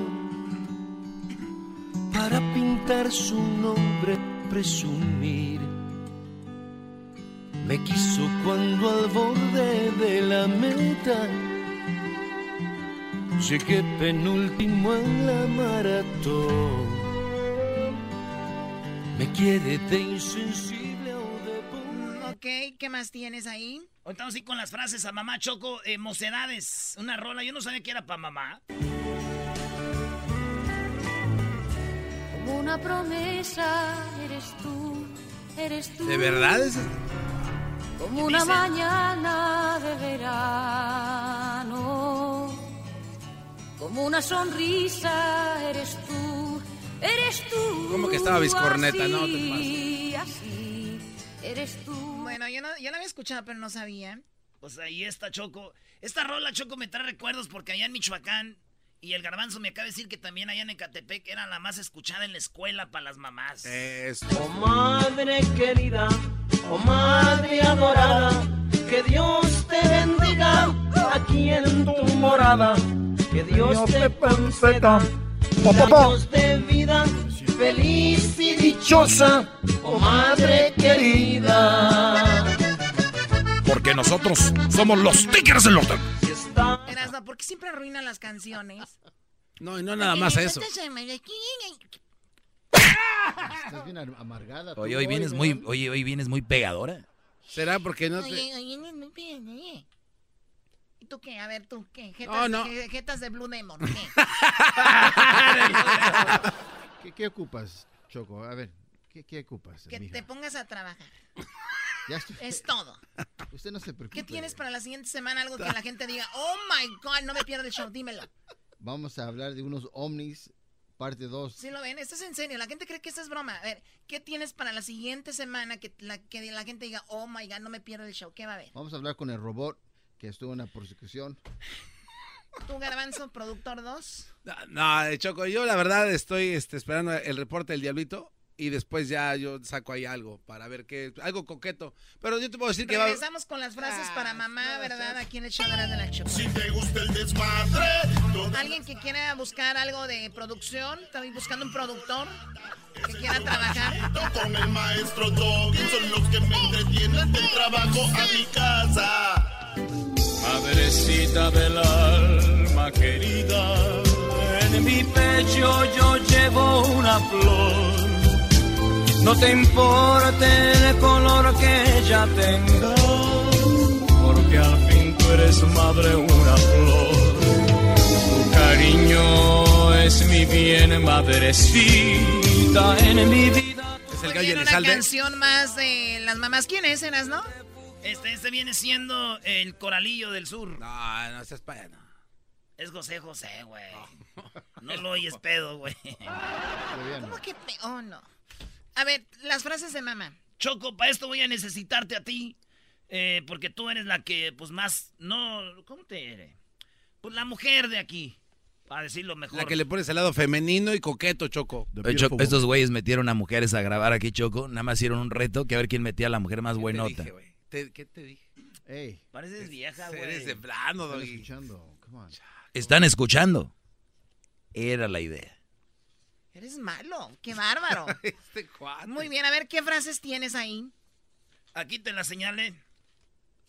para pintar su nombre, presumir. Me quiso cuando al borde de la meta Llegué penúltimo en la maratón. Me quiere de insensible o de Ok, ¿qué más tienes ahí? Hoy estamos así con las frases a mamá Choco, eh, mocedades. Una rola, yo no sabía que era para mamá. Como una promesa eres tú, eres tú. ¿De verdad? es- Como una mañana de verano. Como una sonrisa eres tú, eres tú. ¿Cómo que estaba Vizcorneta? No, te Así, así, eres tú. Bueno, yo no, yo la había escuchado, pero no sabía. Pues ahí está Choco. Esta rola Choco me trae recuerdos porque allá en Michoacán y el garbanzo me acaba de decir que también allá en Ecatepec era la más escuchada en la escuela para las mamás. Oh madre querida, oh madre adorada, que Dios te bendiga aquí en tu morada, que Dios te conceda años de vida feliz y dichosa, oh madre querida. Porque nosotros somos los Tigres del Norte. Erasmo, ¿por qué siempre arruinan las canciones? No, y no nada más eso. Estás bien am- amargada. tú Oye, hoy vienes muy, oye, hoy vienes muy pegadora. ¿Será porque no te... Oye, oye, no, no, espérate. ¿Y tú qué? A ver, tú, ¿qué? Jetas, No, no. je- jetas de Blue Demon, ¿qué? ¿Qué, qué ocupas, Choco? A ver, ¿qué, qué ocupas? Que mija? te pongas a trabajar. Ya estoy- Es todo. Usted no se preocupe. ¿Qué tienes para la siguiente semana? Algo que la gente diga, oh my God, no me pierdo el show, dímelo. Vamos a hablar de unos ovnis, parte 2. Sí lo ven, esto es en serio. La gente cree que esto es broma. A ver, ¿qué tienes para la siguiente semana que la, que la gente diga, oh my God, no me pierdo el show? ¿Qué va a haber? Vamos a hablar con el robot que estuvo en la prosecución. ¿Tú, Garbanzo, productor 2? No, de Choco, yo la verdad estoy este, esperando el reporte del Diablito y después ya yo saco ahí algo para ver qué, algo coqueto. Pero yo te puedo decir que va... Regresamos con las frases para mamá, ¿verdad? Aquí en el show de la, Choco. Si te gusta el desmadre, Alguien que quiera buscar algo de producción, estoy buscando un productor que quiera trabajar. con el maestro Doggy son los que me entretienen del trabajo a mi casa. Madrecita del alma querida, en mi pecho yo llevo una flor. No te importe el color que ella tenga, porque al fin tú eres madre una flor. Tu cariño es mi bien, madrecita, en mi vida. Es el gallo una Elizalde. canción más de las mamás. ¿Quién es, Eras, no? Este, este viene siendo el Coralillo del Sur. No, no seas paya, no. Es José José, güey. No lo oyes pedo, güey. ¿Cómo que pe- Oh, no. A ver, las frases de mamá. Choco, para esto voy a necesitarte a ti. eh, porque tú eres la que, pues más, no, ¿cómo te eres? Pues la mujer de aquí, para decirlo mejor. La que le pones el lado femenino y coqueto, Choco. Oye, Choco, estos güeyes metieron a mujeres a grabar aquí, Choco. Nada más hicieron un reto que a ver quién metía a la mujer más buenota. Te- ¿Qué te dije? Ey, Pareces vieja, Eres güey. de plano, Doggy. escuchando. Come on. Están escuchando. Era la idea. Eres malo, qué bárbaro. Este cuate. Muy bien, a ver qué frases tienes ahí. Aquí te la señalé.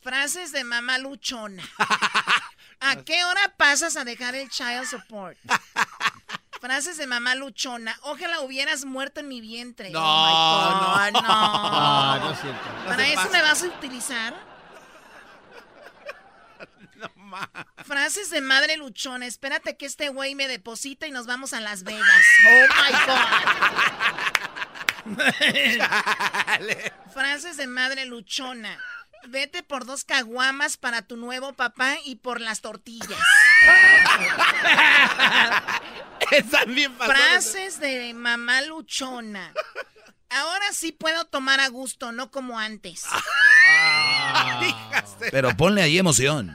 Frases de mamá luchona. ¿A qué hora pasas a dejar el child support? Frases de mamá luchona. Ojalá hubieras muerto en mi vientre. No, Oh my God, no. no. Ah, no es cierto. ¿Para eso me vas a utilizar? Frases de madre luchona. Espérate que este güey me deposita y nos vamos a Las Vegas. Oh my God. Frases de madre luchona. Vete por dos caguamas para tu nuevo papá y por las tortillas. Están bien pasadas. Frases de mamá luchona. Ahora sí puedo tomar a gusto, no como antes. Hijas de- Pero ponle ahí emoción.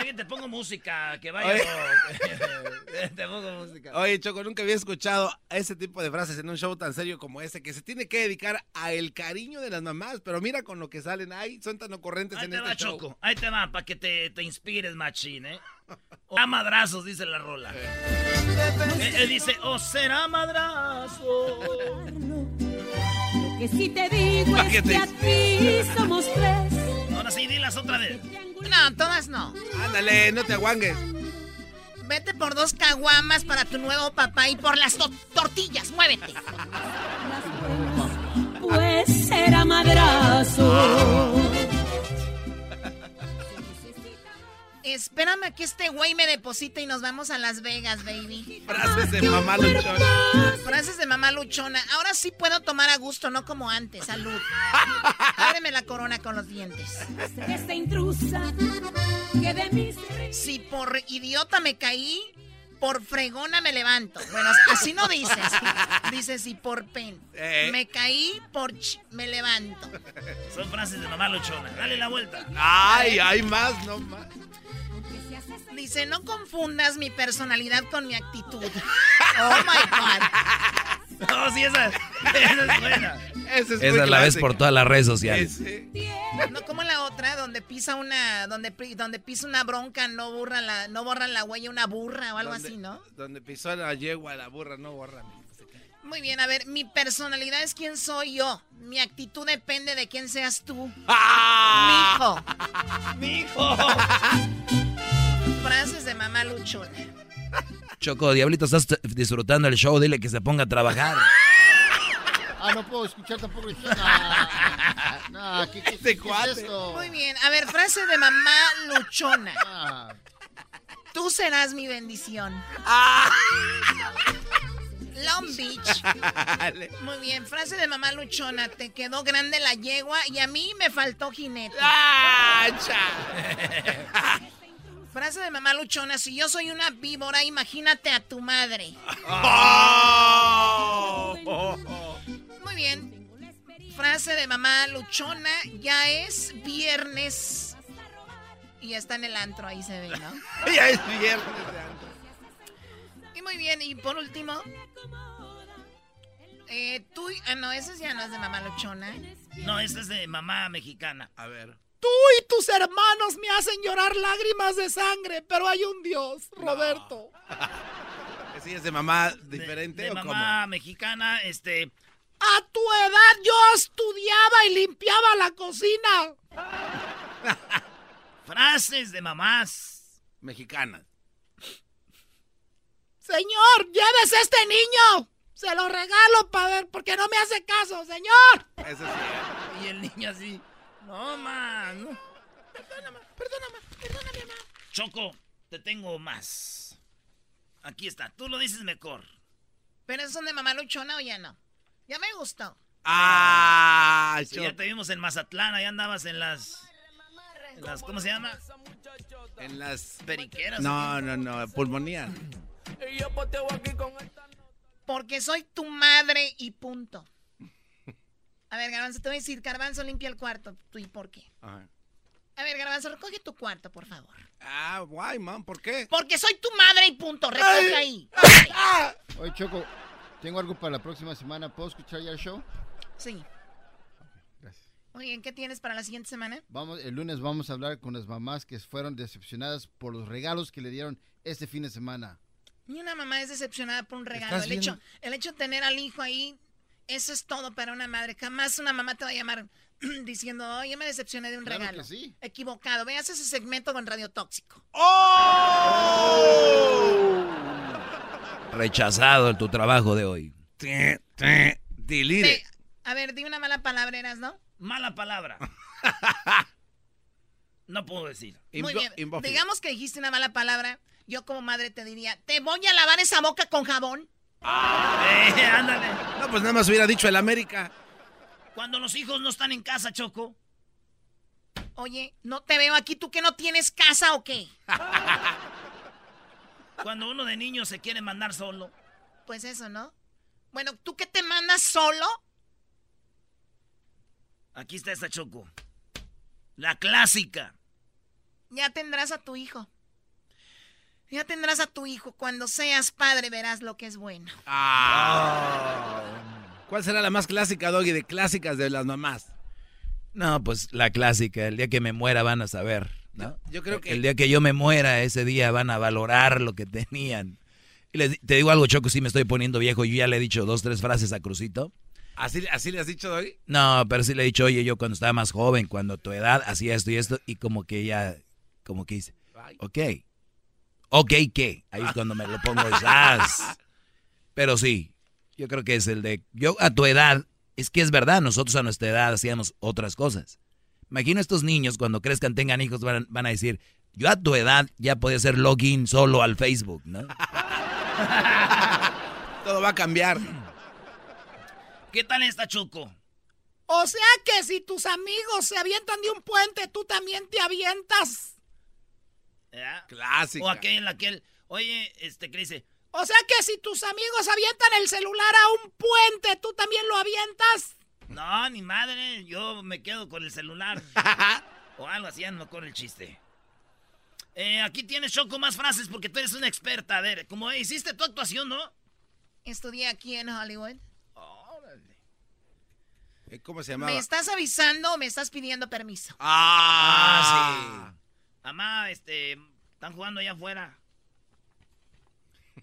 Oye, te pongo música, que vaya. Oye. te pongo música. Oye, Choco, nunca había escuchado ese tipo de frases en un show tan serio como este, que se tiene que dedicar a el cariño de las mamás, pero mira con lo que salen ahí, son tan ocurrentes Ahí en te este va, show. Choco. Ahí te va, para que te, te inspires, machín, ¿eh? O a madrazos, dice la rola. Él, él dice, o será madrazo. Que si te digo que es que aquí somos tres. Ahora sí, dilas otra vez. No, todas no. Ándale, no te aguangues. Vete por dos caguamas para tu nuevo papá y por las to- tortillas. Muévete. Pues será madrazo. Espérame a que este güey me deposite y nos vamos a Las Vegas, baby. Frases de mamá luchona. Frases de mamá luchona. Ahora sí puedo tomar a gusto, no como antes. Salud. Ábreme la corona con los dientes. Esta intrusa que de mí se Si por idiota me caí, por fregona me levanto. Bueno, así no dices. Dices si por pen. Eh. Me caí, por ch me levanto. Son frases de mamá luchona. Dale la vuelta. Ay, hay más, no más. Dice, no confundas mi personalidad con mi actitud. Oh my God. No, sí, esa, esa es buena. Esa es Esa muy la ves por todas las redes sociales. Ese. No como la otra, donde pisa una, donde, donde pisa una bronca, no borra la, no borran la huella una burra o algo Donde- así, ¿no? Donde pisó la yegua, la burra, no borra. Muy bien, a ver, mi personalidad es quién soy yo. Mi actitud depende de quién seas tú. ¡Ah! Mijo. Frases de mamá luchona. Choco, Diablito, estás disfrutando el show. Dile que se ponga a trabajar. Ah, no puedo escuchar tampoco. No, no, ¿qué, qué, Este qué es esto? Muy bien, a ver, frase de mamá luchona. Ah, Tú serás mi bendición. Long Beach. Muy bien, frase de mamá luchona. Te quedó grande la yegua y a mí me faltó jinete. ¡Ah, cha! Frase de mamá luchona. Si yo soy una víbora, imagínate a tu madre. Oh. Muy bien. Frase de mamá luchona. Ya es viernes. Y está en el antro, ahí se ve, ¿no? Ya es viernes de antro. Y muy bien, y por último. Eh, tú, ah, no, ese ya no es de mamá luchona. No, esta es de mamá mexicana. A ver. Tú y tus hermanos me hacen llorar lágrimas de sangre, pero hay un Dios, Roberto. ¿Ese es de mamá diferente De o cómo? mamá mexicana, este. A tu edad yo estudiaba y limpiaba la cocina. Frases de mamás. Mexicanas. Señor, llévese a este niño. Se lo regalo para ver, porque no me hace caso, señor. Eso sí. Y el niño así. No, man. no. Perdóname, perdóname, perdóname, mamá. Choco, te tengo más. Aquí está. Tú lo dices mejor. ¿Pero esos son de mamá luchona o ya no? Ya me gustó. ¡Ah! Sí, ya te vimos en Mazatlán, ahí andabas en las. en las ¿Cómo se llama? En las... Periqueras. No, no, no, pulmonía. Porque soy tu madre y punto. A ver, Garbanzo, te voy a decir, Garbanzo limpia el cuarto. ¿Tú y por qué? Ajá. A ver, Garbanzo, recoge tu cuarto, por favor. Ah, guay, man, ¿por qué? Porque soy tu madre y punto. Recoge ahí. Oye, Choco, tengo algo para la próxima semana. ¿Puedo escuchar ya el show? Sí. Oye, ¿qué tienes para la siguiente semana? Vamos, el lunes vamos a hablar con las mamás que fueron decepcionadas por los regalos que le dieron este fin de semana. Ni una mamá es decepcionada por un regalo. ¿Estás El hecho, el hecho de tener al hijo ahí, eso es todo para una madre. Jamás una mamá te va a llamar diciendo, oye, me decepcioné de un Claro regalo. que sí. Equivocado. Veas ese segmento con Radio Tóxico. Rechazado tu trabajo de hoy. Te- a ver, di una mala palabra, Eras, ¿no? Mala palabra. no puedo decir. Muy bien. Digamos que dijiste una mala palabra. Yo como madre te diría, te voy a lavar esa boca con jabón. Eh, ándale. No, pues nada más hubiera dicho el América. Cuando los hijos no están en casa, Choco. Oye, no te veo aquí, ¿tú que no tienes casa o qué? Cuando uno de niño se quiere mandar solo. Pues eso, ¿no? Bueno, ¿tú que te mandas solo? Aquí está esta Choco. La clásica. Ya tendrás a tu hijo. Ya tendrás a tu hijo. Cuando seas padre verás lo que es bueno. Ah. ¿Cuál será la más clásica, Doggy, de clásicas de las mamás? No, pues la clásica, el día que me muera van a saber, ¿no? Yo creo que- El día que yo me muera, ese día van a valorar lo que tenían. Y les- te digo algo, Choco, sí me estoy poniendo viejo, yo ya le he dicho dos, tres frases a Crucito. ¿Así, así le has dicho, Doggy? No, pero sí le he dicho, oye, yo cuando estaba más joven, cuando tu edad hacía esto y esto, y como que ya, como que dice, ok, ok, ¿qué? Ahí es cuando me lo pongo de sas. Pero sí, yo creo que es el de, yo a tu edad, es que es verdad, nosotros a nuestra edad hacíamos otras cosas. Imagino estos niños cuando crezcan, tengan hijos, van, van a decir, yo a tu edad ya podía hacer login solo al Facebook, ¿no? Todo va a cambiar. ¿Qué tal esta Choco? O sea que si tus amigos se avientan de un puente, tú también te avientas. ¿Ya? Clásica. O aquel, aquel. Oye, este, que dice, O sea que si tus amigos avientan el celular a un puente, tú también lo avientas. no, ni madre, yo me quedo con el celular. o algo así, ando con el chiste. Eh, aquí tienes, Choco, más frases porque tú eres una experta. A ver, como hiciste tu actuación, ¿no? Estudié aquí en Hollywood. Eh, ¿Cómo se llamaba? ¿Me estás avisando o me estás pidiendo permiso? Ah, Mamá, este, están jugando allá afuera.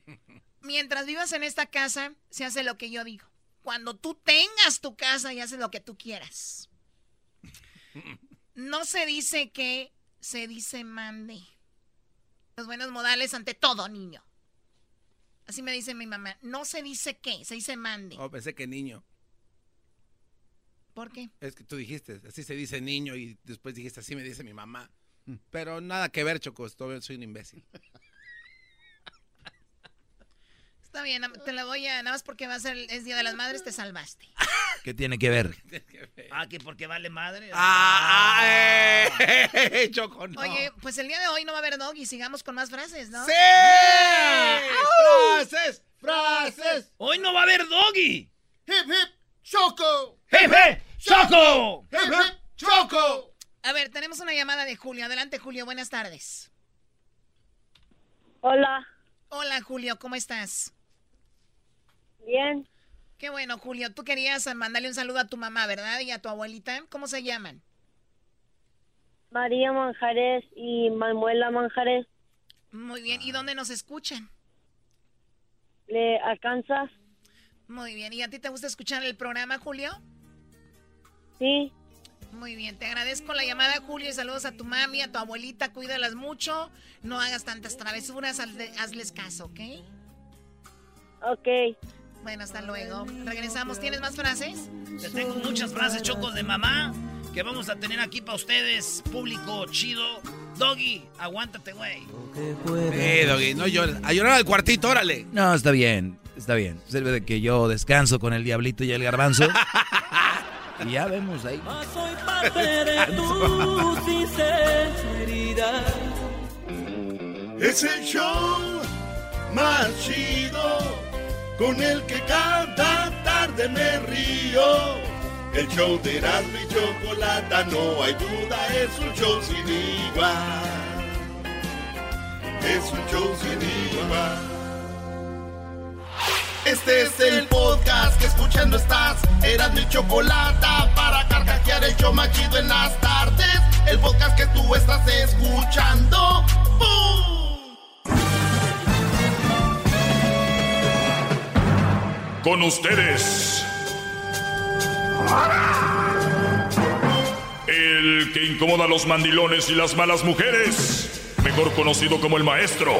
Mientras vivas en esta casa, se hace lo que yo digo. Cuando tú tengas tu casa y haces lo que tú quieras. No se dice que, se dice mande. Los buenos modales ante todo, niño. Así me dice mi mamá. No se dice que, se dice mande. Oh, pensé que niño. ¿Por qué? Es que tú dijiste, así se dice niño y después dijiste, así me dice mi mamá. Pero nada que ver, Choco, estoy- soy un imbécil. Está bien, te la voy a... Nada más porque va a ser, es Día de las Madres, te salvaste. ¿Qué tiene que ver? Ah, que porque vale madre. Ah, eh, Choco, no. Oye, pues el día de hoy no va a haber dog y sigamos con más frases, ¿no? ¡Sí! ¡Frases! ¡Frases! Hoy no va a haber doggy. ¡Hip, hip! ¡Choco! ¡Hip, hip! ¡Choco! ¡Hip, hip! ¡Choco! A ver, tenemos una llamada de Julio. Adelante, Julio, buenas tardes. Hola, Hola, Julio, ¿cómo estás? bien. Qué bueno, Julio. Tú querías mandarle un saludo a tu mamá, ¿verdad? Y a tu abuelita. ¿Cómo se llaman? María Manjares y Manuela Manjares. Muy bien. ¿Y dónde nos escuchan? ¿Le alcanzas? Muy bien. ¿Y a ti te gusta escuchar el programa, Julio? Sí. Muy bien. Te agradezco la llamada, Julio. Y saludos a tu mami, a tu abuelita. Cuídalas mucho. No hagas tantas travesuras. hazle- hazles caso, ¿ok? Ok. Bueno, hasta luego. Regresamos. ¿Tienes más frases? Te tengo muchas frases chocos de mamá que vamos a tener aquí para ustedes, público chido. Doggy, aguántate, güey. Eh, Doggy, no llores. A llorar al cuartito, órale. No, está bien, está bien. Sirve de que yo descanso con el diablito y el garbanzo. y ya vemos ahí. Soy parte de tu sinceridad. Es el show más chido con el que cada tarde me río. El show de Erasmo y Chocolata, no hay duda, es un show sin igual. Es un show sin igual. Este es el podcast que escuchando estás. Erasmo y Chocolata para carcajear el show más chido en las tardes. El podcast que tú estás escuchando. ¡Bum! Con ustedes. El que incomoda a los mandilones y las malas mujeres. Mejor conocido como el maestro.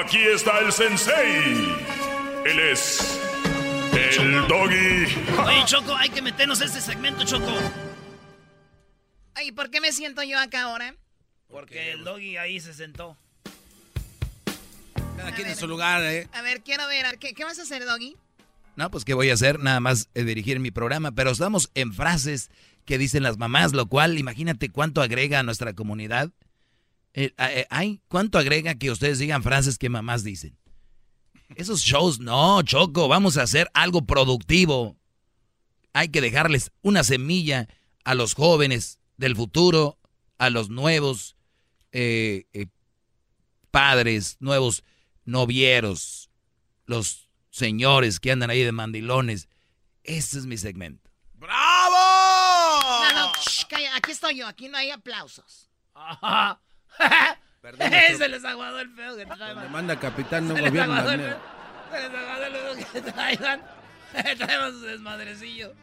Aquí está el sensei. Él es. El doggy. Oye, Choco, hay que meternos a este segmento, Choco. Ay, ¿por qué me siento yo acá ahora? Porque el doggy ahí se sentó. Cada quien en su lugar, ¿eh? A ver, quiero ver, ¿qué, qué vas a hacer, Doggy? No, pues ¿qué voy a hacer? Nada más eh, dirigir mi programa, pero estamos en frases que dicen las mamás, lo cual imagínate cuánto agrega a nuestra comunidad. Eh, eh, ay, ¿cuánto agrega que ustedes digan frases que mamás dicen? Esos shows, no, Choco, vamos a hacer algo productivo. Hay que dejarles una semilla a los jóvenes del futuro, a los nuevos eh, eh, padres, nuevos novieros, los señores que andan ahí de mandilones. Ese es mi segmento. No, no, shh, calla, aquí estoy yo, aquí no hay aplausos. Perdón, Se les aguadó el feo que. Le manda capitán, no Se les gobierna. aguadó el mira. feo. Se les aguadó el feo que traigan. Traían su desmadrecillo.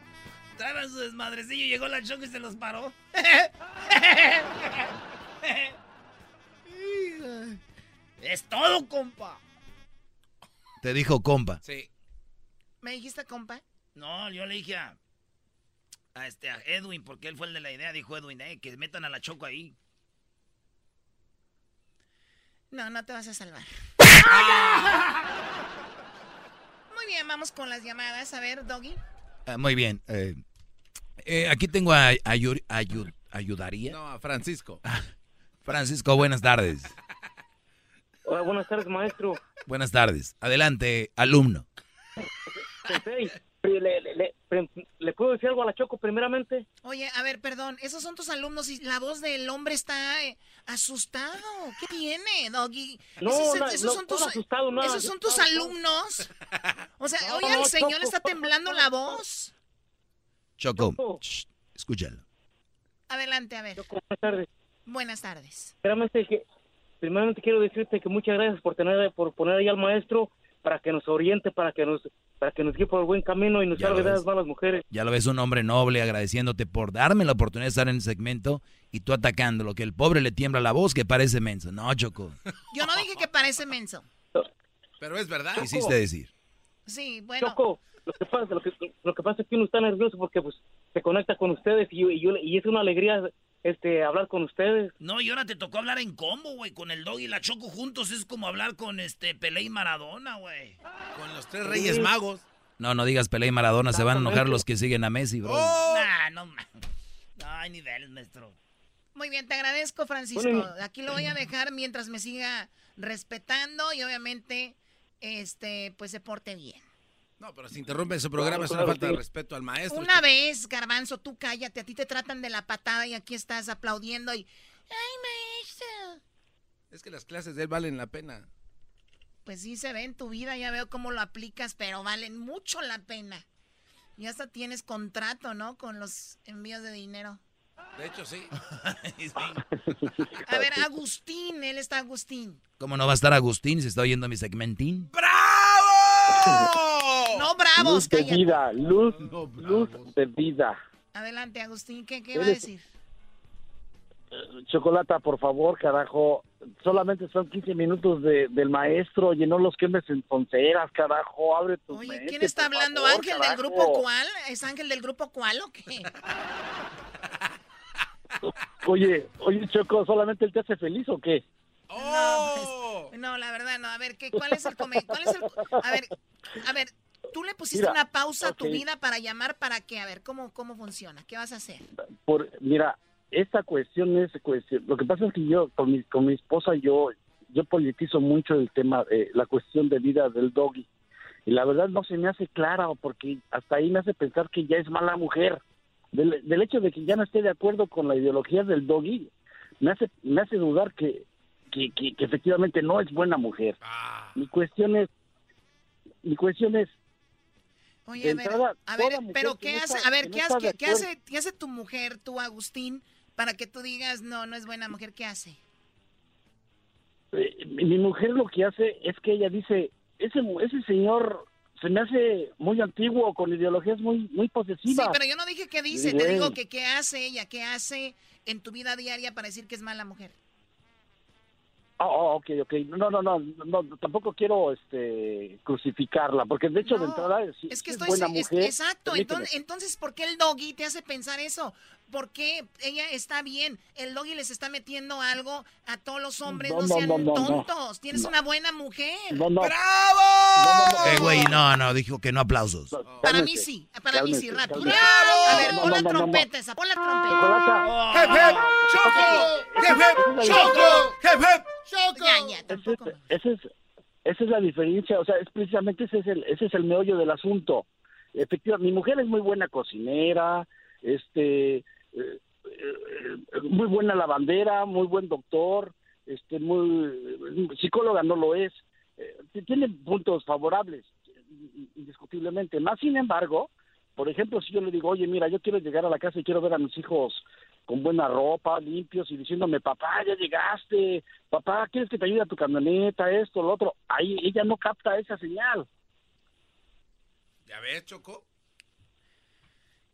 Traían su desmadrecillo. Llegó la choco y se los paró. Es todo, compa. Te dijo compa. Sí. ¿Me dijiste, compa? No, yo le dije a, a este a Edwin, porque él fue el de la idea, dijo Edwin, eh, que metan a la choco ahí. No, no te vas a salvar. Muy bien, vamos con las llamadas. A ver, Doggy. Ah, muy bien. eh, eh, aquí tengo a, a Yuri- a Yu- ayudaría. No, a Francisco. Francisco, buenas tardes. Hola, buenas tardes, maestro. Buenas tardes. Adelante, alumno. Sensei, ¿le, le, le- ¿le puedo decir algo a la Choco primeramente? Oye, a ver, perdón, esos son tus alumnos y la voz del hombre está eh, asustado. ¿Qué tiene, Doggy? No, esos, no, esos no, son tus, asustado, nada, esos son tus alumnos. O sea, No, oye, no, al señor Choco, está temblando la voz. Choco, shh, escúchalo. Adelante, a ver. Buenas tardes. Buenas tardes. Primeramente, que, primeramente quiero decirte que muchas gracias por tener por poner ahí al maestro para que nos oriente, para que nos para que nos guíe por el buen camino y nos salve de las malas mujeres. Ya lo ves, un hombre noble agradeciéndote por darme la oportunidad de estar en el segmento y tú atacándolo, que el pobre le tiembla la voz que parece menso. No, Choco. Yo no dije que parece menso. Pero es verdad. Quisiste decir. Sí, bueno. Choco, lo que pasa, lo que, lo que pasa es que uno está nervioso porque pues se conecta con ustedes y, yo- y, yo- y es una alegría este hablar con ustedes. No, y ahora te tocó hablar en combo, güey, con el dog y la choco juntos. Es como hablar con este Pelé y Maradona, güey. Con los tres reyes magos. No, no digas Pelé y Maradona, se van a enojar los que siguen a Messi, bro. Nah, no, no hay niveles, maestro. Muy bien, te agradezco, Francisco. Bueno. Aquí lo voy a dejar mientras me siga respetando y obviamente, este, pues se porte bien. No, pero si interrumpen su programa es una falta de respeto al maestro. Una vez, Garbanzo, tú cállate, a ti te tratan de la patada y aquí estás aplaudiendo y... ¡Ay, maestro! Es que las clases de él valen la pena. Pues sí se ve en tu vida, ya veo cómo lo aplicas, pero valen mucho la pena. Y hasta tienes contrato, ¿no? Con los envíos de dinero. De hecho, sí. A ver, Agustín, él está Agustín. ¿Cómo no va a estar Agustín si está oyendo mi segmentín? No, bravos, luz de cállate. vida, luz, luz de vida. Adelante, Agustín, ¿qué, qué va a decir? Chocolata, por favor, carajo. Solamente son 15 minutos de, del maestro. Oye, no los quemes en tonteras, carajo. Abre tu Oye, mente, ¿quién está hablando? favor, ¿Ángel del grupo cuál? ¿Es Ángel del grupo cuál o qué? Oye, oye, Choco, ¿solamente él te hace feliz o qué? No, pues, no, la verdad no. A ver, ¿qué, ¿cuál es el come- cuál es el A ver, a ver, tú le pusiste Mira, una pausa a tu vida para llamar para qué? A ver, ¿cómo cómo funciona? ¿Qué vas a hacer? Por, mira, esta cuestión es cuestión. Lo que pasa es que yo, con mi, con mi esposa, yo, yo politizo mucho el tema, de la cuestión de vida del doggy. y la verdad no se me hace clara porque hasta ahí me hace pensar que ya es mala mujer. Del, del hecho de que ya no esté de acuerdo con la ideología del doggy, me hace, me hace dudar que, que, que- que efectivamente no es buena mujer. Mi cuestión es, mi cuestión es, Oye, a ver, entrada, a ver, pero que ¿qué hace? está- A ver, no ¿qué, hace, qué, hace, ¿qué hace tu mujer, tú, Agustín, para que tú digas, no, no es buena mujer? ¿Qué hace? Eh, mi mi mujer lo que hace es que ella dice, ese, ese señor se me hace muy antiguo, con ideologías muy, muy Sí, posesivas. pero yo no dije qué dice, Digo, te digo que qué hace ella, qué hace en tu vida diaria para decir que es mala mujer. Oh, oh, ok, ok. No, no, no, no, tampoco quiero este, crucificarla, porque de hecho de entrada Es que estoy buena es- mujer. exacto, entonces, entonces ¿por qué el doggy te hace pensar eso? ¿Por qué ella está bien? El doggy les está metiendo algo a todos los hombres, no, No, no, sean no, no, no. tontos. Tienes No. una buena mujer. No, no. Eh, güey, no, no, dijo que no aplausos. Para mí sí, para mí sí, Cálmese, rápido. cálmese. A ver, pon no, la no, no, no. trompeta esa, pon la trompeta. Chocolata. ¡Hep, hep! ¡Choco! ¡Hep, hep! ¡Choco! ¡Hep, hep! ¡Choco! Ya, ya, tampoco. Esa es, esa es la diferencia, o sea, es precisamente ese es el, ese es el meollo del asunto. Efectivamente, mi mujer es muy buena cocinera, este, muy buena lavandera, muy buen doctor, este, muy psicóloga no lo es, eh, tiene puntos favorables, indiscutiblemente. Más sin embargo, por ejemplo, si yo le digo, oye, mira, yo quiero llegar a la casa y quiero ver a mis hijos con buena ropa, limpios y diciéndome, papá, ya llegaste, papá, ¿quieres que te ayude a tu camioneta, esto, lo otro? Ahí ella no capta esa señal. ¿Ya ves, Choco?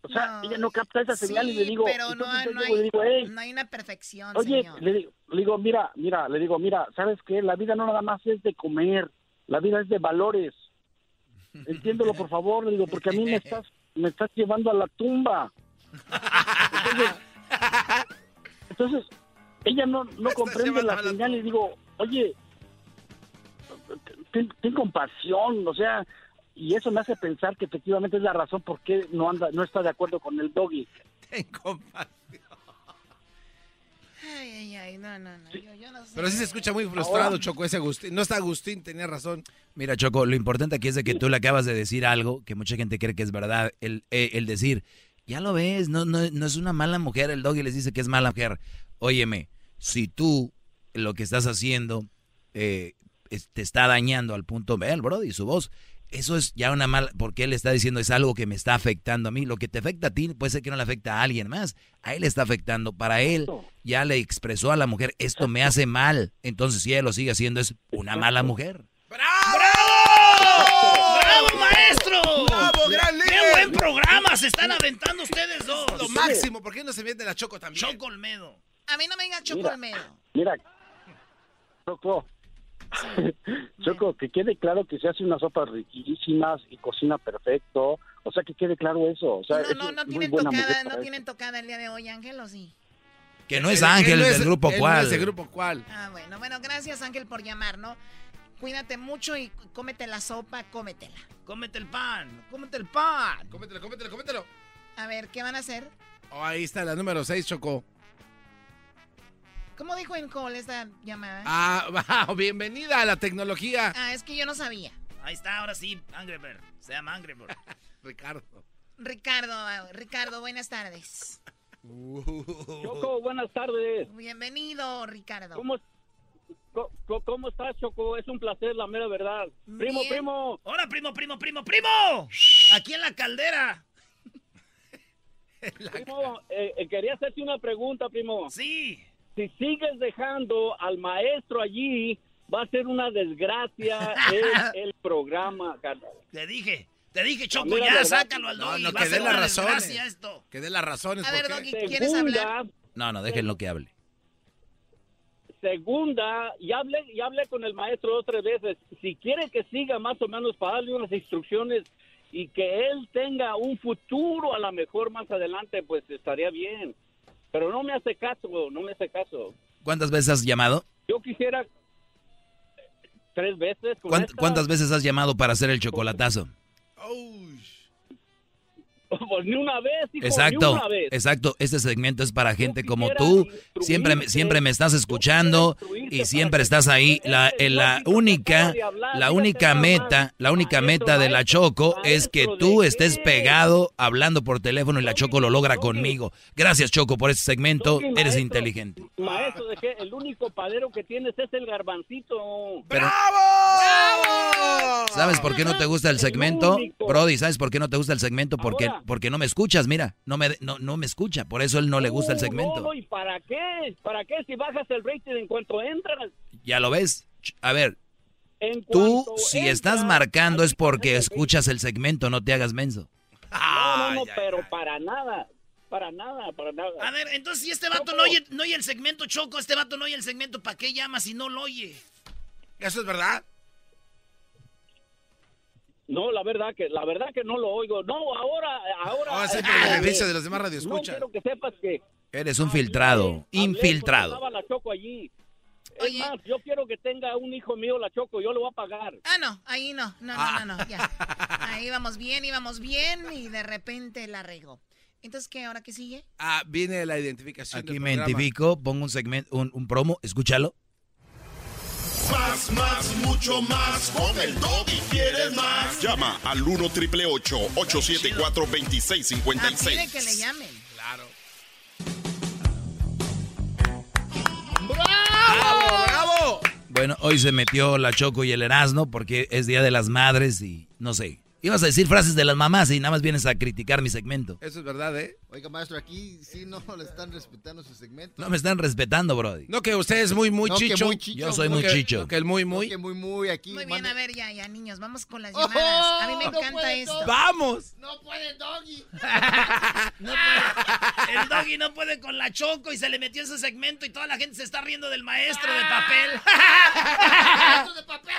O sea, ella no capta esa señal y le digo, pero no, yo le hay, digo, "Ey, no hay una perfección, Oye, señor. le digo, le digo, mira, mira, le digo, mira, ¿sabes qué? La vida no nada más es de comer, la vida es de valores. Entiéndelo, por favor, le digo, porque a mí me estás, me estás llevando a la tumba. Entonces, entonces, ella no, no comprende la señal y digo, oye, ten, ten compasión, o sea, y eso me hace pensar que efectivamente es la razón por qué no anda, no está de acuerdo con el doggy. Ten compasión. Ay, ay, ay, no, no, no. Yo, yo no sé. Pero sí se escucha muy frustrado, Ahora- Choco, ese Agustín. No está Agustín, tenía razón. Mira, Choco, lo importante aquí es de que tú le acabas de decir algo que mucha gente cree que es verdad. El, eh, el decir, ya lo ves, no, no, no es una mala mujer. El doggy les dice que es mala mujer. Óyeme, si tú lo que estás haciendo eh, te está dañando al punto, ve el Brody, su voz. Eso es ya una mala, porque él está diciendo es algo que me está afectando a mí. Lo que te afecta a ti puede ser que no le afecta a alguien más. A él le está afectando. Para él ya le expresó a la mujer, esto me hace mal. Entonces si ella lo sigue haciendo es una mala mujer. ¡Bravo, maestro! ¡Bravo, gran ¡Qué líder! buen programa se están aventando ustedes dos! Lo máximo, ¿por qué no se mete la Choco también? Choco Olmedo. A mí no me diga Choco Mira. Olmedo. Mira, Choco, Choco, que quede claro que se hace unas sopas riquísimas y cocina perfecto. O sea, que quede claro eso. O sea, No, es no, no muy tienen buena tocada, mujer no tienen tocada el día de hoy, Ángel, ¿o sí? Que no es Ángel no del es- grupo cuál. es del grupo cuál. Ah, bueno, bueno, gracias Ángel por llamar, ¿no? Cuídate mucho y cómete la sopa, cómetela. Cómete el pan, cómete el pan. Cómetelo, cómetelo, cómetelo. A ver, ¿qué van a hacer? Oh, ahí está la número 6, Choco. ¿Cómo dijo en call esta llamada? Ah, wow, bienvenida a la tecnología. Ah, es que yo no sabía. Ahí está, ahora sí, Angry Bird. Se llama Angry Bird. Ricardo. Ricardo, Ricardo, buenas tardes. Choco, buenas tardes. Bienvenido, Ricardo. ¿Cómo, co- cómo estás, Choco? Es un placer, la mera verdad. Primo, Bien. primo. ¡Hola, primo, primo, primo, primo! Aquí en la caldera. Primo, eh, eh, quería hacerte una pregunta, primo. Sí. Si sigues dejando al maestro allí, va a ser una desgracia el, el programa, carnal. Te dije, te dije, Choco, ya, verdad. sácalo al No, doggy. no, a que dé las razones. esto. Que dé las razones. A ver. Doggy, ¿quieres hablar? No, no, déjenlo que hable. Segunda, ya hablé, ya hablé con el maestro dos tres veces. Si quiere que siga más o menos para darle unas instrucciones y que él tenga un futuro a lo mejor más adelante, pues estaría bien. Pero no me hace caso, no me hace caso. ¿Cuántas veces has llamado? Yo quisiera tres veces. con ¿Cuánt- esta. ¿Cuántas veces has llamado para hacer el chocolatazo? Pues ni una vez, hijo, ni Exacto, una vez. exacto. Este segmento es para gente como tú. Siempre, me- siempre me estás escuchando y siempre estás ahí. La, eh, la única, la única meta, la única meta de la Choco es que tú estés pegado hablando por teléfono y la Choco lo logra conmigo. Gracias Choco por este segmento. Eres inteligente. Maestro, de que el único padero que tienes es el garbancito. Pero- ¿Sabes por qué no te gusta el segmento? Brody, ¿sabes por qué no te gusta el segmento? Porque, Porque no me escuchas, mira, no me, no, no me escucha, por eso él no le gusta el segmento. no, ¿y para qué? ¿Para qué si bajas el rating en cuanto entras? ¿Ya lo ves? A ver, En tú si entras, estás marcando es porque escuchas el segmento, no te hagas menso. No, no, no, pero para nada. Para nada, para nada. A ver, entonces si este vato no oye, no oye el segmento, Choco, este vato no oye el segmento, ¿para qué llama si no lo oye? ¿Eso es verdad? No, la verdad que la verdad que no lo oigo. No, ahora ahora Ahora sí, eh, el eh, de los demás No radioescuchas. quiero que sepas que Eres un filtrado, infiltrado. la Choco allí. Es más, yo quiero que tenga un hijo mío la Choco, yo le voy a pagar. Ah, no, ahí no, no, no, no, no, ya. Ahí vamos bien, íbamos bien y de repente la regó. Entonces, ¿qué? ¿Ahora qué sigue? Ah, viene la identificación. Aquí del me programa. identifico, pongo un segmento, un, un promo, escúchalo. Más, más, mucho más. Con el doggy quieres más. Llama al 1 triple 874 Ah, pide 2656. que le llamen. Claro. ¡Bravo! ¡Bravo! Bueno, hoy se metió la Choco y el Erasmo porque es Día de las Madres y no sé. Ibas a decir frases de las mamás y nada más vienes a criticar mi segmento. Eso es verdad, ¿eh? Oiga, maestro, aquí sí no le están respetando su segmento. No me están respetando, Brody. No, que usted es muy, muy No, que chicho. muy chicho. Yo soy No, muy que- chicho. no, que el muy, muy. No, que muy, muy aquí. Muy bien, manda- a ver, ya, ya, niños, vamos con las ¡Oh! llamadas. A mí me No encanta puede esto. ¡Vamos! No puede, doggy. No puede- el doggy no puede con la Choco y se le metió ese segmento y toda la gente se está riendo del maestro de papel. ¡Maestro de papel!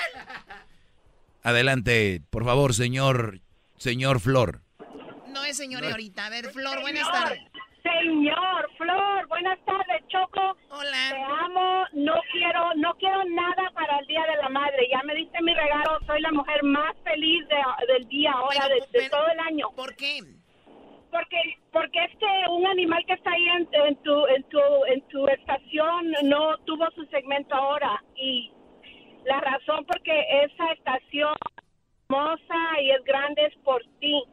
Adelante, por favor, señor, señor Flor. No es señor ahorita. A ver, Flor, buenas tardes. Señor, Flor, buenas tardes, Choco. Hola. Te amo, no quiero, no quiero nada para el Día de la Madre. Ya me diste mi regalo, soy la mujer más feliz de- del día ahora, Pero, de, todo el año. ¿Por qué? Porque, porque es que un animal que está ahí en, en tu, en tu, en tu estación no tuvo su segmento ahora y la razón porque esa estación es hermosa y es grande es por ti.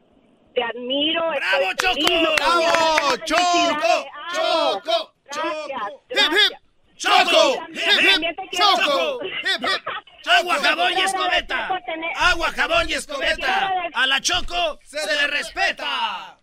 Te admiro. ¡Bravo, Choco! feliz, ¡Bravo, Choco! ¡Choco! Gracias, ¡Hip, hip! ¡Choco! Te quiero- ¡Choco! ¡Hip, hip! ¡Agua, jabón y escobeta! ¡Agua, jabón y escobeta! A la Choco se le respeta.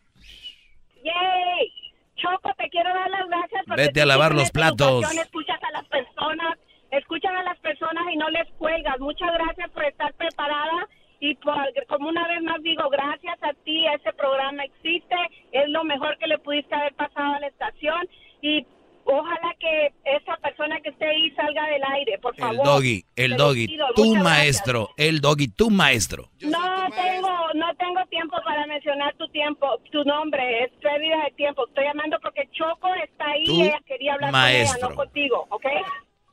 Yay. Choco, te quiero dar las gracias porque Vete a lavar los platos. Escuchas a las personas, escuchan a las personas y no les cuelgas. Muchas gracias por estar preparada y por, como una vez más digo, gracias a ti ese programa existe, es lo mejor que le pudiste haber pasado a la estación y ojalá que esa persona que esté ahí salga del aire, por El favor. doggy, Te el doggy, tu gracias. maestro, el doggy, tu maestro. No tengo, no tengo tiempo para mencionar tu tiempo, tu nombre, es pérdida de tiempo. Estoy llamando porque Choco está ahí Tu y ella quería hablar con maestro. ella, no contigo, ¿ok?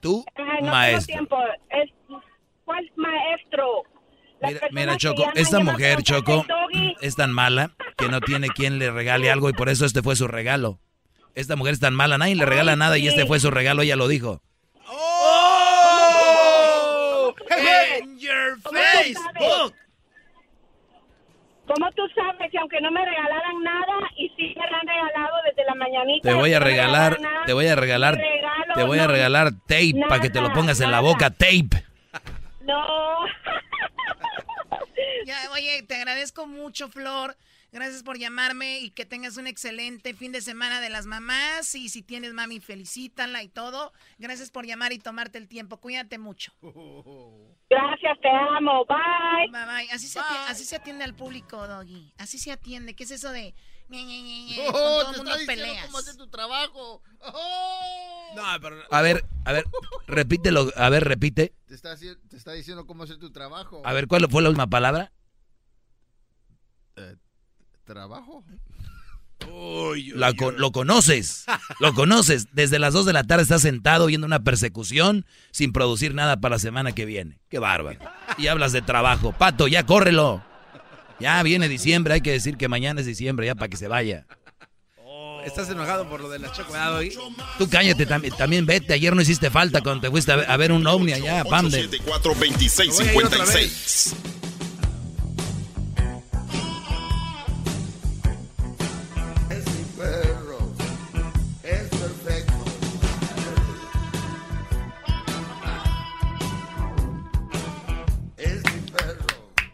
No maestro. tengo tiempo. Es, ¿Cuál maestro? Las Mira, Choco, esta mujer, Choco, es tan mala que no tiene quien le regale algo y por eso este fue su regalo. Esta mujer es tan mala, nadie le regala Ay, nada y este fue su regalo, ella lo dijo. ¡Oh! ¡En your Facebook! ¿Cómo tú sabes que aunque no me regalaran nada y sí me han regalado desde la mañanita? Te voy a regalar, nada, te voy a regalar, regalo, te voy a regalar tape para que te lo nada, pongas en la boca, tape. No. Ya, oye, te agradezco mucho, Flor. Gracias por llamarme y que tengas un excelente fin de semana de las mamás. Y si tienes mami, felicítala y todo. Gracias por llamar y tomarte el tiempo. Cuídate mucho. Gracias, te amo. Bye. Bye, bye. Así se, atiende, así se atiende al público, Doggy. Así se atiende. ¿Qué es eso de... Con Oh, todo te el mundo está diciendo peleas. cómo hacer tu trabajo. Oh. No, pero. A ver, a ver, repítelo, a ver, repite. Te está, haci- te está diciendo cómo hacer tu trabajo. A ver, ¿cuál fue la última palabra? Eh, ¿Trabajo? Lo conoces, lo conoces. Desde las 2 de la tarde estás sentado viendo una persecución sin producir nada para la semana que viene. Qué bárbaro. Y hablas de trabajo. Pato, ya córrelo. Ya viene diciembre, hay que decir que mañana es diciembre, ya para que se vaya. Oh. ¿Estás enojado por lo de la chocolada hoy? Tú cállate, tam también vete. Ayer no hiciste falta cuando te fuiste a ver, un ovni allá, Pam. 874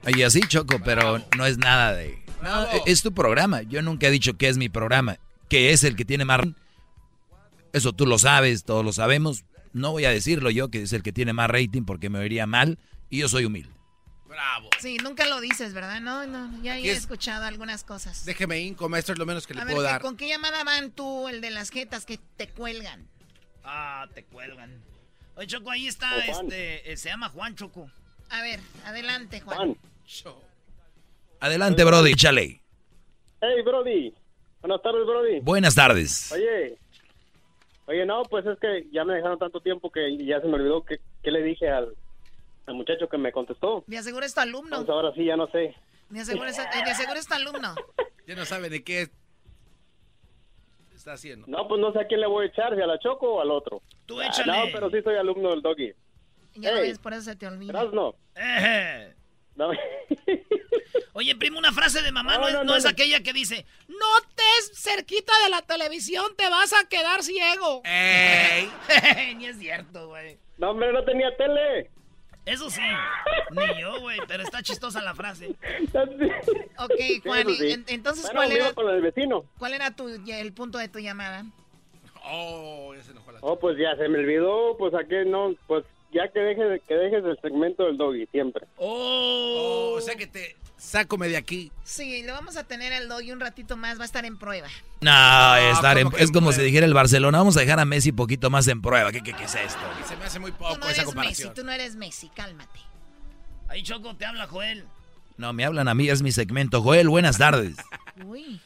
Y así, Choco, pero no es nada de... No, e- es tu programa. Yo nunca he dicho que es mi programa, que es el que tiene más... Eso tú lo sabes, todos lo sabemos. No voy a decirlo yo que es el que tiene más rating porque me oiría mal y yo soy humilde. Bravo. Sí, nunca lo dices, ¿verdad? No, no, ya he es- escuchado algunas cosas. Déjeme inco, maestro, es lo menos que le A ver, puedo ¿qué- dar. ¿con qué llamada van tú, el de las jetas que te cuelgan? Ah, te cuelgan. Oye, Choco, ahí está, Oh, Juan. este, eh, se llama Juan Choco. A ver, adelante, Juan. Adelante, Brody, échale. Hey, Brody. Buenas tardes, Brody. Buenas tardes. Oye, oye, no, pues es que ya me dejaron tanto tiempo que ya se me olvidó que, que le dije al, al muchacho que me contestó. De aseguro es tu alumno. Entonces ahora sí, ya no sé. De aseguro es, de aseguro es tu alumno. Ya no sabe de qué está haciendo. No, pues no sé a quién le voy a echar, si a la Choco o al otro. Tú Ah, échale. No, pero sí soy alumno del Doggy. Ya lo Ey. ves, por eso se te olvida. Eh. No. Oye, primo, una frase de mamá no, No, es, no, es aquella que dice, No estés cerquita de la televisión, te vas a quedar ciego. Ni es cierto, güey. No, hombre, no tenía tele. Eso sí, ni yo, güey, pero está chistosa la frase. Ok, Juan, Eso sí. en- entonces, Bueno, ¿cuál era, con el vecino. ¿cuál era tu, el punto de tu llamada? Oh, ya se enojó la Oh, pues ya se me olvidó, pues a qué no, pues ya que dejes, que dejes el segmento del Doggy, siempre. Oh, o sea que te sácome de aquí. Sí, lo vamos a tener el doggy un ratito más, va a estar en prueba. No, estar en- ¿cómo que es como en si dijera el Barcelona, vamos a dejar a Messi poquito más en prueba. ¿Qué, qué, qué es esto? Se me hace muy Tú poco no esa eres Messi, tú no eres Messi, cálmate. Ahí, Choco, te habla Joel. No, me hablan a mí, es mi segmento. Joel, buenas tardes. Uy.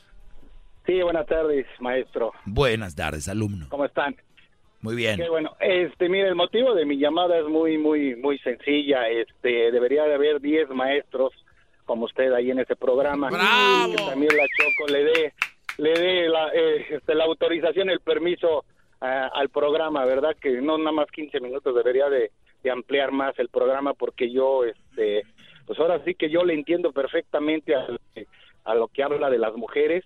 Sí, buenas tardes, maestro. Buenas tardes, alumno. ¿Cómo están? Muy bien. Qué bueno. Este, mire, el motivo de mi llamada es muy, muy, muy sencilla. Este, debería de haber 10 maestros como usted ahí en ese programa. ¡Bravo! Que también la Choco le dé, le dé la, eh, este, la autorización, el permiso ah, al programa, ¿verdad? Que no nada más 15 minutos, debería de, de ampliar más el programa porque yo, este, pues ahora sí que yo le entiendo perfectamente a, a lo que habla de las mujeres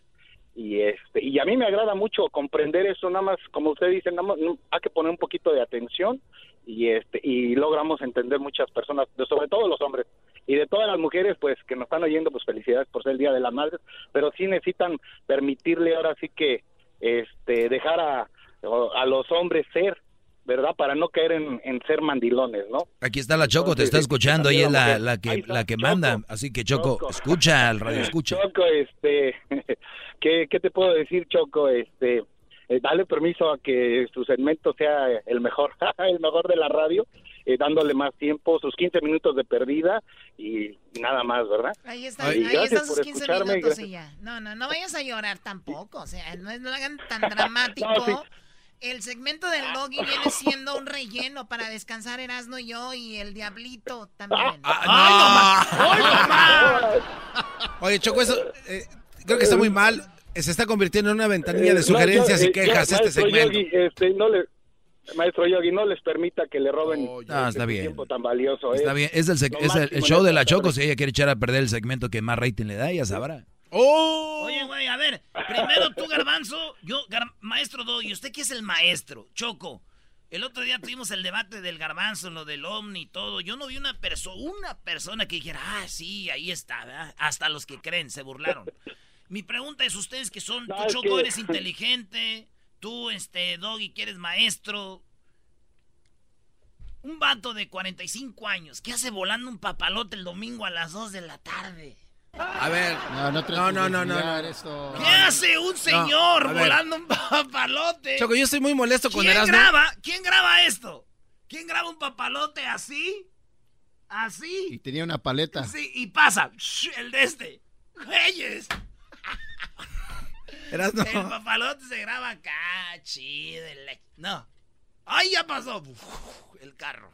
y este y a mí me agrada mucho comprender eso nada más como usted dice nada más no, hay que poner un poquito de atención y este y logramos entender muchas personas sobre todo los hombres y de todas las mujeres pues que nos están oyendo pues felicidades por ser el día de las madres pero sí necesitan permitirle ahora sí que este dejar a, a los hombres ser verdad para no caer en, en ser mandilones no Aquí está la Choco, te está escuchando, ella es la la, que, está, la que Choco. manda. Así que Choco, Choco. escucha al radio, escucha. Choco, este, ¿qué, qué te puedo decir, Choco? Este, eh, dale permiso a que su segmento sea el mejor, el mejor de la radio, eh, dándole más tiempo, sus 15 minutos de perdida y nada más, ¿verdad? Ahí está, Ay, ahí gracias están sus por 15 escucharme, minutos y ya. No, no, no vayas a llorar tampoco, o sea, no, es- no lo hagan tan dramático. No, sí. El segmento del doggy viene siendo un relleno para descansar Erasmo y yo y el diablito también. Oye, Choco, eso eh, creo que está muy mal. Se está convirtiendo en una ventanilla de Eh, sugerencias no, y eh, quejas ya, este segmento. Yogi, este, no le, maestro Yogi, no les permita que le roben Ah, este bien. tiempo tan valioso. Está ¿eh? bien, es el, es el- show de la Choco. Si ella quiere echar a perder el segmento que más rating le da, ya sabrá. Oye, güey, a ver, primero tú, Garbanzo, yo, Gar- maestro Doggy, ¿usted qué es el maestro? Choco, el otro día tuvimos el debate del Garbanzo, lo del Omni y todo. Yo no vi una persona, una persona que dijera, ah, sí, ahí está, ¿verdad? Hasta los que creen se burlaron. Mi pregunta es, ustedes que son, No, tú, Choco, que- eres inteligente, tú, este, Doggy, que eres maestro. Un vato de 45 años, ¿qué hace volando un papalote el domingo a las 2 de la tarde? A ver. No, no, No, no, no, no. Esto. ¿Qué hace un señor volando un papalote? Choco, yo estoy muy molesto con ¿Quién Erasmo. graba? ¿Quién graba esto? ¿Quién graba un papalote así? Y Así. tenía una paleta. Sí, y pasa. Shh, El de este. Güeyes. Erasmo. El papalote se graba acá, chido. No. ¡Ay, ya pasó! Uf, el carro.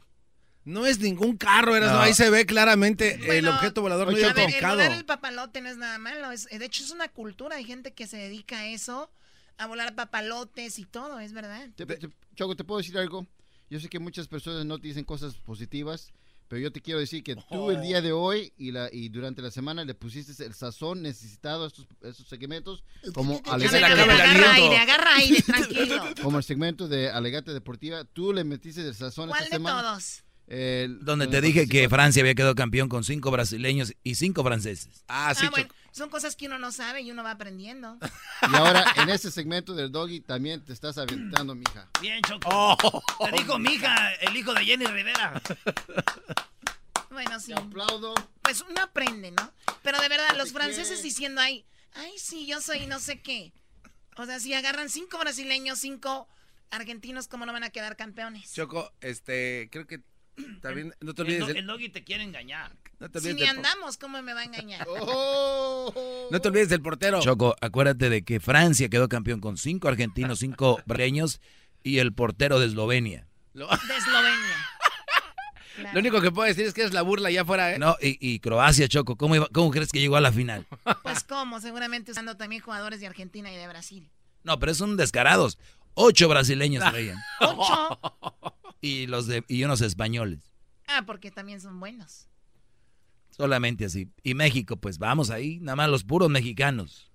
No es ningún carro, Erasmo. No. Ahí se ve claramente el objeto volador no a ver, el identificado. volar el papalote no es nada malo. es- de hecho, es una cultura. Hay gente que se dedica a eso, a volar papalotes y todo, es verdad. Te- te- Choco, ¿te puedo decir algo? Yo sé que muchas personas no te dicen cosas positivas, pero yo te quiero decir que tú el día de hoy y, la, y durante la semana le pusiste el sazón necesitado a estos, a estos segmentos como A ver, alegate, a ver, agarra aire, agarra aire, tranquilo. como el segmento de Alegate Deportiva. Tú le metiste el sazón ¿Cuál esta de semana. todos? El- Donde te dije que Francia había quedado campeón con cinco brasileños y cinco franceses. Ah, Ah, bueno, son cosas que uno no sabe y uno va aprendiendo. Y ahora en este segmento del doggy también te estás aventando, mija. Bien, Choco. Oh. Te dijo mi hija, el hijo de Jenny Rivera. Bueno, sí. aplaudo. Pues uno aprende, ¿no? Pero de verdad, los franceses diciendo ahí, ay, sí, yo soy no sé qué. O sea, si agarran cinco brasileños, cinco argentinos, ¿cómo no van a quedar campeones? Choco, este, creo que también no te El, olvides el doggy te quiere engañar. no te Si ni andamos, ¿cómo me va a engañar? no te olvides del portero. Choco, acuérdate de que Francia quedó campeón con cinco argentinos, cinco brasileños y el portero de Eslovenia. Lo, De Eslovenia. lo único que puedo decir es que es la burla allá afuera, ¿eh? No, y, y Croacia, Choco, ¿cómo, iba- ¿cómo crees que llegó a la final? Pues cómo, seguramente usando también jugadores de Argentina y de Brasil. No, pero son descarados. Ocho brasileños traían. Ocho. Y, los de, y unos españoles. Ah, porque también son buenos. Solamente así. Y México, pues vamos ahí, nada más los puros mexicanos.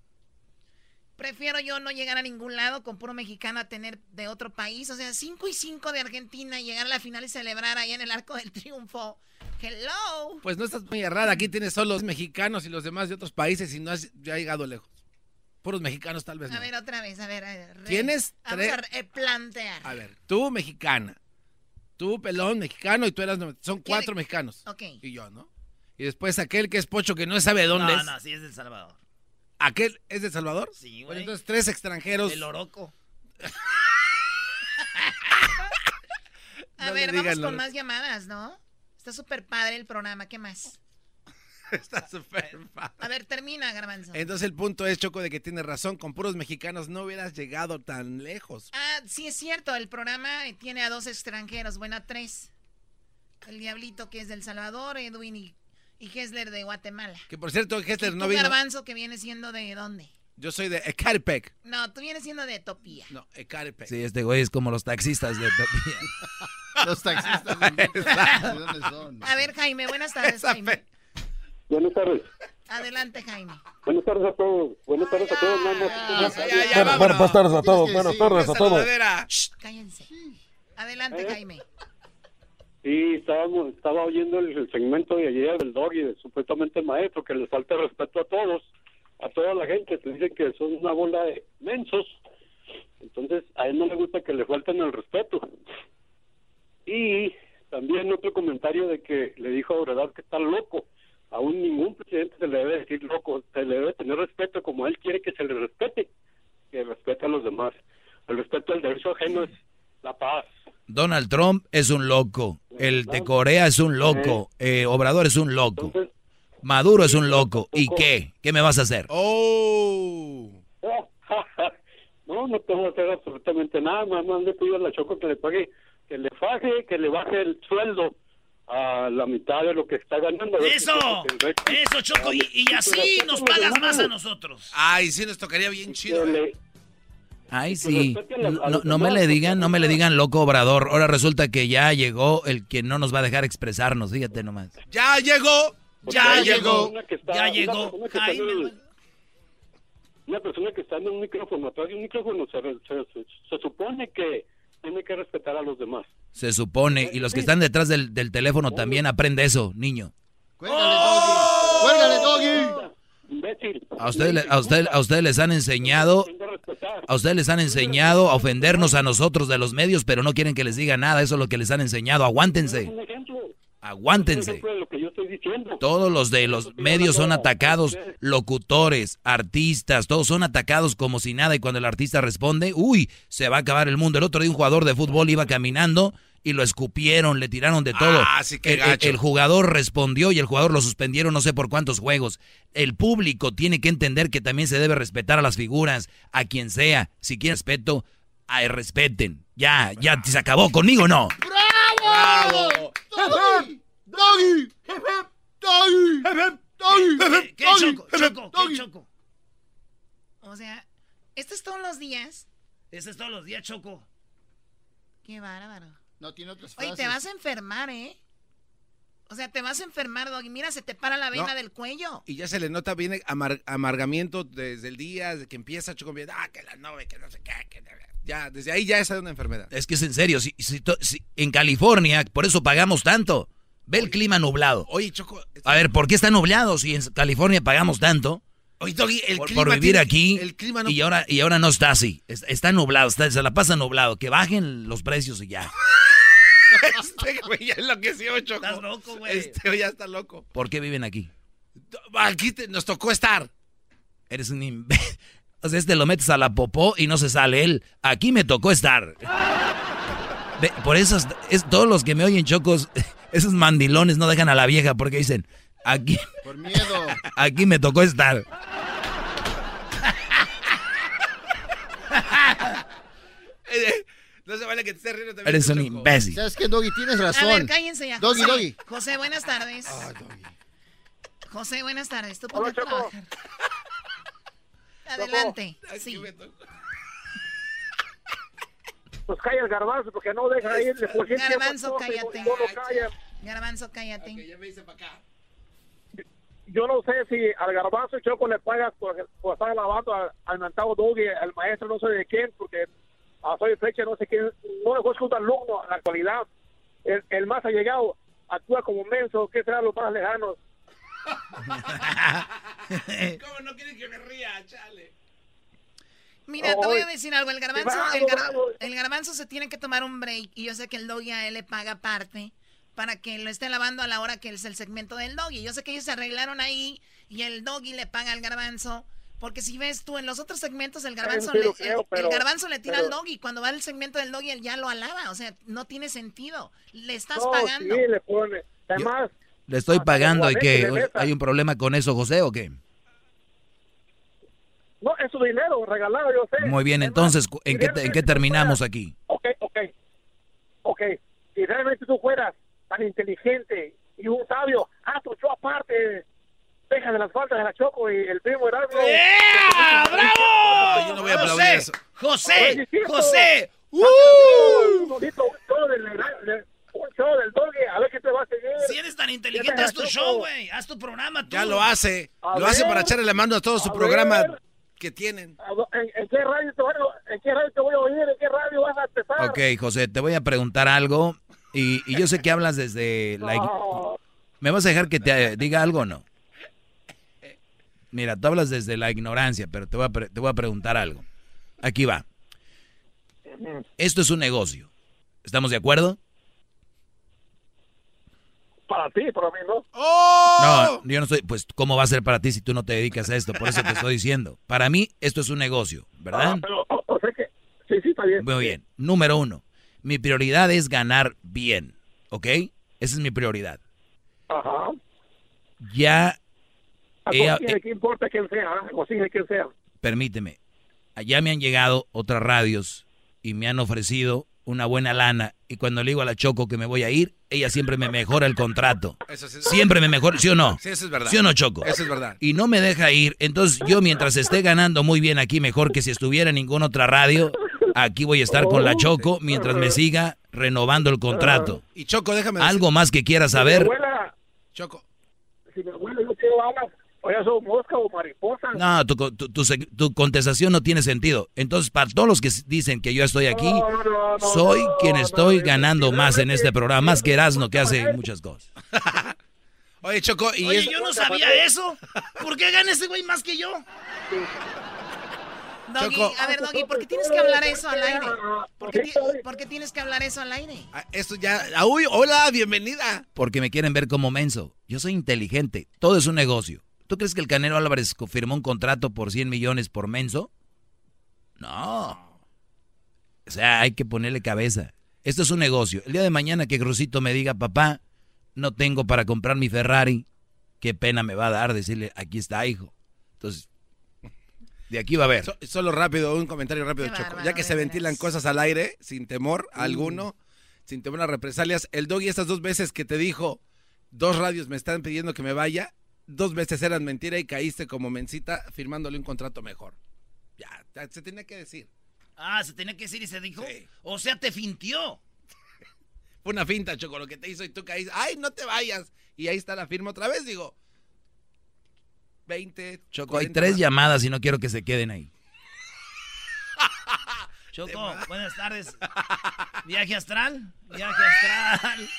Prefiero yo no llegar a ningún lado con puro mexicano a tener de otro país. O sea, 5 y 5 de Argentina, llegar a la final y celebrar ahí en el Arco del Triunfo. Hello. Pues no estás muy errada. Aquí tienes solo los mexicanos y los demás de otros países y no has ya llegado lejos. Puros mexicanos tal vez A no. ver, otra vez, a ver. A ver re- ¿Tienes Vamos tres- a re- plantear. A ver, tú mexicana, tú pelón mexicano y tú eras... Son cuatro mexicanos. Ok. Y yo, ¿no? Y después aquel que es pocho que no sabe dónde no, es. no, sí es de El Salvador. ¿Aquel es de Salvador? Sí, Bueno, güey. entonces tres extranjeros. El Oroco. A No ver, vamos con más llamadas, ¿no? Está súper padre el programa. ¿Qué más? Está súper padre. A ver, termina, Garbanzo. Entonces el punto es, Choco, de que tienes razón. Con puros mexicanos no hubieras llegado tan lejos. Ah, sí es cierto, el programa tiene a dos extranjeros, bueno, a tres. El Diablito que es del Salvador, Edwin y, y Hessler de Guatemala. Que por cierto, Hessler ¿Y no vino. Garbanzo que viene siendo de dónde? Yo soy de Ecatepec. No, tú vienes siendo de Etopía. No, Ecatepec. Sí, este güey es como los taxistas de Topía. Los taxistas de ¿de dónde son? A ver, Jaime, buenas tardes, Jaime. Buenas tardes. Adelante, Jaime. Buenas tardes a todos. Buenas tardes a todos, buenas tardes a todos, buenas tardes a todos. Cállense. Adelante, ¿Eh? Jaime. Sí, estábamos, estaba oyendo el, el segmento de ayer del doggy, de supuestamente maestro, que les falta respeto a todos, a toda la gente, que dicen que son una bola de mensos. Entonces, a él no le gusta que le falten el respeto. Y también otro comentario de que le dijo a Obrador que está loco. Aún ningún presidente se le debe decir loco, se le debe tener respeto como él quiere que se le respete, que respete a los demás. El respeto al derecho ajeno es la paz. Donald Trump es un loco. El de Corea es un loco. eh, Obrador es un loco. Maduro es un loco. ¿Y qué? ¿Qué me vas a hacer? ¡Oh! No, no tengo que hacer absolutamente nada, nada más le pido a la Choco que le pague, que le faje, que le baje el sueldo a la mitad de lo que está ganando. ¡Eso! Eso, Choco. Y, y así nos pagas más a nosotros. Ay, sí, nos tocaría bien chido. ¿eh? Ay, sí. No, no me le digan, no me le digan loco Obrador. Ahora resulta que ya llegó el que no nos va a dejar expresarnos. Fíjate nomás. ¡Ya llegó! ¡Ya llegó! está- Ya una llegó. persona en Una persona que está en un micrófono, atrás de un micrófono, se, se- se- se supone que tiene que respetar a los demás. Se supone. Y los que están detrás del, del teléfono también aprende eso, niño. ¡Cuélgale, doggy! Imbécil. A ustedes, a usted, a ustedes les han enseñado, a ustedes les han enseñado a ofendernos a nosotros de los medios, pero no quieren que les diga nada. Eso es lo que les han enseñado. Aguántense. Aguántense. Lo que yo estoy diciendo. Todos los de los medios son atacados, locutores, artistas, todos son atacados como si nada y cuando el artista responde, uy, se va a acabar el mundo. El otro día un jugador de fútbol iba caminando y lo escupieron, le tiraron de todo. Ah, sí, qué el, el- gacho. el jugador respondió y el jugador lo suspendieron no sé por cuántos juegos. El público tiene que entender que también se debe respetar a las figuras, a quien sea. Si quieren respeto, ay, respeten. Ya, ya se acabó conmigo, ¿no? ¡Bravo! ¡Doggy! ¡Doggy! ¡Doggy! ¡Doggy! ¿Qué, Choco? Choco, ¿qué, Choco? O sea, ¿esto es todos los días? Este es todos los días, Choco. Qué bárbaro. No, tiene otras Oye, frases. te vas a enfermar, ¿eh? O sea, te vas a enfermar, Doggy. Mira, se te para la vena No. del cuello. Y ya se le nota bien amar- amargamiento desde el día desde que empieza Choco. bien, Ah, que la novia, que no sé qué. que no- Ya, desde ahí ya es una enfermedad. Es que es en serio, si, si to- si- en California, por eso pagamos tanto. Ve el clima nublado. Oye, Choco. A ver, ¿por qué está nublado si en California pagamos tanto? Oye, Doggy, el por, clima por vivir tiene- aquí el clima no- y ahora y ahora no está así. Es- Está, nublado, está- se la pasa nublado. Que bajen los precios y ya. este güey ya enloqueció, Choco. Estás loco, güey. Este güey ya está loco. ¿Por qué viven aquí? Aquí te- nos tocó estar. Eres un imbécil. O sea, este lo metes a la popó y no se sale él. Aquí me tocó estar. Por eso es, es- todos los que me oyen chocos, esos mandilones no dejan a la vieja porque dicen, aquí, Por miedo. aquí me tocó estar. No se vale que te estés riendo también. Eres un Choco. imbécil. ¿Sabes qué, Doggy? Tienes A razón. ver, cállense ya. Doggy, José. Doggy. José, buenas tardes. José, buenas tardes. ¿Tú ponte a trabajar. Adelante. Sí. Pues calla el garbanzo porque no deja ir. Garbanzo, cállate. Garbanzo, cállate. ya me hice para acá. Yo no sé si al garbanzo Choco le pagas por, por estar lavando al, al mentado Doggy, al maestro no sé de quién, porque a soy fecha no sé quién, no dejó escuchar alumno en la actualidad. El, el más allegado actúa como menso, que será los más lejanos. ¿Cómo no quieren que me ría, chale? Mira, te voy a decir algo. El garbanzo, el, gar- el garbanzo se tiene que tomar un break y yo sé que el doggy a él le paga aparte para que lo esté lavando a la hora que es el segmento del doggy. Yo sé que ellos se arreglaron ahí y el doggy le paga al garbanzo. Porque si ves tú en los otros segmentos, el garbanzo, sí le, creo, el- el, garbanzo le tira pero- al doggy. Cuando va al segmento del doggy, él ya lo alaba. O sea, no tiene sentido. Le estás No, pagando. sí, le pone. Además, Le estoy pagando y que hay un problema con eso, José, ¿o qué? no, es su dinero regalado, yo sé. Muy bien, Es entonces, ¿en qué, en qué terminamos aquí? Ok, ok. Ok. Si realmente tú fueras tan inteligente y un sabio, ah, tu show aparte, deja de las faltas de la Choco y el primo Erasmo. ¡Yeah! ¡Bravo! Yo no voy a aplaudir José, eso. José, José. Un un show del, a ver qué te va a seguir. Si eres tan inteligente, haz tu show, güey. Haz tu programa tú. Ya lo hace. A lo hace ver. para echarle la mano a todo su A programa ver. que tienen. ¿En, en qué radio te voy a, ¿En qué radio te voy a oír? ¿En qué radio vas a empezar? Ok, José, te voy a preguntar algo y, y yo sé que hablas desde la... ¿Me vas a dejar que te diga algo o no? Mira, tú hablas desde la ignorancia, pero te voy a, pre- te voy a preguntar algo. Aquí va. Esto es un negocio. ¿Estamos de acuerdo? Para ti, para mí, ¿no? No, yo no estoy... Pues, ¿cómo va a ser para ti si tú no te dedicas a esto? Por eso te estoy diciendo. Para mí, esto es un negocio, ¿verdad? Ah, pero, o, o sea que, sí, sí, está bien. Muy bien. Número uno. Mi prioridad es ganar bien, ¿ok? Esa es mi prioridad. Ajá. Ya... A he- Cocine, ¿qué importa quién sea? A Cocine, quién sea. permíteme, allá me han llegado otras radios y me han ofrecido una buena lana y cuando le digo a la Choco que me voy a ir, ella siempre me mejora el contrato. Eso sí- Siempre me mejora, ¿sí o no? Sí, eso es verdad. ¿Sí o no, Choco? Eso es verdad. Y no me deja ir. Entonces yo mientras esté ganando muy bien aquí, mejor que si estuviera en ninguna otra radio, aquí voy a estar con la Choco mientras me siga renovando el contrato. Y Choco, déjame ¿Algo más que quieras saber? Si mi abuela, Choco. si mi abuela yo quiero alas, o ya son mosca o mariposa. No, tu, tu, tu tu contestación no tiene sentido. Entonces, para todos los que dicen que yo estoy aquí, soy quien estoy ganando más en este programa, más que Erasmo, que hace muchas cosas. Oye, Choco, y Oye, es- yo no sabía eso. ¿Por qué gana ese güey más que yo? Doggy, Choco. a ver, Doggy, ¿por qué tienes que hablar eso al aire? ¿Por qué, ti- por qué tienes que hablar eso al aire? Ah, esto ya... ah, Uy, hola, bienvenida. Porque me quieren ver como menso. Yo soy inteligente. Todo es un negocio. ¿Tú crees que el Canelo Álvarez firmó un contrato por 100 millones por menso? No. O sea, hay que ponerle cabeza. Esto es un negocio. El día de mañana que Crucito me diga, papá, no tengo para comprar mi Ferrari, qué pena me va a dar decirle, aquí está, hijo. Entonces, de aquí va a ver. So- solo rápido, un comentario rápido, Qué Choco. bárbaro, Ya que se ventilan cosas al aire, sin temor alguno, sin temor a represalias. El doggy, estas dos veces que te dijo, dos radios me están pidiendo que me vaya, dos veces eran mentira y caíste como mencita firmándole un contrato mejor. Ya, ya se tenía que decir. Ah, se tenía que decir y se dijo. O sea, te fintió. Fue una finta, Choco, lo que te hizo y tú caíste. ¡Ay, no te vayas! Y ahí está la firma otra vez, digo. 20. Choco, hay tres llamadas y no quiero que se queden ahí. Choco, buenas tardes. Viaje astral. Viaje astral.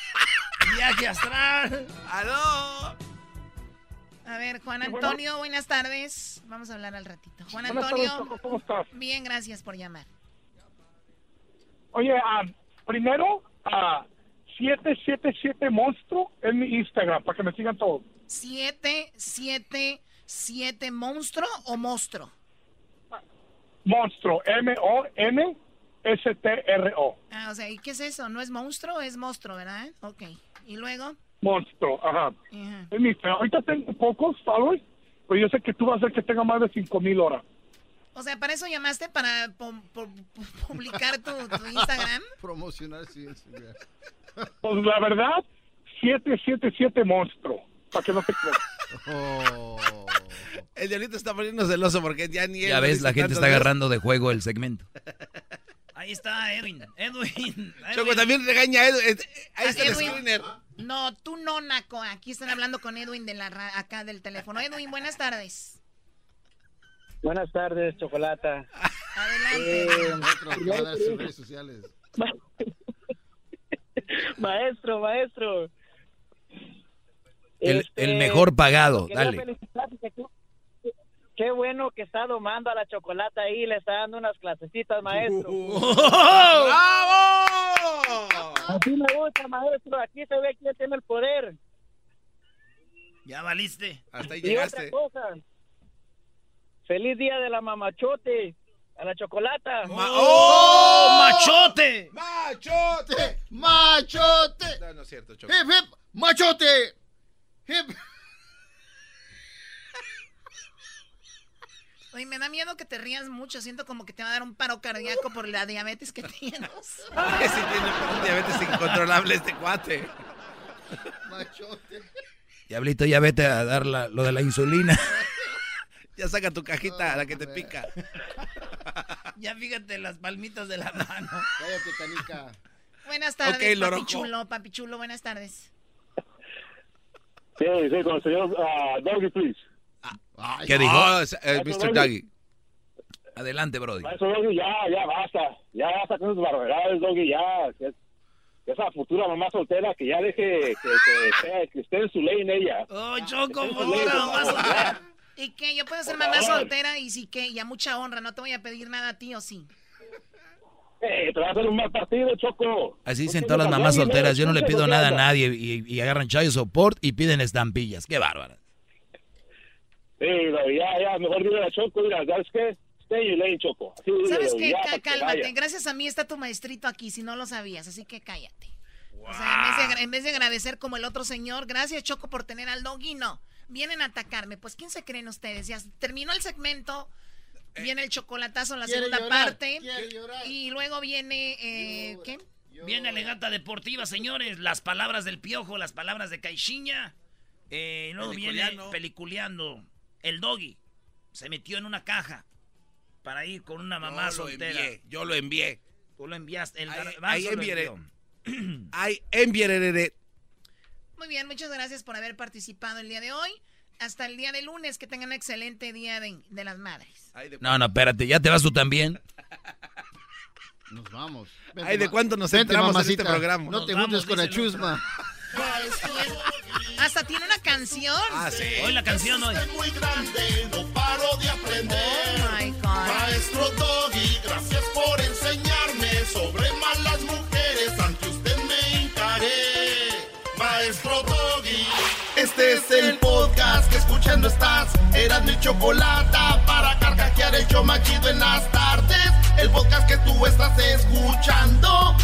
Viaje astral. ¡Aló! A ver, Juan Antonio, buenas tardes. Vamos a hablar al ratito. Juan Antonio. tardes, Choco, ¿cómo estás? Bien, gracias por llamar. Oye, ah, primero, a 777 Monstruo en mi Instagram, para que me sigan todos. ¿Siete, siete, siete monstruo o monstruo? Monstruo, M-O-N-S-T-R-O. Ah, o sea, ¿y qué es eso? ¿No es monstruo? Es monstruo, ¿verdad? Ok. ¿Y luego? Monstruo, ajá. Ajá. En mi Instagram. Ahorita tengo pocos followers, pero yo sé que tú vas a hacer que tenga más de 5000 horas. O sea, ¿para eso llamaste? ¿Para pu- pu- pu- publicar tu, tu Instagram? Promocionar, sí, sí, ya. Pues la verdad, 777 Monstruo, para que no te creas. El diablito está poniendo celoso porque ya ni él Ya ves, la gente está agarrando de juego el segmento. Ahí está Edwin. Edwin. Choco, también regaña a eh, Ahí Ah, está el Edwin. screener. No, tú no, Naco. Aquí están hablando con Edwin de la ra- acá del teléfono. Edwin, buenas tardes. Buenas tardes, Chocolata. Adelante. Eh, redes sociales. maestro, maestro. El, Este, el mejor pagado, dale. felicitarte que tú- Qué bueno que está domando a la chocolata ahí, le está dando unas clasecitas, maestro. ¡Bravo! Así me gusta, maestro. Aquí se ve quién tiene el poder. Ya valiste. Hasta ahí Y otra cosa. Feliz día de la mamachote. A la chocolata. ¡Oh, machote! ¡Machote! ¡Machote! No, no es cierto, Choco. ¡Hip, hip! ¡Machote! ¡Hip! Oye, me da miedo que te rías mucho. Siento como que te va a dar un paro cardíaco por la diabetes que tienes. Sí tiene un diabetes incontrolable este cuate. ¡Machote! Diablito, ya vete a dar la- lo de la insulina. Ya saca tu cajita, la que te pica. Ya fíjate las palmitas de la mano. Cállate, canica. Buenas tardes, Ok, papi Loroco. chulo, papi chulo, buenas tardes. Sí, sí, con el señor ah, Doggy, please. ¿Qué dijo? Oh, es- es Mr. Doggy. Adelante, Brody. Maestro Doggy, ya, ya basta. Ya basta con esas barbaridades, Doggy, ya. Que, que esa futura mamá soltera que ya deje que, que, esté- que esté en su ley en ella. Oh, Choco, por mamá soltera. ¿Y qué? Yo puedo ser Por mamá favor. soltera y sí que, y a mucha honra, no te voy a pedir nada a ti o sí. Eh, te va a hacer un mal partido, Choco. Así dicen todas las mamás solteras. Yo no le pido nada a nadie y, y agarran chayo support y piden estampillas. Qué bárbara. Sí, no, ya, ya, mejor dile a Choco, mira, ¿sabes qué? Stay lane, Choco. Así ¿Sabes qué? ya, que Cálmate. Gracias a mí está tu maestrito aquí, si no lo sabías, así que cállate. O sea, en vez, de, agra- en vez de agradecer como el otro señor, gracias Choco por tener al doggy, no. Vienen a atacarme. Pues, ¿quién se creen ustedes? Ya terminó el segmento, viene el chocolatazo en la segunda llorar, parte. Y luego viene, eh, ¿qué? Viene Eleganta Deportiva, señores. Las palabras del Piojo, las palabras de Caixinha. Eh, luego viene Peliculeando. El Doggy se metió en una caja para ir con una mamá Yo lo soltera. envié, yo lo envié. Tú lo enviaste. El Ahí- garbanzo ahí enviaré. Muy bien, muchas gracias por haber participado el día de hoy. Hasta el día de lunes, que tengan un excelente día de, de las madres. No, no, espérate. ¿Ya te vas tú también? Nos vamos. Ay, ¿de cuánto nos Vente, entramos en mamacita. este programa? No Nos te juntes con la chusma. Hasta tiene una canción. Ah, sí. Hoy la canción hoy. Es muy grande, no paro de aprender. Oh my God. Maestro Doggy, gracias por enseñarme sobre malas mujeres. Ante usted me hincaré. Maestro Doggy. Este es el podcast que escuchando estás. Eran mi chocolate para carcajear el show más chido en las tardes. El podcast que tú estás escuchando.